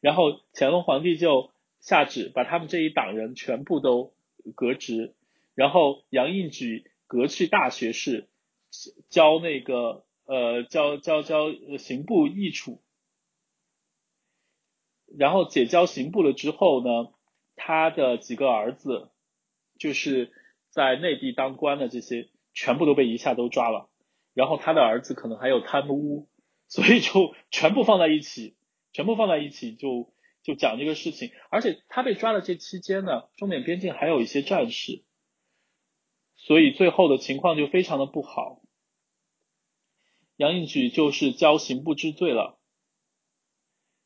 S2: 然后乾隆皇帝就。下旨把他们这一党人全部都革职，然后杨应举革去大学士，教那个呃交交交刑部议处，然后解交刑部了之后呢，他的几个儿子就是在内地当官的这些全部都被一下都抓了，然后他的儿子可能还有贪污，所以就全部放在一起，全部放在一起就。就讲这个事情，而且他被抓的这期间呢，中缅边境还有一些战事，所以最后的情况就非常的不好。杨应举就是交刑部知罪了，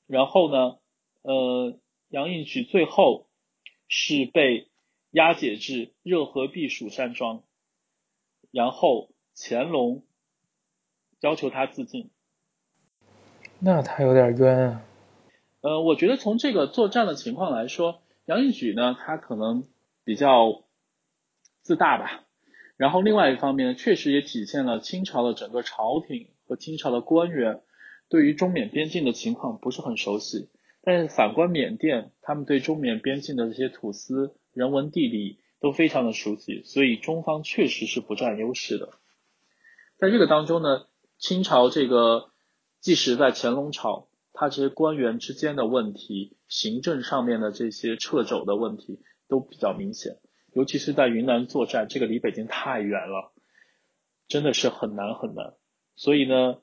S2: 然后呢，呃，杨应举最后是被押解至热河避暑山庄，然后乾隆要求他自尽。
S1: 那他有点冤啊。
S2: 呃，我觉得从这个作战的情况来说，杨应举呢，他可能比较自大吧。然后另外一方面，确实也体现了清朝的整个朝廷和清朝的官员对于中缅边境的情况不是很熟悉。但是反观缅甸，他们对中缅边境的这些土司、人文、地理都非常的熟悉，所以中方确实是不占优势的。在这个当中呢，清朝这个即使在乾隆朝。他这些官员之间的问题，行政上面的这些掣肘的问题都比较明显，尤其是在云南作战，这个离北京太远了，真的是很难很难。所以呢，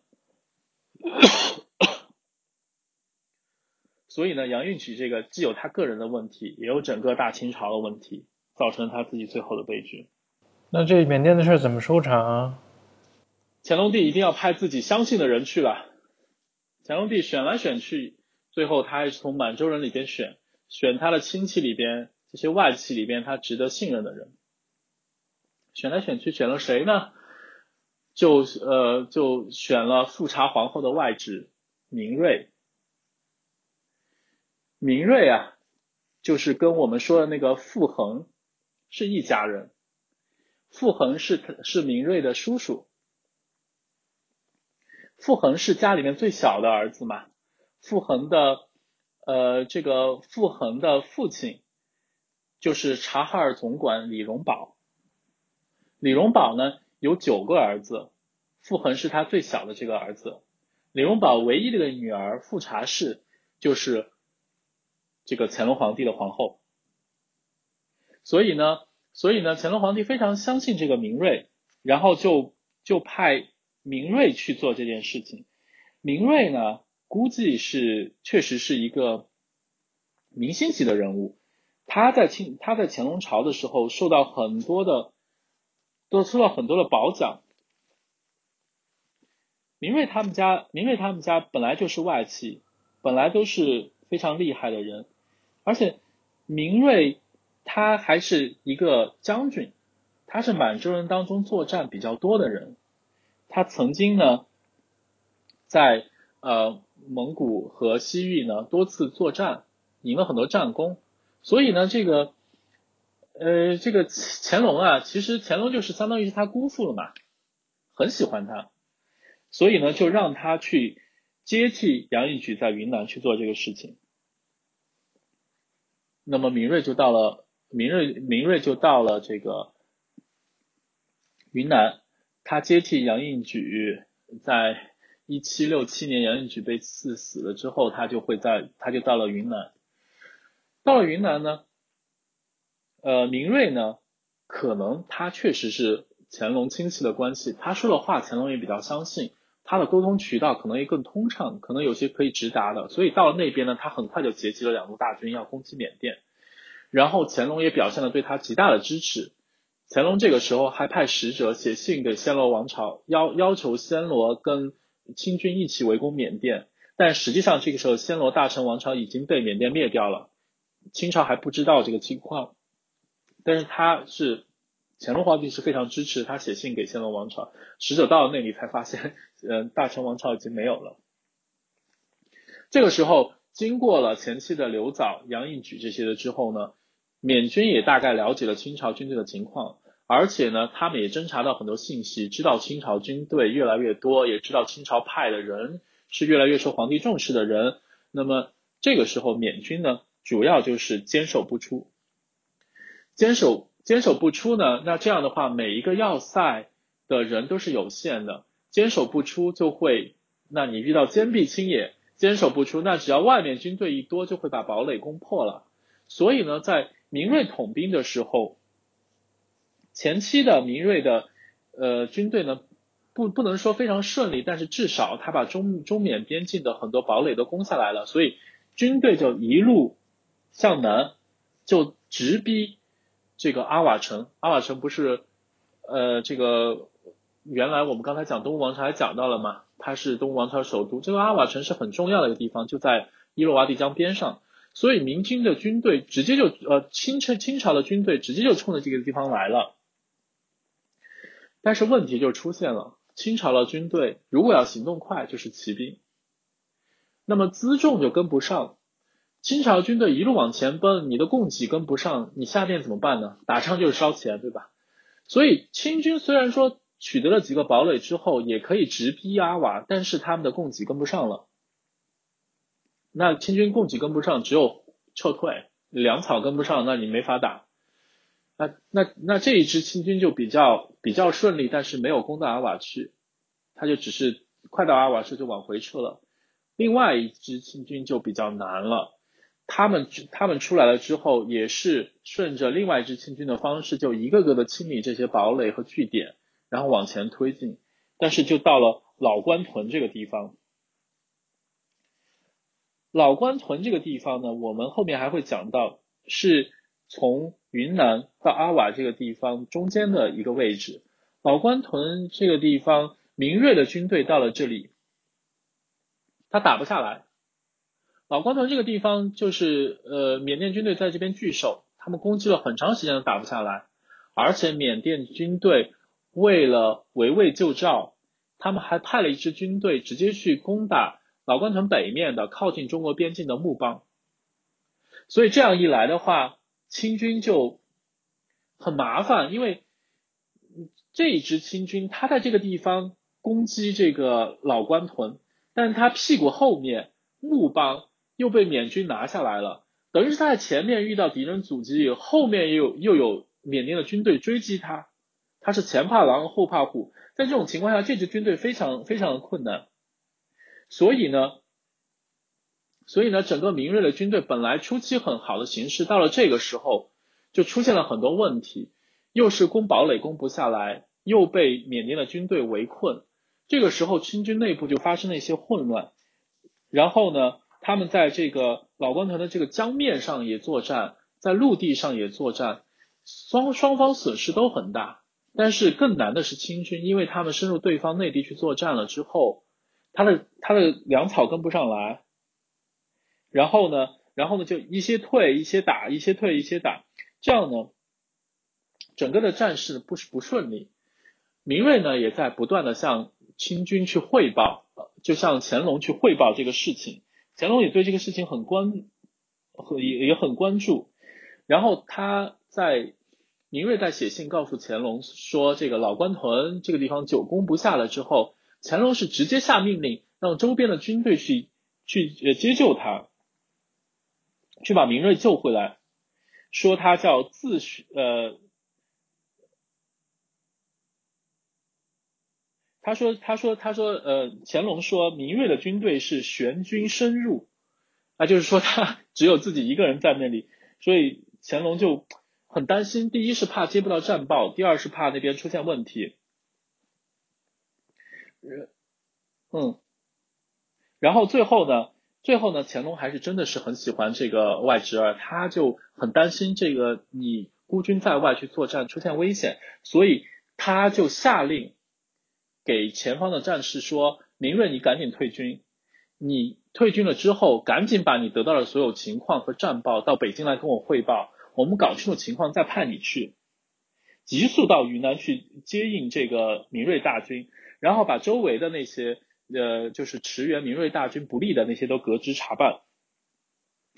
S2: 所以呢，杨运举这个既有他个人的问题，也有整个大清朝的问题，造成他自己最后的悲剧。
S1: 那这缅甸的事怎么收场啊？
S2: 乾隆帝一定要派自己相信的人去了。乾隆帝选来选去，最后他还是从满洲人里边选，选他的亲戚里边这些外戚里边他值得信任的人。选来选去，选了谁呢？就呃就选了富察皇后的外侄明瑞。明瑞啊，就是跟我们说的那个傅恒是一家人。傅恒是是明瑞的叔叔。傅恒是家里面最小的儿子嘛？傅恒的，呃，这个傅恒的父亲就是察哈尔总管李荣保。李荣保呢有九个儿子，傅恒是他最小的这个儿子。李荣保唯一的个女儿富察氏就是这个乾隆皇帝的皇后。所以呢，所以呢，乾隆皇帝非常相信这个明瑞，然后就就派。明瑞去做这件事情，明瑞呢，估计是确实是一个明星级的人物。他在清他在乾隆朝的时候，受到很多的，都受到很多的褒奖。明瑞他们家，明瑞他们家本来就是外戚，本来都是非常厉害的人，而且明瑞他还是一个将军，他是满洲人当中作战比较多的人，他曾经呢，在呃蒙古和西域呢多次作战，赢了很多战功，所以呢这个呃这个乾隆啊，其实乾隆就是相当于是他姑父了嘛，很喜欢他，所以呢就让他去接替杨义举在云南去做这个事情。那么明瑞就到了，明瑞明瑞就到了这个云南，他接替杨应举，在一七六七年杨应举被赐死了之后，他就会在他就到了云南，到了云南呢，呃，明瑞呢，可能他确实是乾隆亲戚的关系，他说的话乾隆也比较相信，他的沟通渠道可能也更通畅，可能有些可以直达的，所以到了那边呢，他很快就结集了两路大军要攻击缅甸。然后乾隆也表现了对他极大的支持，乾隆这个时候还派使者写信给暹罗王朝，要要求暹罗跟清军一起围攻缅甸，但实际上这个时候暹罗大臣王朝已经被缅甸灭掉了，清朝还不知道这个情况，但是他是乾隆皇帝是非常支持他写信给乾隆王朝，使者到了那里才发现，嗯，大成王朝已经没有了，这个时候经过了前期的刘藻、杨应举这些的之后呢。缅军也大概了解了清朝军队的情况，而且呢，他们也侦查到很多信息，知道清朝军队越来越多，也知道清朝派的人是越来越受皇帝重视的人。那么这个时候，缅军呢，主要就是坚守不出。坚守坚守不出呢，那这样的话，每一个要塞的人都是有限的，坚守不出就会，那你遇到坚壁清野，坚守不出，那只要外面军队一多，就会把堡垒攻破了。所以呢，在明瑞统兵的时候，前期的明瑞的呃军队呢，不不能说非常顺利，但是至少他把中中缅边境的很多堡垒都攻下来了，所以军队就一路向南，就直逼这个阿瓦城。阿瓦城不是呃这个原来我们刚才讲东吴王朝还讲到了嘛，它是东吴王朝首都，这个阿瓦城是很重要的一个地方，就在伊洛瓦底江边上。所以明军的军队直接就呃清朝清朝的军队直接就冲着这个地方来了，但是问题就出现了，清朝的军队如果要行动快就是骑兵，那么辎重就跟不上，清朝军队一路往前奔，你的供给跟不上，你下面怎么办呢？打仗就是烧钱，对吧？所以清军虽然说取得了几个堡垒之后，也可以直逼阿瓦，但是他们的供给跟不上了。那清军供给跟不上，只有撤退，粮草跟不上，那你没法打。那那那这一支清军就比较比较顺利，但是没有攻到阿瓦去，他就只是快到阿瓦时就往回撤了。另外一支清军就比较难了，他们他们出来了之后，也是顺着另外一支清军的方式，就一个个的清理这些堡垒和据点，然后往前推进。但是就到了老关屯这个地方。老关屯这个地方呢，我们后面还会讲到，是从云南到阿瓦这个地方中间的一个位置。老关屯这个地方，明锐的军队到了这里，他打不下来。老关屯这个地方就是呃，缅甸军队在这边据守，他们攻击了很长时间都打不下来，而且缅甸军队为了围魏救赵，他们还派了一支军队直接去攻打。老关屯北面的靠近中国边境的木邦，所以这样一来的话，清军就很麻烦，因为这一支清军他在这个地方攻击这个老关屯，但他屁股后面木邦又被缅军拿下来了，等于是他在前面遇到敌人阻击，后面又又有缅甸的军队追击他，他是前怕狼后怕虎，在这种情况下，这支军队非常非常的困难。所以呢，所以呢，整个明锐的军队本来初期很好的形势，到了这个时候就出现了很多问题，又是攻堡垒攻不下来，又被缅甸的军队围困。这个时候清军内部就发生了一些混乱，然后呢，他们在这个老关屯的这个江面上也作战，在陆地上也作战，双双方损失都很大。但是更难的是清军，因为他们深入对方内地去作战了之后。他的他的粮草跟不上来，然后呢，然后呢就一些退一些打，一些退一些打，这样呢，整个的战事不是不顺利。明瑞呢也在不断的向清军去汇报，就向乾隆去汇报这个事情。乾隆也对这个事情很关，很也也很关注。然后他在明瑞在写信告诉乾隆说，这个老关屯这个地方久攻不下了之后。乾隆是直接下命令，让周边的军队去去呃接救他，去把明瑞救回来，说他叫自呃，他说他说他说呃，乾隆说明瑞的军队是玄军深入，那就是说他 只有自己一个人在那里，所以乾隆就很担心，第一是怕接不到战报，第二是怕那边出现问题。嗯，然后最后呢，最后呢，乾隆还是真的是很喜欢这个外侄儿，他就很担心这个你孤军在外去作战出现危险，所以他就下令给前方的战士说：“明瑞，你赶紧退军，你退军了之后，赶紧把你得到的所有情况和战报到北京来跟我汇报，我们搞清楚情况再派你去，急速到云南去接应这个明瑞大军。”然后把周围的那些呃，就是驰援明瑞大军不利的那些都革职查办。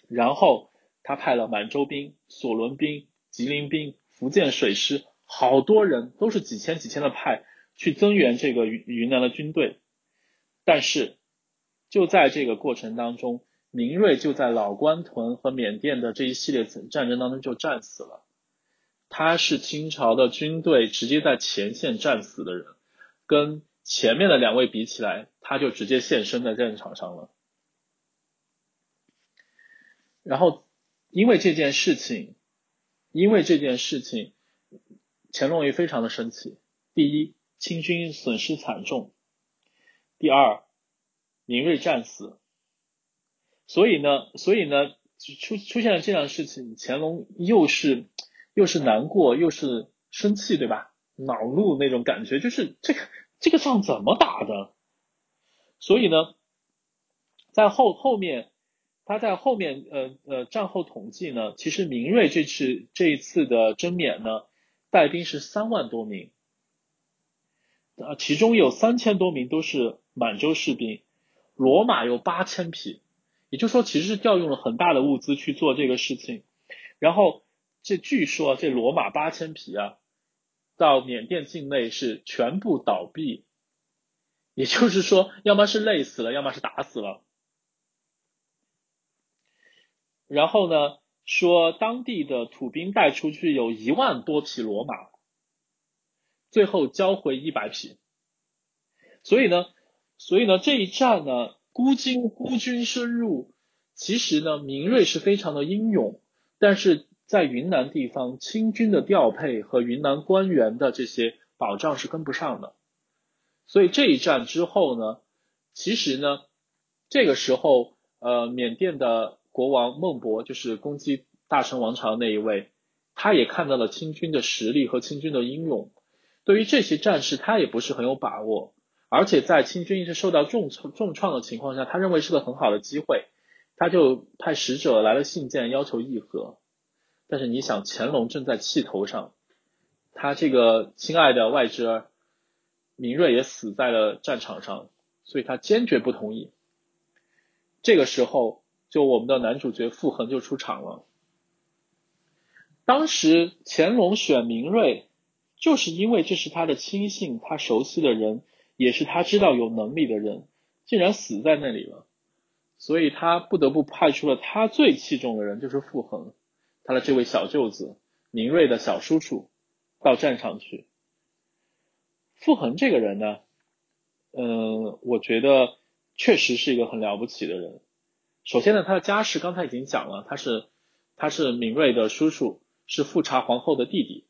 S2: 然后他派了满洲兵、索伦兵、吉林兵、福建水师，好多人都是几千几千的派去增援这个云云南的军队。但是就在这个过程当中，明瑞就在老关屯和缅甸的这一系列战争当中就战死了。他是清朝的军队直接在前线战死的人，跟。前面的两位比起来，他就直接现身在战场上了。然后，因为这件事情，因为这件事情，乾隆也非常的生气。第一，清军损失惨重；第二，明瑞战死。所以呢，所以呢，出出现了这样的事情，乾隆又是又是难过，又是生气，对吧？恼怒那种感觉，就是这个。这个仗怎么打的？所以呢，在后后面，他在后面呃呃战后统计呢，其实明瑞这次这一次的征缅呢，带兵是三万多名，啊，其中有三千多名都是满洲士兵，罗马有八千匹，也就是说其实是调用了很大的物资去做这个事情，然后这据说这罗马八千匹啊。到缅甸境内是全部倒闭，也就是说，要么是累死了，要么是打死了。然后呢，说当地的土兵带出去有一万多匹罗马，最后交回一百匹。所以呢，所以呢，这一战呢，孤军孤军深入，其实呢，明瑞是非常的英勇，但是。在云南地方，清军的调配和云南官员的这些保障是跟不上的，所以这一战之后呢，其实呢，这个时候，呃，缅甸的国王孟博就是攻击大成王朝那一位，他也看到了清军的实力和清军的英勇，对于这些战事他也不是很有把握，而且在清军一直受到重重创的情况下，他认为是个很好的机会，他就派使者来了信件，要求议和。但是你想，乾隆正在气头上，他这个亲爱的外侄儿明瑞也死在了战场上，所以他坚决不同意。这个时候，就我们的男主角傅恒就出场了。当时乾隆选明瑞，就是因为这是他的亲信，他熟悉的人，也是他知道有能力的人，竟然死在那里了，所以他不得不派出了他最器重的人，就是傅恒。他的这位小舅子，明瑞的小叔叔，到战场去。傅恒这个人呢，嗯，我觉得确实是一个很了不起的人。首先呢，他的家世刚才已经讲了，他是他是明瑞的叔叔，是富察皇后的弟弟，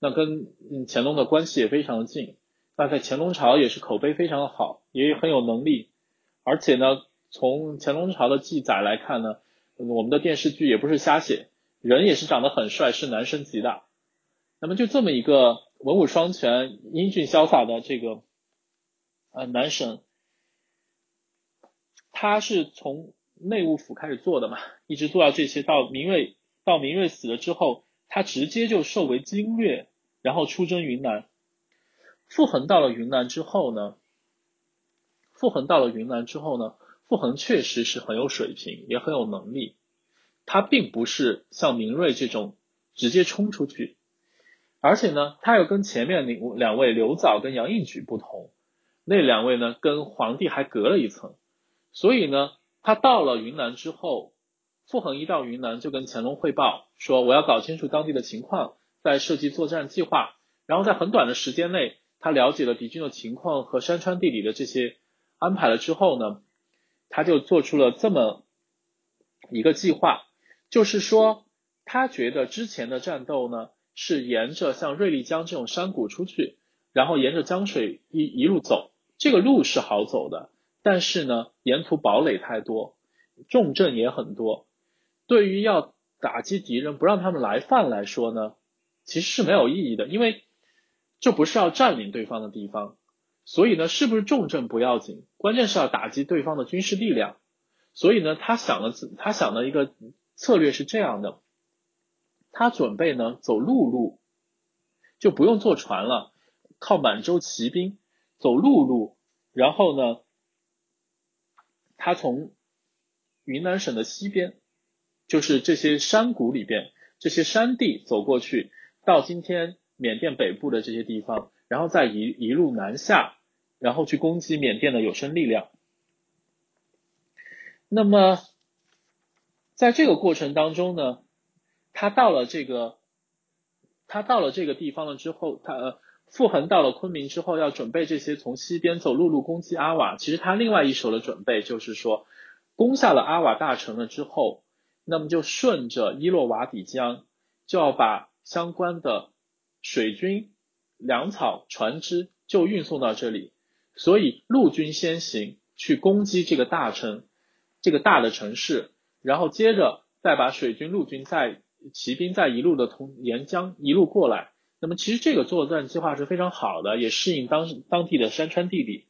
S2: 那跟嗯乾隆的关系也非常的近。那在乾隆朝也是口碑非常的好，也很有能力。而且呢，从乾隆朝的记载来看呢，我们的电视剧也不是瞎写。人也是长得很帅，是男生级的。那么就这么一个文武双全、英俊潇洒的这个呃男神，他是从内务府开始做的嘛，一直做到这些，到明瑞到明瑞死了之后，他直接就授为经略，然后出征云南。傅恒到了云南之后呢，傅恒到了云南之后呢，傅恒确实是很有水平，也很有能力。他并不是像明瑞这种直接冲出去，而且呢，他又跟前面两两位刘藻跟杨应举不同，那两位呢跟皇帝还隔了一层，所以呢，他到了云南之后，傅恒一到云南就跟乾隆汇报说，我要搞清楚当地的情况，在设计作战计划，然后在很短的时间内。他了解了敌军的情况和山川地理的这些安排了之后呢，他就做出了这么一个计划，就是说他觉得之前的战斗呢是沿着像瑞丽江这种山谷出去，然后沿着江水一一路走，这个路是好走的，但是呢沿途堡垒太多，重镇也很多，对于要打击敌人不让他们来犯来说呢，其实是没有意义的，因为。这不是要占领对方的地方，所以呢，是不是重镇不要紧，关键是要打击对方的军事力量。所以呢，他想的他想的一个策略是这样的，他准备呢走陆路，就不用坐船了，靠满洲骑兵走陆路，然后呢，他从云南省的西边，就是这些山谷里边这些山地走过去，到今天。缅甸北部的这些地方，然后再一一路南下，然后去攻击缅甸的有生力量。那么，在这个过程当中呢，他到了这个，他到了这个地方了之后，他呃，傅恒到了昆明之后，要准备这些从西边走陆路攻击阿瓦。其实他另外一手的准备就是说，攻下了阿瓦大城了之后，那么就顺着伊洛瓦底江，就要把相关的。水军、粮草、船只就运送到这里，所以陆军先行去攻击这个大城，这个大的城市，然后接着再把水军、陆军在骑兵再一路的从沿江一路过来。那么其实这个作战计划是非常好的，也适应当当地的山川地理。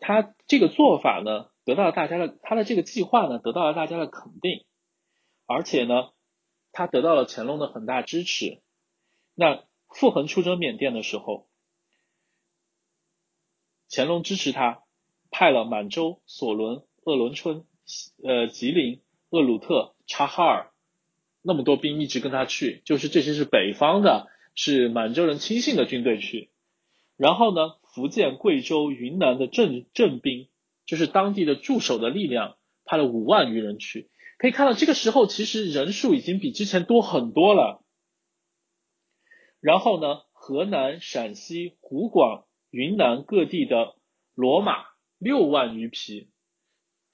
S2: 他这个做法呢，得到了大家的他的这个计划呢，得到了大家的肯定，而且呢。他得到了乾隆的很大支持。那傅恒出征缅甸的时候，乾隆支持他，派了满洲、索伦、鄂伦春、呃吉林、鄂鲁特、察哈尔那么多兵一直跟他去，就是这些是北方的，是满洲人亲信的军队去。然后呢，福建、贵州、云南的镇镇兵，就是当地的驻守的力量，派了五万余人去。可以看到，这个时候其实人数已经比之前多很多了。然后呢，河南、陕西、湖广、云南各地的骡马六万余匹，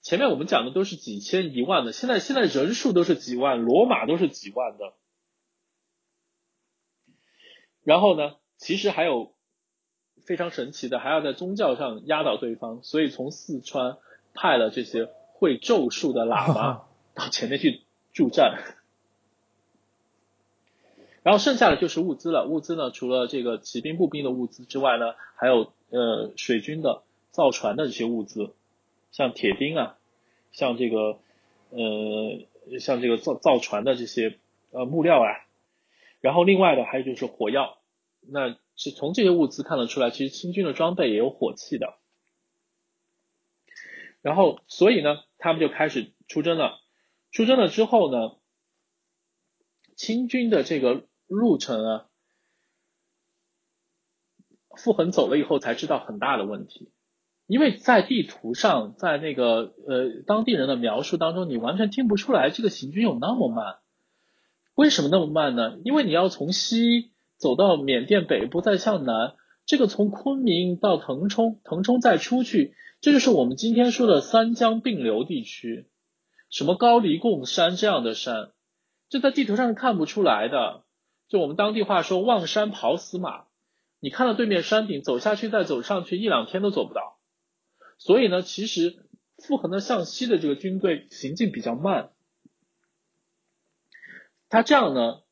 S2: 前面我们讲的都是几千、一万的，现在现在人数都是几万，骡马都是几万的。然后呢，其实还有非常神奇的，还要在宗教上压倒对方，所以从四川派了这些会咒术的喇嘛。到前面去助战，然后剩下的就是物资了。物资呢，除了这个骑兵、步兵的物资之外呢，还有呃水军的造船的这些物资，像铁钉啊，像这个呃像这个造造船的这些呃木料啊，然后另外的还有就是火药。那是从这些物资看得出来，其实清军的装备也有火器的。然后所以呢，他们就开始出征了。出征了之后呢，清军的这个路程啊，傅恒走了以后才知道很大的问题，因为在地图上，在那个呃当地人的描述当中，你完全听不出来这个行军有那么慢。为什么那么慢呢？因为你要从西走到缅甸北部，再向南，这个从昆明到腾冲，腾冲再出去，这就是我们今天说的三江并流地区。什么高黎贡山这样的山，这在地图上是看不出来的。就我们当地话说，望山跑死马。你看到对面山顶，走下去再走上去，一两天都走不到。所以呢，其实傅恒的向西的这个军队行进比较慢。他这样呢，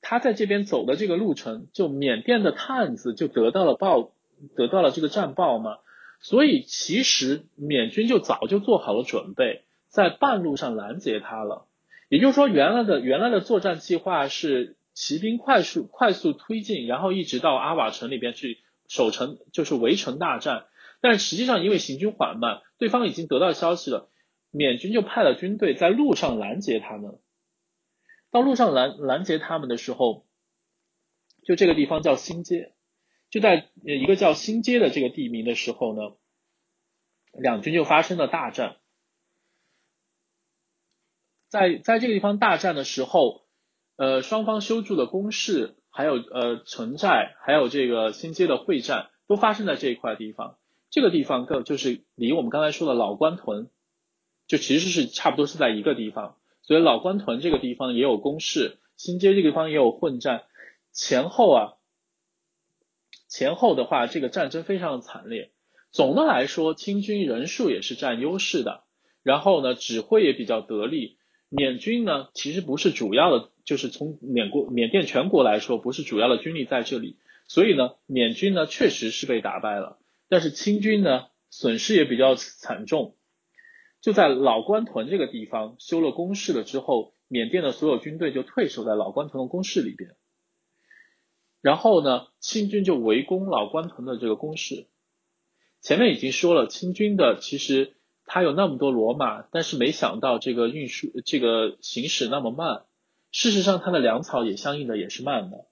S2: 他在这边走的这个路程，就缅甸的探子就得到了报，得到了这个战报嘛，所以其实缅军就早就做好了准备，在半路上拦截他了。也就是说，原来的原来的作战计划是骑兵快速快速推进，然后一直到阿瓦城里边去守城，就是围城大战。但实际上，因为行军缓慢，对方已经得到消息了，缅军就派了军队在路上拦截他们。到路上拦拦截他们的时候，就这个地方叫新街，就在一个叫新街的这个地名的时候呢，两军就发生了大战。在在这个地方大战的时候，呃，双方修筑的工事，还有呃城寨，还有这个新街的会战，都发生在这一块地方。这个地方更就是离我们刚才说的老关屯，就其实是差不多是在一个地方。所以老关屯这个地方也有工事，新街这个地方也有混战，前后啊，前后的话，这个战争非常的惨烈。总的来说，清军人数也是占优势的，然后呢，指挥也比较得力。缅军呢，其实不是主要的，就是从缅国、缅甸全国来说，不是主要的军力在这里，所以呢，缅军呢确实是被打败了，但是清军呢损失也比较惨重。就在老关屯这个地方修了工事了之后，缅甸的所有军队就退守在老关屯的工事里边，然后呢，清军就围攻老关屯的这个工事。前面已经说了，清军的其实。他有那么多骡马，但是没想到这个运输这个行驶那么慢。事实上，他的粮草也相应的也是慢的。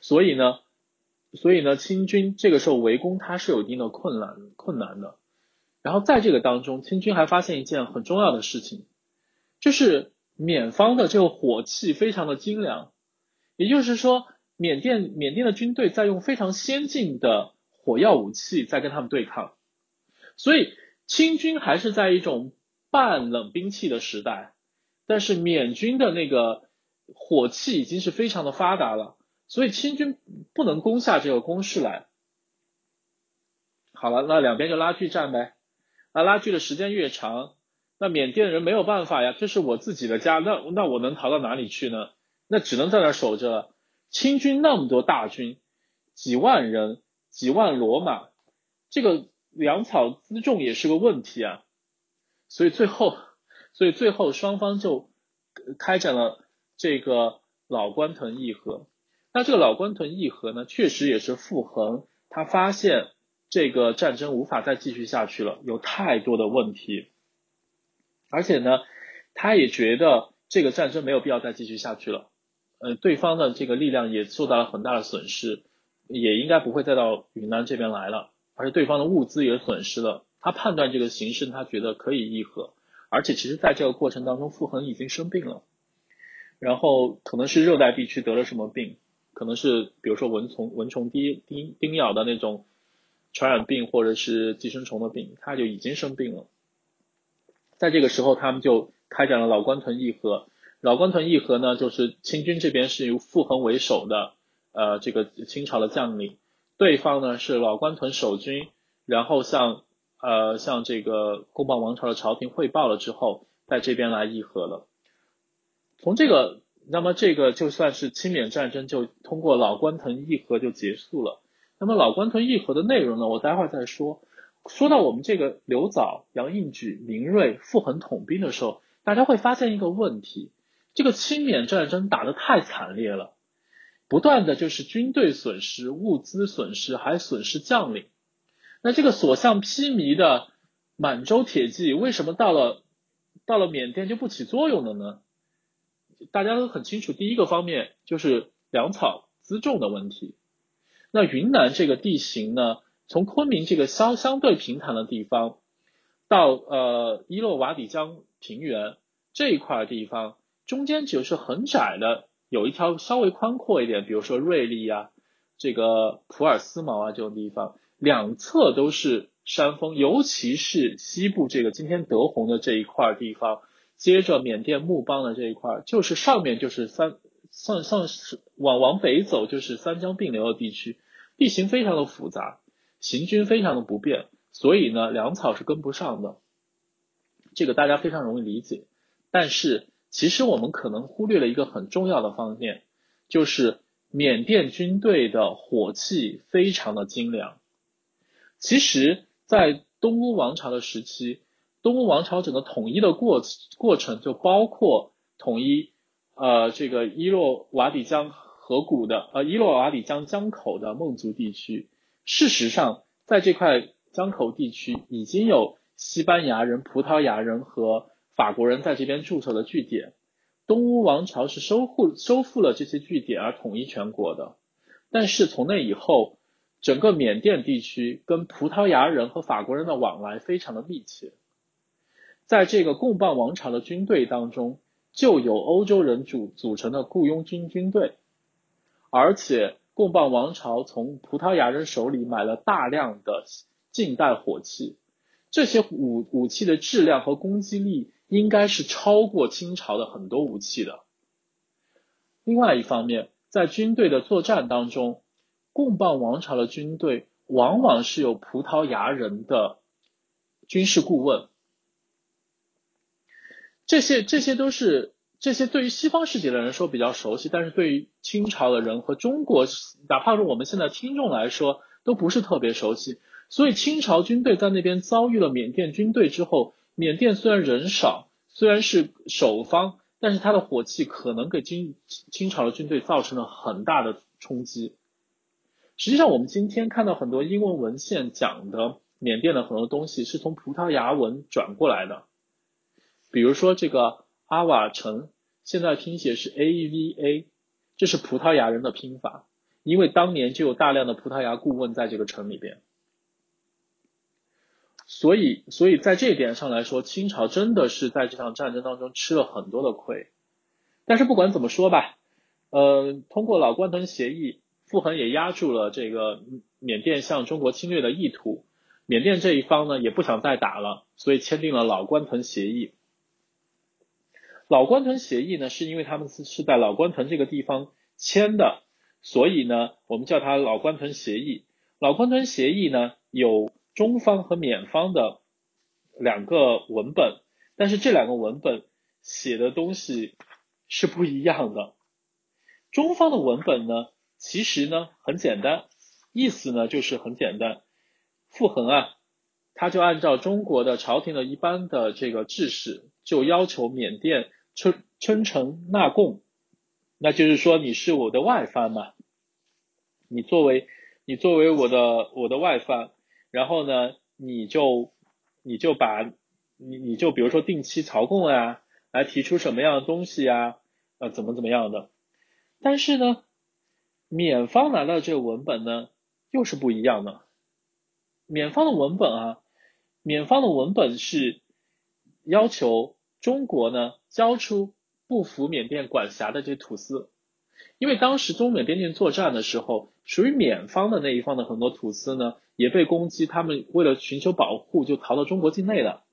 S2: 所以呢，所以呢，清军这个时候围攻他是有一定的困难困难的。然后在这个当中，清军还发现一件很重要的事情，就是缅方的这个火器非常的精良，也就是说，缅甸缅甸的军队在用非常先进的火药武器在跟他们对抗。所以清军还是在一种半冷兵器的时代，但是缅军的那个火器已经是非常的发达了，所以清军不能攻下这个工事来。好了，那两边就拉锯战呗，那拉锯的时间越长，那缅甸人没有办法呀，这是我自己的家，那那我能逃到哪里去呢？那只能在那守着。清军那么多大军，几万人，几万骡马，这个。粮草辎重也是个问题啊，所以最后，所以最后双方就开展了这个老关屯议和。那这个老关屯议和呢，确实也是傅恒他发现这个战争无法再继续下去了，有太多的问题，而且呢，他也觉得这个战争没有必要再继续下去了。呃，对方的这个力量也受到了很大的损失，也应该不会再到云南这边来了。而且对方的物资也损失了，他判断这个形势，他觉得可以议和。而且其实在这个过程当中，傅恒已经生病了，然后可能是热带地区得了什么病，可能是比如说蚊虫蚊虫叮叮叮咬的那种传染病，或者是寄生虫的病，他就已经生病了。在这个时候，他们就开展了老关屯议和。老关屯议和呢，就是清军这边是由傅恒为首的，呃，这个清朝的将领。对方呢是老关屯守军，然后向呃向这个公邦王朝的朝廷汇报了之后，在这边来议和了。从这个，那么这个就算是清缅战争就通过老关屯议和就结束了。那么老关屯议和的内容呢，我待会儿再说。说到我们这个刘藻、杨应举、林瑞、傅恒统兵的时候，大家会发现一个问题：这个清缅战争打得太惨烈了。不断的就是军队损失、物资损失，还损失将领。那这个所向披靡的满洲铁骑，为什么到了到了缅甸就不起作用了呢？大家都很清楚，第一个方面就是粮草辎重的问题。那云南这个地形呢，从昆明这个相相对平坦的地方，到呃伊洛瓦底江平原这一块地方，中间只是很窄的。有一条稍微宽阔一点，比如说瑞丽啊，这个普洱思茅啊这种地方，两侧都是山峰，尤其是西部这个今天德宏的这一块地方，接着缅甸木邦的这一块，就是上面就是三上上是往往北走就是三江并流的地区，地形非常的复杂，行军非常的不便，所以呢粮草是跟不上的，这个大家非常容易理解，但是。其实我们可能忽略了一个很重要的方面，就是缅甸军队的火器非常的精良，其实，在东乌王朝的时期，东乌王朝整个统一的过过程就包括统一呃这个伊洛瓦底江河谷的呃伊洛瓦底江江口的孟族地区。事实上，在这块江口地区已经有西班牙人、葡萄牙人和法国人在这边驻守的据点。东乌王朝是收复收复了这些据点而统一全国的。但是从那以后，整个缅甸地区跟葡萄牙人和法国人的往来非常的密切。在这个贡邦王朝的军队当中，就有欧洲人组组成的雇佣军军队，而且贡邦王朝从葡萄牙人手里买了大量的近代火器，这些武武器的质量和攻击力应该是超过清朝的很多武器的。另外一方面，在军队的作战当中，贡邦王朝的军队往往是有葡萄牙人的军事顾问。这些这些都是这些对于西方世界的人说比较熟悉，但是对于清朝的人和中国，哪怕是我们现在听众来说，都不是特别熟悉。所以清朝军队在那边遭遇了缅甸军队之后，缅甸虽然人少，虽然是守方，但是他的火器可能给清清朝的军队造成了很大的冲击。实际上，我们今天看到很多英文文献讲的缅甸的很多东西，是从葡萄牙文转过来的。比如说这个阿瓦城，现在拼写是 A V A，这是葡萄牙人的拼法，因为当年就有大量的葡萄牙顾问在这个城里边，所以所以在这一点上来说，清朝真的是在这场战争当中吃了很多的亏。但是不管怎么说吧，呃，通过老关屯协议，傅恒也压住了这个缅甸向中国侵略的意图，缅甸这一方呢也不想再打了，所以签订了老关屯协议。老关屯协议呢，是因为他们是是在老关屯这个地方签的，所以呢，我们叫它老关屯协议。老关屯协议呢，有中方和缅方的两个文本，但是这两个文本写的东西是不一样的。中方的文本呢，其实呢很简单，意思呢就是很简单，傅恒啊，他就按照中国的朝廷的一般的这个制式，就要求缅甸。称称臣纳贡，那就是说你是我的外藩嘛，你作为你作为我的我的外藩，然后呢，你就你就把你你就比如说定期朝贡啊，来提出什么样的东西啊，呃怎么怎么样的，但是呢，缅方拿到这个文本呢，又是不一样的，缅方的文本啊，缅方的文本是要求。中国呢交出不服缅甸管辖的这些土司，因为当时中缅边境作战的时候，属于缅方的那一方的很多土司呢也被攻击，他们为了寻求保护就逃到中国境内了，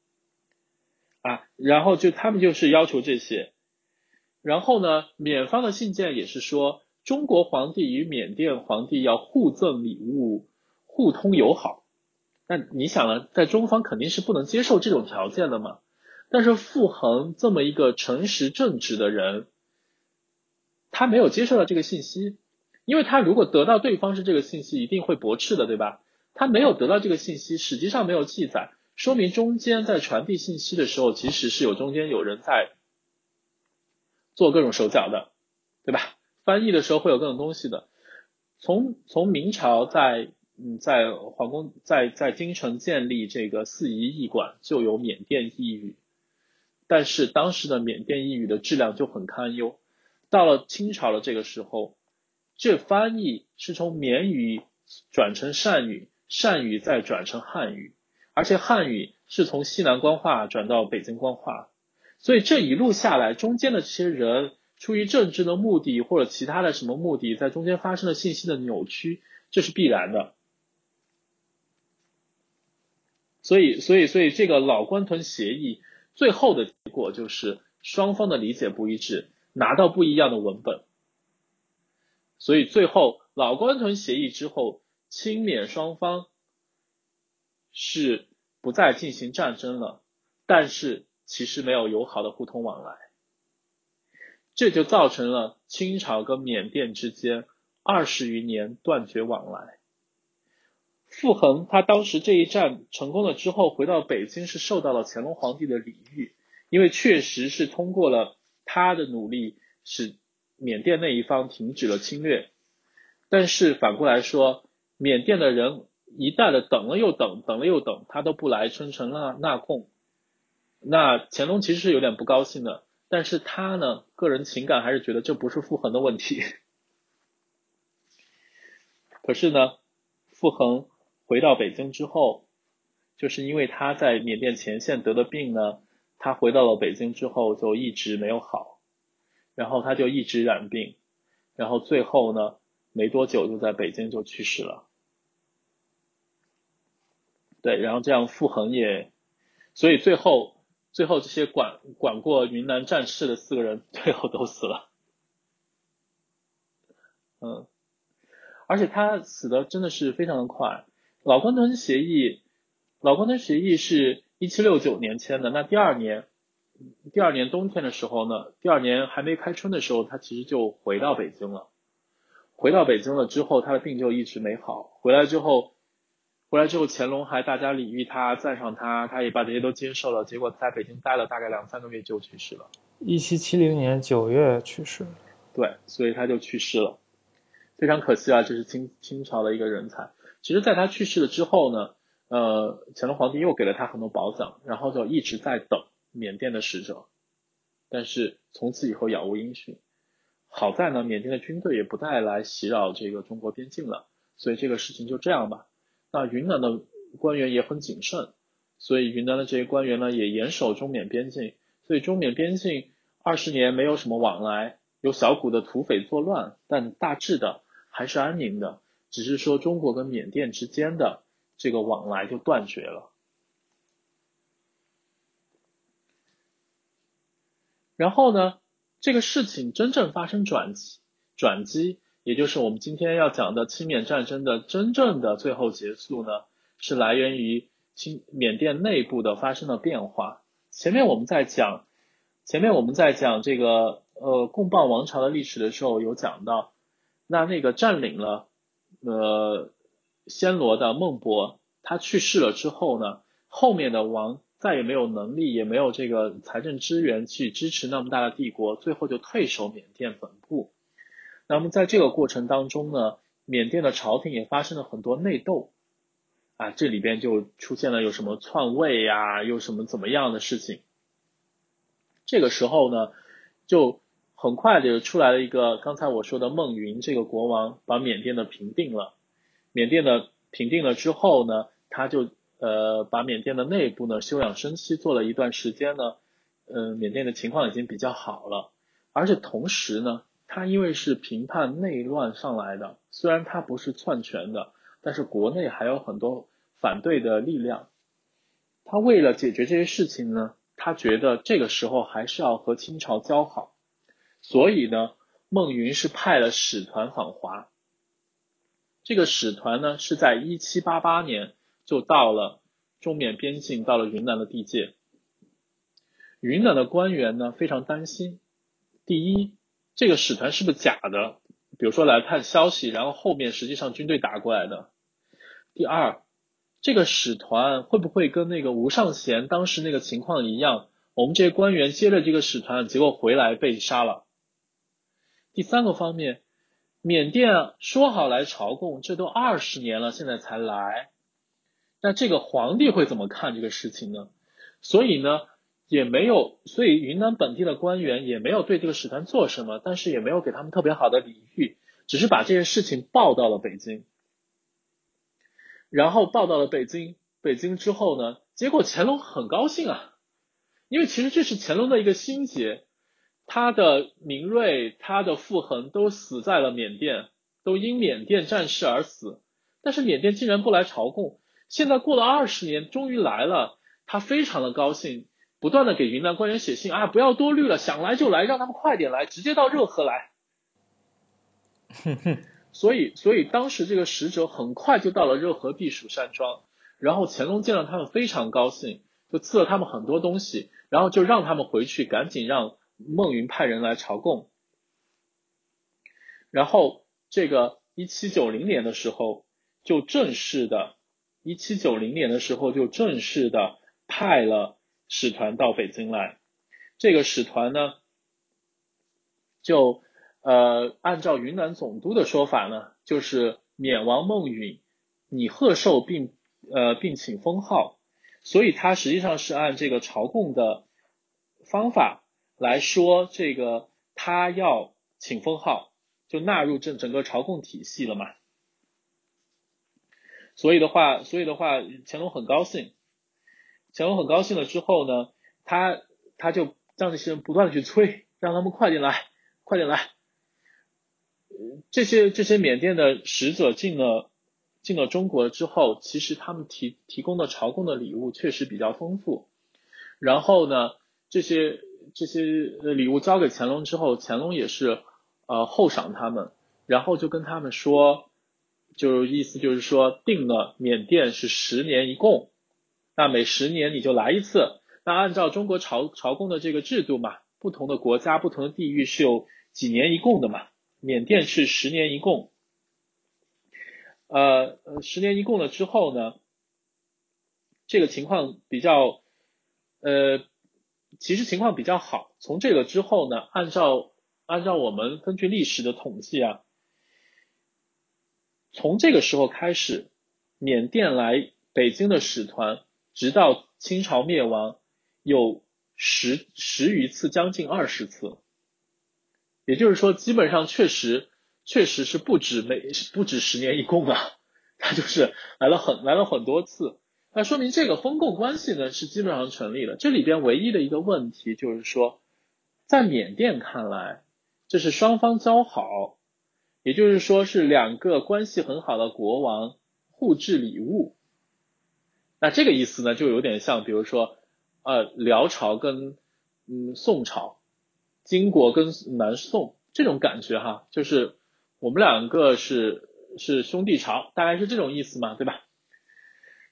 S2: 啊，然后就他们就是要求这些，然后呢缅方的信件也是说中国皇帝与缅甸皇帝要互赠礼物，互通友好，那你想呢，在中方肯定是不能接受这种条件的嘛。但是傅恒这么一个诚实正直的人，他没有接受到这个信息，因为他如果得到对方是这个信息，一定会驳斥的，对吧？他没有得到这个信息，实际上没有记载，说明中间在传递信息的时候，其实是有中间有人在做各种手脚的，对吧？翻译的时候会有各种东西的。从从明朝在嗯在皇宫在在京城建立这个四夷译馆，就有缅甸译语。但是当时的缅甸译语的质量就很堪忧，到了清朝的这个时候，这翻译是从缅语转成善语，善语再转成汉语，而且汉语是从西南官话转到北京官话，所以这一路下来，中间的这些人出于政治的目的或者其他的什么目的，在中间发生了信息的扭曲，这是必然的。所以，所以，所以这个老关屯协议。最后的结果就是双方的理解不一致，拿到不一样的文本，所以最后老关屯协议之后，清缅双方是不再进行战争了，但是其实没有友好的互通往来，这就造成了清朝跟缅甸之间二十余年断绝往来。傅恒他当时这一战成功了之后，回到北京是受到了乾隆皇帝的礼遇，因为确实是通过了他的努力，使缅甸那一方停止了侵略。但是反过来说，缅甸的人一旦的等了又等，等了又等，他都不来称臣纳纳贡，那乾隆其实是有点不高兴的。但是他呢，个人情感还是觉得这不是傅恒的问题。可是呢，傅恒。回到北京之后，就是因为他在缅甸前线得的病呢，他回到了北京之后就一直没有好，然后他就一直染病，然后最后呢，没多久就在北京就去世了。对，然后这样傅恒也，所以最后最后这些管管过云南战事的四个人最后都死了，嗯，而且他死的真的是非常的快。老关屯协议，老关屯协议是一七六九年签的。那第二年，第二年冬天的时候呢，第二年还没开春的时候，他其实就回到北京了。回到北京了之后，他的病就一直没好。回来之后，回来之后，乾隆还大家礼遇他，赞赏他，他也把这些都接受了。结果在北京待了大概两三个月就去世了。
S1: 一七七零年九月去世。
S2: 对，所以他就去世了，非常可惜啊！这是清清朝的一个人才。其实，在他去世了之后呢，呃，乾隆皇帝又给了他很多宝藏，然后就一直在等缅甸的使者，但是从此以后杳无音讯。好在呢，缅甸的军队也不再来袭扰这个中国边境了，所以这个事情就这样吧。那云南的官员也很谨慎，所以云南的这些官员呢也严守中缅边境，所以中缅边境二十年没有什么往来，有小股的土匪作乱，但大致的还是安宁的。只是说中国跟缅甸之间的这个往来就断绝了，然后呢，这个事情真正发生转机，转机，也就是我们今天要讲的清缅战争的真正的最后结束呢，是来源于清缅甸内部的发生的变化。前面我们在讲，前面我们在讲这个呃贡棒王朝的历史的时候，有讲到，那那个占领了。呃，暹罗的孟博他去世了之后呢，后面的王再也没有能力，也没有这个财政资源去支持那么大的帝国，最后就退守缅甸本部。那么在这个过程当中呢，缅甸的朝廷也发生了很多内斗，啊，这里边就出现了有什么篡位呀，有什么怎么样的事情。这个时候呢，就。很快就出来了一个刚才我说的孟云这个国王，把缅甸的平定了。缅甸的平定了之后呢，他就呃把缅甸的内部呢休养生息，做了一段时间呢，呃缅甸的情况已经比较好了。而且同时呢，他因为是平叛内乱上来的，虽然他不是篡权的，但是国内还有很多反对的力量。他为了解决这些事情呢，他觉得这个时候还是要和清朝交好。所以呢，孟云是派了使团访华。这个使团呢，是在一七八八年就到了中缅边境，到了云南的地界。云南的官员呢，非常担心：第一，这个使团是不是假的？比如说来探消息，然后后面实际上军队打过来的；第二，这个使团会不会跟那个吴尚贤当时那个情况一样？我们这些官员接了这个使团，结果回来被杀了。第三个方面，缅甸说好来朝贡，这都二十年了，现在才来，那这个皇帝会怎么看这个事情呢？所以呢，也没有，所以云南本地的官员也没有对这个使团做什么，但是也没有给他们特别好的礼遇，只是把这件事情报到了北京，然后报到了北京，北京之后呢，结果乾隆很高兴啊，因为其实这是乾隆的一个心结。他的明瑞，他的傅恒都死在了缅甸，都因缅甸战事而死。但是缅甸竟然不来朝贡，现在过了二十年，终于来了，他非常的高兴，不断的给云南官员写信啊，不要多虑了，想来就来，让他们快点来，直接到热河来。
S1: 哼哼，
S2: 所以，所以当时这个使者很快就到了热河避暑山庄，然后乾隆见了他们非常高兴，就赐了他们很多东西，然后就让他们回去，赶紧让。孟云派人来朝贡，然后这个一七九零年的时候，就正式的一七九零年的时候就正式的派了使团到北京来。这个使团呢，就呃按照云南总督的说法呢，就是缅王孟允拟贺寿并呃并请封号，所以他实际上是按这个朝贡的方法来说，这个他要请封号，就纳入整整个朝贡体系了嘛。所以的话，所以的话，乾隆很高兴。乾隆很高兴了之后呢，他他就让这些人不断的去催，让他们快点来，快点来。这些这些缅甸的使者进了进了中国之后，其实他们提提供的朝贡的礼物确实比较丰富。然后呢，这些这些礼物交给乾隆之后，乾隆也是呃厚赏他们，然后就跟他们说。就意思就是说，定了缅甸是十年一贡，那每十年你就来一次。那按照中国朝朝贡的这个制度嘛，不同的国家、不同的地域是有几年一贡的嘛。缅甸是十年一贡，呃呃，十年一贡了之后呢，这个情况比较，呃，其实情况比较好。从这个之后呢，按照按照我们根据历史的统计啊。从这个时候开始，缅甸来北京的使团，直到清朝灭亡，有十十余次，将近二十次。也就是说，基本上确实确实是不止每不止十年一贡啊，他就是来了很来了很多次。那说明这个封贡关系呢是基本上成立了。这里边唯一的一个问题就是说，在缅甸看来，这是双方交好。也就是说，是两个关系很好的国王互致礼物。那这个意思呢，就有点像，比如说，呃，辽朝跟嗯宋朝，金国跟南宋这种感觉哈，就是我们两个是是兄弟朝，大概是这种意思嘛，对吧？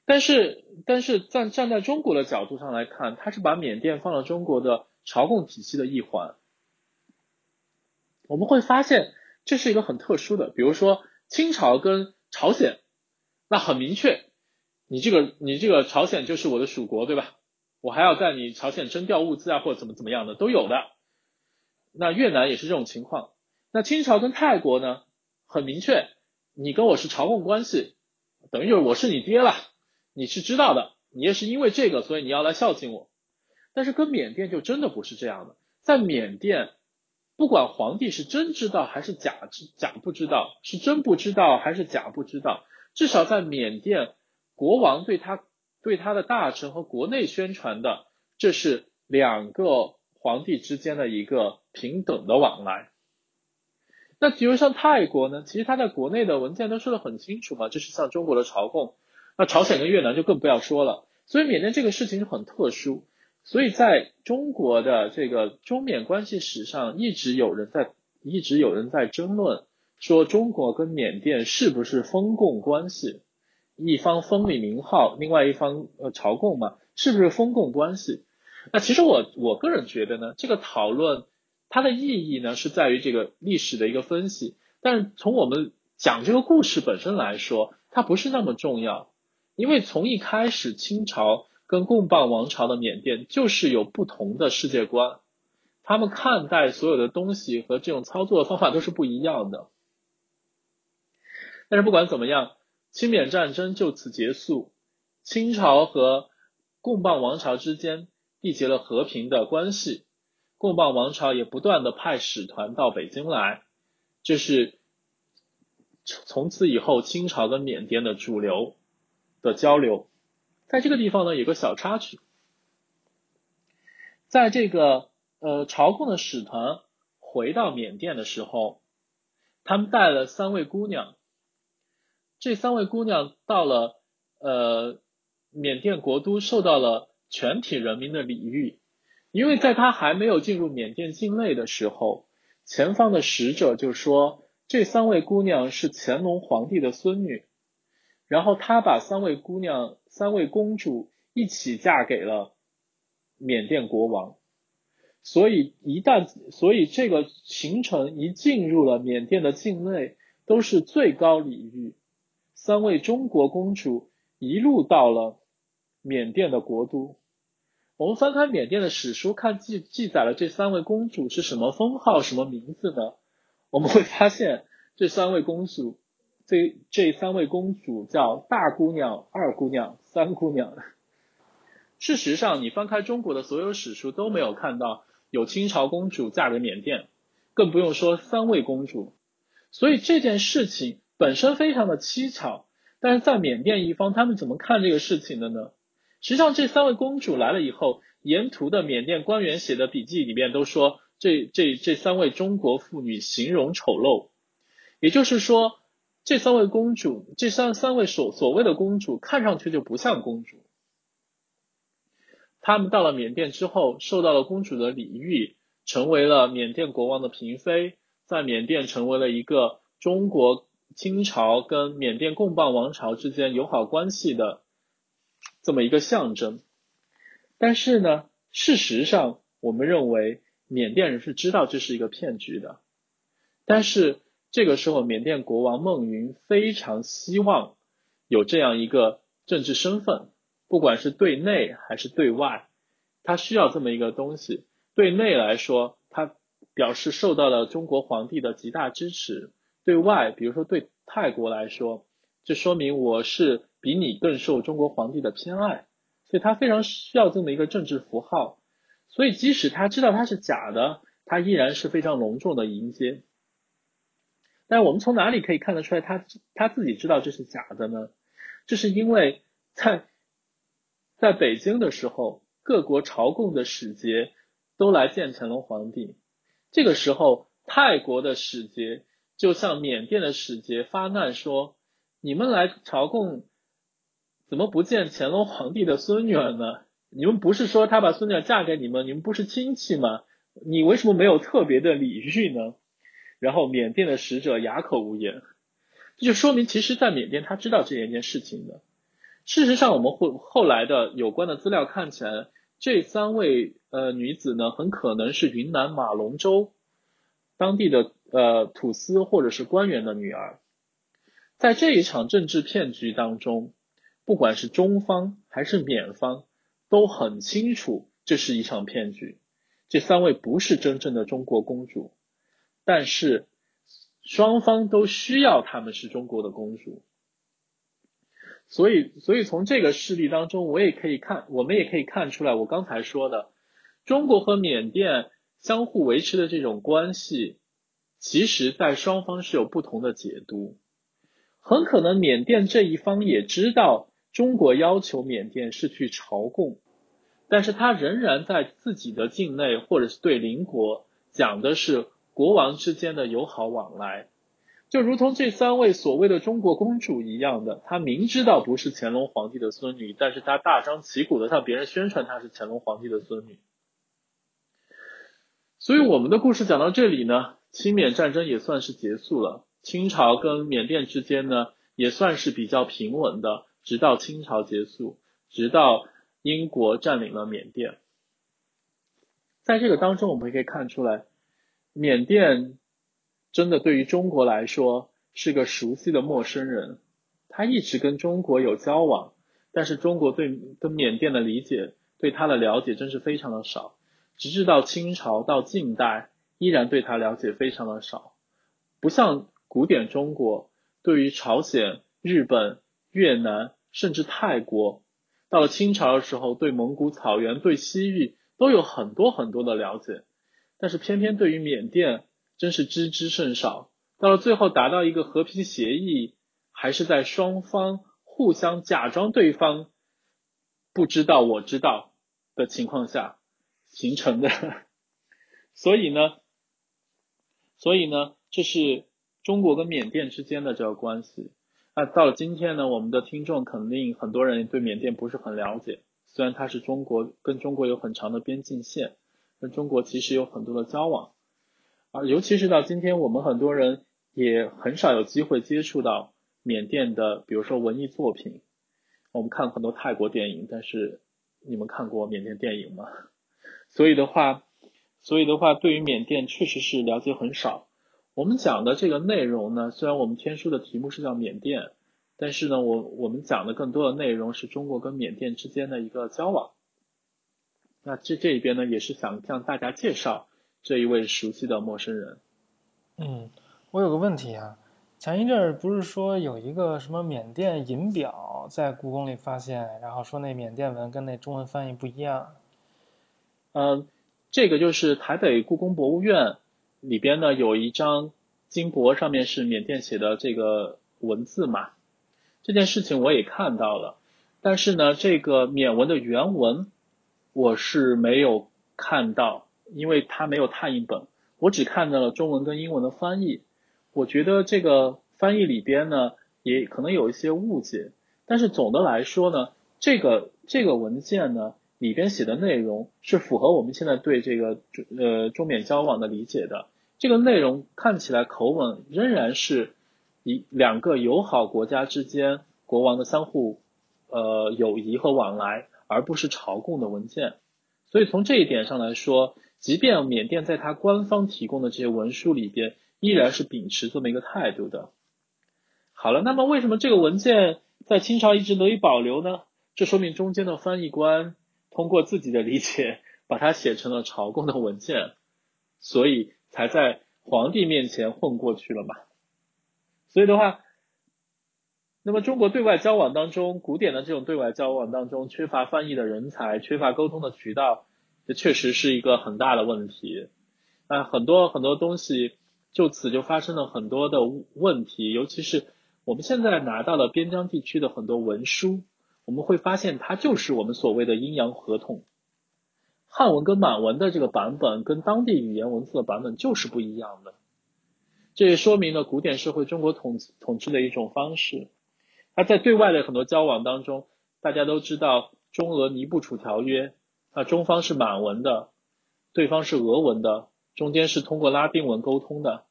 S2: 但是，但是站站在中国的角度上来看，他是把缅甸放到中国的朝贡体系的一环，我们会发现。这是一个很特殊的，比如说清朝跟朝鲜，那很明确，你这个你这个朝鲜就是我的属国，对吧？我还要在你朝鲜征调物资啊，或者怎么怎么样的都有的。那越南也是这种情况。那清朝跟泰国呢，很明确，你跟我是朝贡关系，等于就是我是你爹了，你是知道的，你也是因为这个，所以你要来孝敬我。但是跟缅甸就真的不是这样的，在缅甸。不管皇帝是真知道还是假知假不知道，是真不知道还是假不知道，至少在缅甸，国王对他对他的大臣和国内宣传的，这是两个皇帝之间的一个平等的往来。那比如像泰国呢，其实他在国内的文件都说的很清楚嘛，这是像中国的朝贡。那朝鲜跟越南就更不要说了。所以缅甸这个事情就很特殊。所以在中国的这个中缅关系史上，一直有人在一直有人在争论，说中国跟缅甸是不是封贡关系，一方封你名号，另外一方呃朝贡嘛，是不是封贡关系？那其实我我个人觉得呢，这个讨论它的意义呢是在于这个历史的一个分析，但是从我们讲这个故事本身来说，它不是那么重要，因为从一开始清朝。跟贡榜王朝的缅甸就是有不同的世界观，他们看待所有的东西和这种操作的方法都是不一样的。但是不管怎么样，清缅战争就此结束，清朝和贡榜王朝之间缔结了和平的关系，贡榜王朝也不断的派使团到北京来，这是从此以后清朝跟缅甸的主流的交流。在这个地方呢，有个小插曲，在这个呃朝贡的使团回到缅甸的时候，他们带了三位姑娘。这三位姑娘到了呃缅甸国都，受到了全体人民的礼遇，因为在她还没有进入缅甸境内的时候，前方的使者就说这三位姑娘是乾隆皇帝的孙女。然后他把三位姑娘、三位公主一起嫁给了缅甸国王，所以一旦，所以这个行程一进入了缅甸的境内，都是最高礼遇。三位中国公主一路到了缅甸的国都。我们翻开缅甸的史书，看记记载了这三位公主是什么封号、什么名字呢？我们会发现这三位公主，这这三位公主叫大姑娘、二姑娘、三姑娘。事实上，你翻开中国的所有史书都没有看到有清朝公主嫁给缅甸，更不用说三位公主。所以这件事情本身非常的蹊跷，但是在缅甸一方，他们怎么看这个事情的呢？实际上，这三位公主来了以后，沿途的缅甸官员写的笔记里面都说，这这这三位中国妇女形容丑陋，也就是说，这三位公主，这三三位所所谓的公主，看上去就不像公主。他们到了缅甸之后，受到了公主的礼遇，成为了缅甸国王的嫔妃，在缅甸成为了一个中国清朝跟缅甸贡榜王朝之间友好关系的这么一个象征。但是呢，事实上，我们认为缅甸人是知道这是一个骗局的。但是这个时候，缅甸国王孟云非常希望有这样一个政治身份。不管是对内还是对外，他需要这么一个东西。对内来说，他表示受到了中国皇帝的极大支持；对外，比如说对泰国来说，这说明我是比你更受中国皇帝的偏爱，所以他非常需要这么一个政治符号。所以即使他知道它是假的，他依然是非常隆重的迎接。但我们从哪里可以看得出来他他自己知道这是假的呢？这是因为在。在北京的时候，各国朝贡的使节都来见乾隆皇帝。这个时候，泰国的使节就向缅甸的使节发难说：“你们来朝贡，怎么不见乾隆皇帝的孙女儿呢？你们不是说他把孙女儿嫁给你们？你们不是亲戚吗？你为什么没有特别的礼遇呢？”然后，缅甸的使者哑口无言。这就说明，其实，在缅甸他知道这一件事情的。事实上，我们会后来的有关的资料看起来，这三位呃女子呢，很可能是云南马龙州当地的呃土司或者是官员的女儿。在这一场政治骗局当中，不管是中方还是缅方，都很清楚这是一场骗局。这三位不是真正的中国公主，但是双方都需要她们是中国的公主。所以，所以从这个事例当中，我也可以看，我们也可以看出来，我刚才说的，中国和缅甸相互维持的这种关系，其实在双方是有不同的解读。很可能缅甸这一方也知道中国要求缅甸是去朝贡，但是他仍然在自己的境内或者是对邻国讲的是国王之间的友好往来。就如同这三位所谓的中国公主一样的，她明知道不是乾隆皇帝的孙女，但是她大张旗鼓的向别人宣传她是乾隆皇帝的孙女。所以我们的故事讲到这里呢，清缅战争也算是结束了，清朝跟缅甸之间呢也算是比较平稳的，直到清朝结束，直到英国占领了缅甸。在这个当中，我们可以看出来，缅甸。真的对于中国来说是个熟悉的陌生人，他一直跟中国有交往，但是中国对跟缅甸的理解，对他的了解真是非常的少，直至到清朝到近代，依然对他了解非常的少，不像古典中国对于朝鲜、日本、越南甚至泰国，到了清朝的时候，对蒙古草原、对西域都有很多很多的了解，但是偏偏对于缅甸。真是知之甚少。到了最后达到一个和平协议，还是在双方互相假装对方不知道我知道的情况下形成的。所以呢，所以呢，这是中国跟缅甸之间的这个关系。那到了今天呢，我们的听众肯定很多人对缅甸不是很了解。虽然它是中国跟中国有很长的边境线，跟中国其实有很多的交往。啊，尤其是到今天，我们很多人也很少有机会接触到缅甸的，比如说文艺作品。我们看很多泰国电影，但是你们看过缅甸电影吗？所以的话，所以的话，对于缅甸确实是了解很少。我们讲的这个内容呢，虽然我们天书的题目是叫缅甸，但是呢，我我们讲的更多的内容是中国跟缅甸之间的一个交往。那这这一边呢，也是想向大家介绍这一位熟悉的陌生人。
S1: 嗯，我有个问题啊，前一阵儿不是说有一个什么缅甸银表在故宫里发现，然后说那缅甸文跟那中文翻译不一样。
S2: 嗯，这个就是台北故宫博物院里边呢有一张金箔，上面是缅甸写的这个文字嘛。这件事情我也看到了，但是呢，这个缅文的原文我是没有看到，因为它没有拓印本，我只看到了中文跟英文的翻译。我觉得这个翻译里边呢也可能有一些误解，但是总的来说呢，这个这个文件呢。里边写的内容是符合我们现在对这个呃中缅交往的理解的。这个内容看起来口吻仍然是一两个友好国家之间国王的相互呃友谊和往来，而不是朝贡的文件。所以从这一点上来说，即便缅甸在它官方提供的这些文书里边，依然是秉持这么一个态度的。好了，那么为什么这个文件在清朝一直得以保留呢？这说明中间的翻译官。通过自己的理解，把它写成了朝贡的文件，所以才在皇帝面前混过去了嘛。所以的话，那么中国对外交往当中，古典的这种对外交往当中，缺乏翻译的人才，缺乏沟通的渠道，这确实是一个很大的问题。啊，很多很多东西就此就发生了很多的问题，尤其是我们现在拿到了边疆地区的很多文书。我们会发现，它就是我们所谓的阴阳合同。汉文跟满文的这个版本，跟当地语言文字的版本就是不一样的。这也说明了古典社会中国统统治的一种方式。它在对外的很多交往当中，大家都知道中俄尼布楚条约，啊，中方是满文的，对方是俄文的，中间是通过拉丁文沟通的，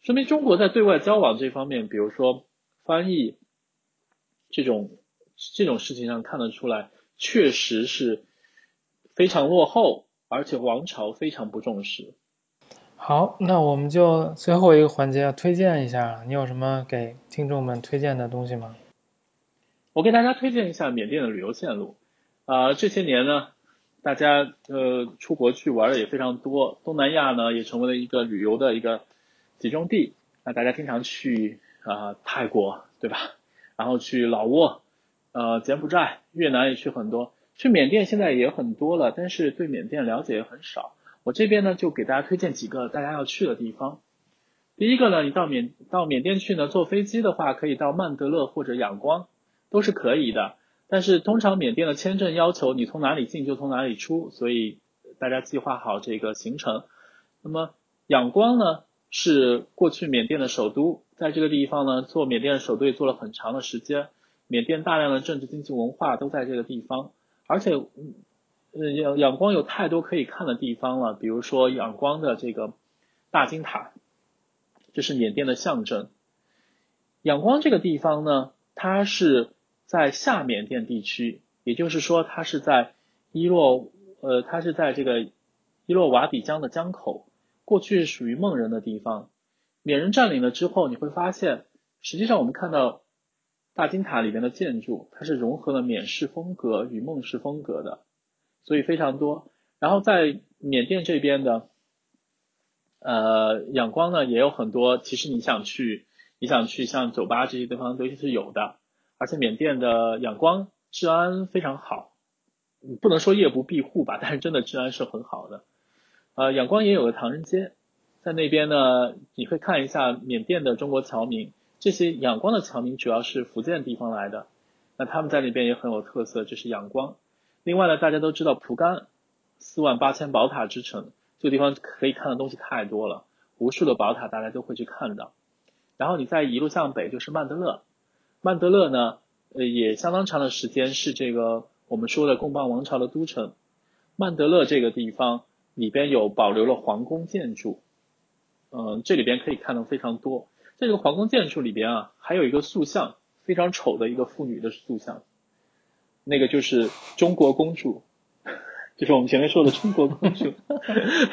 S2: 说明中国在对外交往这方面，比如说翻译这种。这种事情上看得出来，确实是非常落后，而且王朝非常不重视。
S1: 好，那我们就最后一个环节要推荐一下，你有什么给听众们推荐的东西吗？
S2: 我给大家推荐一下缅甸的旅游线路。啊，这些年呢，大家呃出国去玩的也非常多，东南亚呢也成为了一个旅游的一个集中地。那大家经常去啊泰国，对吧？然后去老挝。呃，柬埔寨、越南也去很多，去缅甸现在也很多了，但是对缅甸了解也很少。我这边呢，就给大家推荐几个大家要去的地方。第一个呢，你到缅到缅甸去呢，坐飞机的话，可以到曼德勒或者仰光，都是可以的。但是通常缅甸的签证要求你从哪里进就从哪里出，所以大家计划好这个行程。那么仰光呢，是过去缅甸的首都，在这个地方呢，做缅甸的首都也做了很长的时间。缅甸大量的政治、经济、文化都在这个地方，而且，呃，仰仰光有太多可以看的地方了。比如说仰光的这个大金塔，这是缅甸的象征。仰光这个地方呢，它是在下缅甸地区，也就是说，它是在伊洛，呃，它是在这个伊洛瓦底江的江口，过去属于孟人的地方。缅人占领了之后，你会发现，实际上我们看到。大金塔里面的建筑，它是融合了缅式风格与孟式风格的，所以非常多。然后在缅甸这边的，呃，仰光呢也有很多。其实你想去，你想去像酒吧这些地方都是有的。而且缅甸的仰光治安非常好，不能说夜不闭户吧，但是真的治安是很好的。呃，仰光也有个唐人街，在那边呢，你会看一下缅甸的中国侨民。这些仰光的侨民主要是福建地方来的，那他们在那边也很有特色，就是仰光。另外呢，大家都知道蒲甘，四万八千宝塔之城，这个地方可以看的东西太多了，无数的宝塔大家都会去看到。然后你再一路向北就是曼德勒，曼德勒呢，呃也相当长的时间是这个我们说的贡邦王朝的都城。曼德勒这个地方里边有保留了皇宫建筑，嗯，这里边可以看到非常多。在这个皇宫建筑里边啊，还有一个塑像，非常丑的一个妇女的塑像，那个就是中国公主，就是我们前面说的中国公主，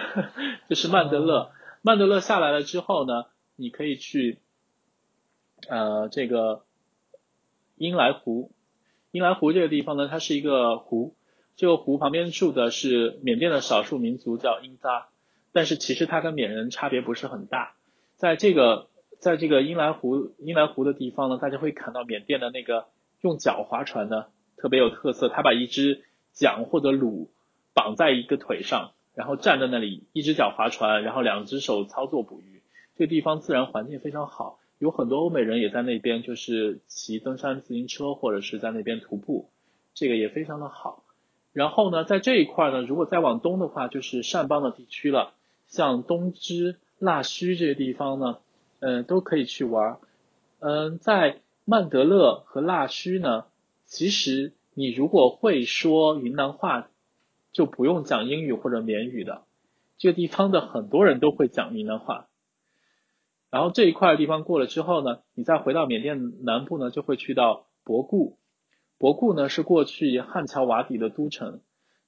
S2: 就是曼德勒。曼德勒下来了之后呢，你可以去，呃，这个英莱湖。英莱湖这个地方呢，它是一个湖，这个湖旁边住的是缅甸的少数民族叫英扎，但是其实它跟缅人差别不是很大。在这个在这个英莱湖英莱湖的地方呢，大家会看到缅甸的那个用脚划船的特别有特色，他把一只桨或者橹绑在一个腿上，然后站在那里，一只脚划船，然后两只手操作捕鱼。这个地方自然环境非常好。有很多欧美人也在那边，就是骑登山自行车或者是在那边徒步，这个也非常的好。然后呢，在这一块呢，如果再往东的话，就是善邦的地区了，像东芝、腊戌这些地方呢，嗯，都可以去玩。嗯，在曼德勒和腊戌呢，其实你如果会说云南话，就不用讲英语或者缅语的，这个地方的很多人都会讲云南话。然后这一块地方过了之后呢，你再回到缅甸南部呢，就会去到博固。博固呢是过去汉乔瓦底的都城，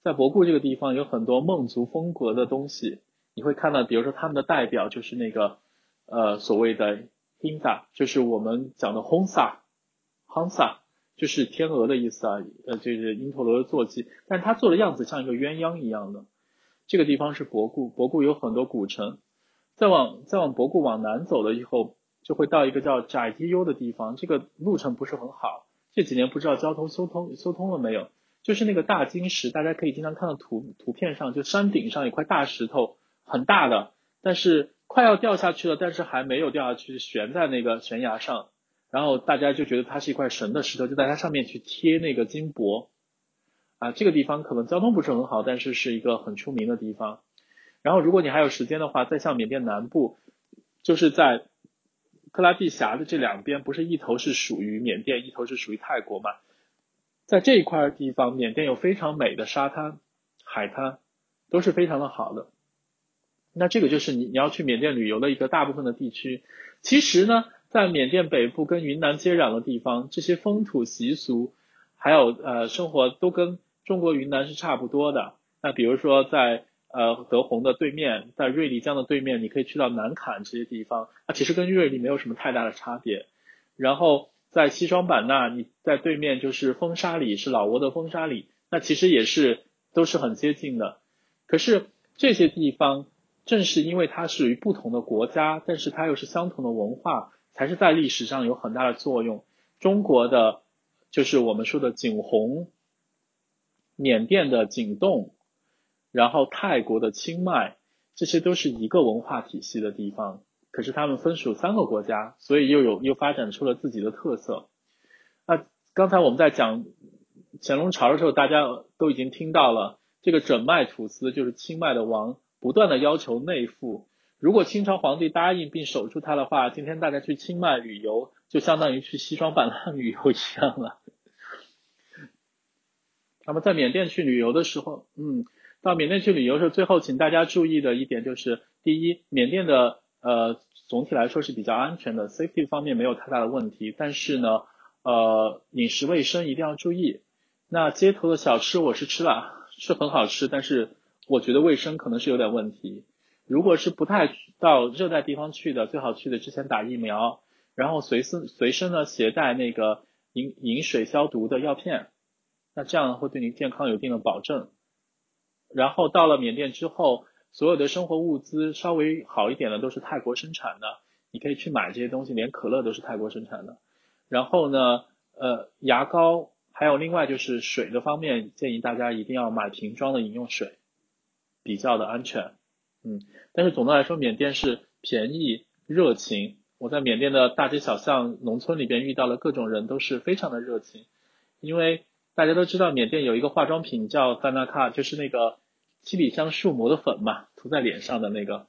S2: 在博固这个地方有很多孟族风格的东西，你会看到，比如说他们的代表就是那个呃所谓的 Hinsa，就是我们讲的 Honsa，Honsa 就是天鹅的意思啊，呃就是因陀罗的坐骑，但是它做的样子像一个鸳鸯一样的。这个地方是博固，博固有很多古城。再往再往博固往南走了以后，就会到一个叫窄堤优的地方。这个路程不是很好，这几年不知道交通修通修通了没有？就是那个大金石，大家可以经常看到图图片上，就山顶上一块大石头，很大的，但是快要掉下去了，但是还没有掉下去，悬在那个悬崖上。然后大家就觉得它是一块神的石头，就在它上面去贴那个金箔。啊，这个地方可能交通不是很好，但是是一个很出名的地方。然后，如果你还有时间的话，再向缅甸南部，就是在克拉地峡的这两边，不是一头是属于缅甸，一头是属于泰国嘛？在这一块地方，缅甸有非常美的沙滩、海滩，都是非常的好的。那这个就是你你要去缅甸旅游的一个大部分的地区。其实呢，在缅甸北部跟云南接壤的地方，这些风土习俗还有呃生活都跟中国云南是差不多的。那比如说在呃，德宏的对面，在瑞丽江的对面，你可以去到南坎这些地方，它其实跟瑞丽没有什么太大的差别。然后在西双版纳，你在对面就是风沙里，是老挝的风沙里，那其实也是都是很接近的。可是这些地方正是因为它属于不同的国家，但是它又是相同的文化，才是在历史上有很大的作用。中国的就是我们说的景洪，缅甸的景栋。然后泰国的清迈，这些都是一个文化体系的地方，可是他们分属三个国家，所以又有又发展出了自己的特色。那刚才我们在讲乾隆朝的时候，大家都已经听到了，这个准麦土司就是清迈的王，不断的要求内附。如果清朝皇帝答应并守住他的话，今天大家去清迈旅游，就相当于去西双版纳 旅游一样了。那么在缅甸去旅游的时候，嗯。到缅甸去旅游的时候，最后请大家注意的一点就是，第一，缅甸的呃总体来说是比较安全的，safety 方面没有太大的问题，但是呢，呃饮食卫生一定要注意。那街头的小吃我是吃了，是很好吃，但是我觉得卫生可能是有点问题。如果是不太到热带地方去的，最好去的之前打疫苗，然后随身随身呢携带那个饮饮水消毒的药片，那这样会对你健康有一定的保证。然后到了缅甸之后，所有的生活物资稍微好一点的都是泰国生产的，你可以去买这些东西，连可乐都是泰国生产的。然后呢，呃，牙膏还有另外就是水的方面，建议大家一定要买瓶装的饮用水，比较的安全。嗯，但是总的来说，缅甸是便宜、热情。我在缅甸的大街小巷、农村里边遇到了各种人，都是非常的热情，因为。大家都知道缅甸有一个化妆品叫丹娜卡，就是那个七里香树磨的粉嘛，涂在脸上的那个，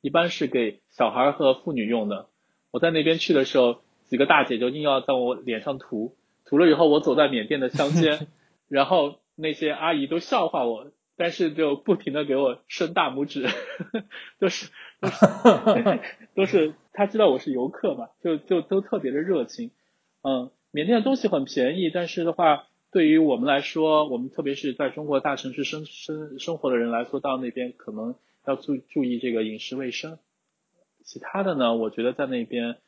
S2: 一般是给小孩和妇女用的。我在那边去的时候，几个大姐就硬要在我脸上涂，涂了以后我走在缅甸的乡间，然后那些阿姨都笑话我，但是就不停的给我伸大拇指，都是 都是都是他知道我是游客嘛，就就都特别的热情。嗯，缅甸的东西很便宜，但是的话。对于我们来说，我们特别是在中国大城市生生生活的人来说，到那边可能要注注意这个饮食卫生。其他的呢，我觉得在那边，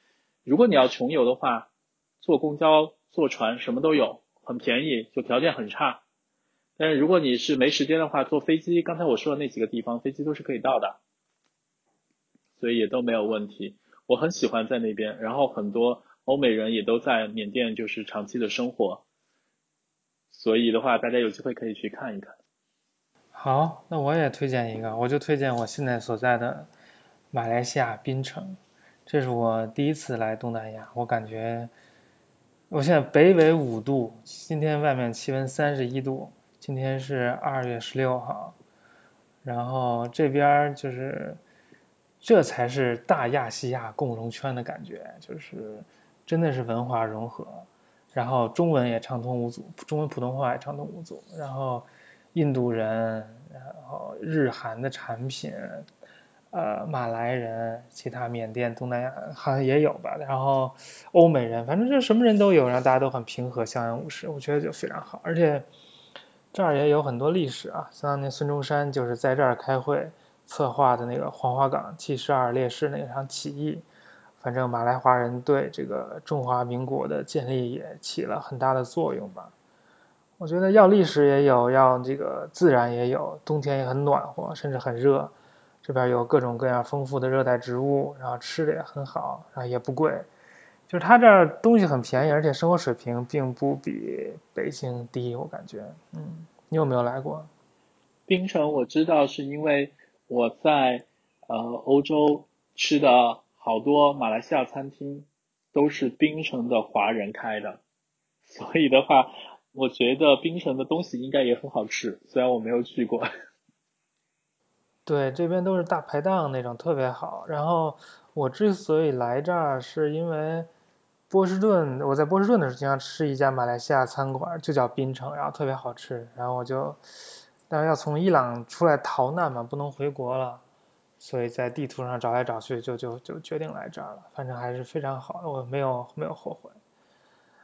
S2: 如果你要穷游的话，坐公交坐船什么都有，很便宜，就条件很差。但是如果你是没时间的话，坐飞机，刚才我说的那几个地方，飞机都是可以到的，所以也都没有问题。我很喜欢在那边，然后很多欧美人也都在缅甸，就是长期的生活。所以的话，大家有机会可以去看一看。
S1: 好，那我也推荐一个，我就推荐我现在所在的马来西亚槟城。这是我第一次来东南亚，我感觉我现在北纬五度，今天外面气温三十一度，今天是二月十六号，然后这边就是这才是大亚细亚共荣圈的感觉，就是真的是文化融合。然后中文也畅通无阻，中文普通话也畅通无阻。然后印度人，然后日韩的产品，呃，马来人，其他缅甸、东南亚好像也有吧。然后欧美人，反正就什么人都有，然后大家都很平和，相安无事，我觉得就非常好。而且这儿也有很多历史啊，像那孙中山就是在这儿开会策划的那个黄花岗七十二烈士那场起义。反正马来华人对这个中华民国的建立也起了很大的作用吧。我觉得要历史也有，要这个自然也有，冬天也很暖和，甚至很热。这边有各种各样丰富的热带植物，然后吃的也很好，然后也不贵。就是它这儿东西很便宜，而且生活水平并不比北京低，我感觉。嗯，你有没有来过？
S2: 冰城我知道是因为我在呃欧洲吃的。好多马来西亚餐厅都是冰城的华人开的，所以的话，我觉得冰城的东西应该也很好吃，虽然我没有去过。
S1: 对，这边都是大排档那种，特别好。然后我之所以来这儿，是因为波士顿，我在波士顿的时候经常吃一家马来西亚餐馆，就叫槟城，然后特别好吃。然后我就，但是要从伊朗出来逃难嘛，不能回国了。所以在地图上找来找去，就就就决定来这儿了。反正还是非常好的，我没有没有后悔。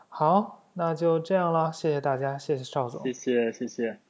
S1: 好，那就这样了，谢谢大家，谢谢邵总，
S2: 谢谢谢谢。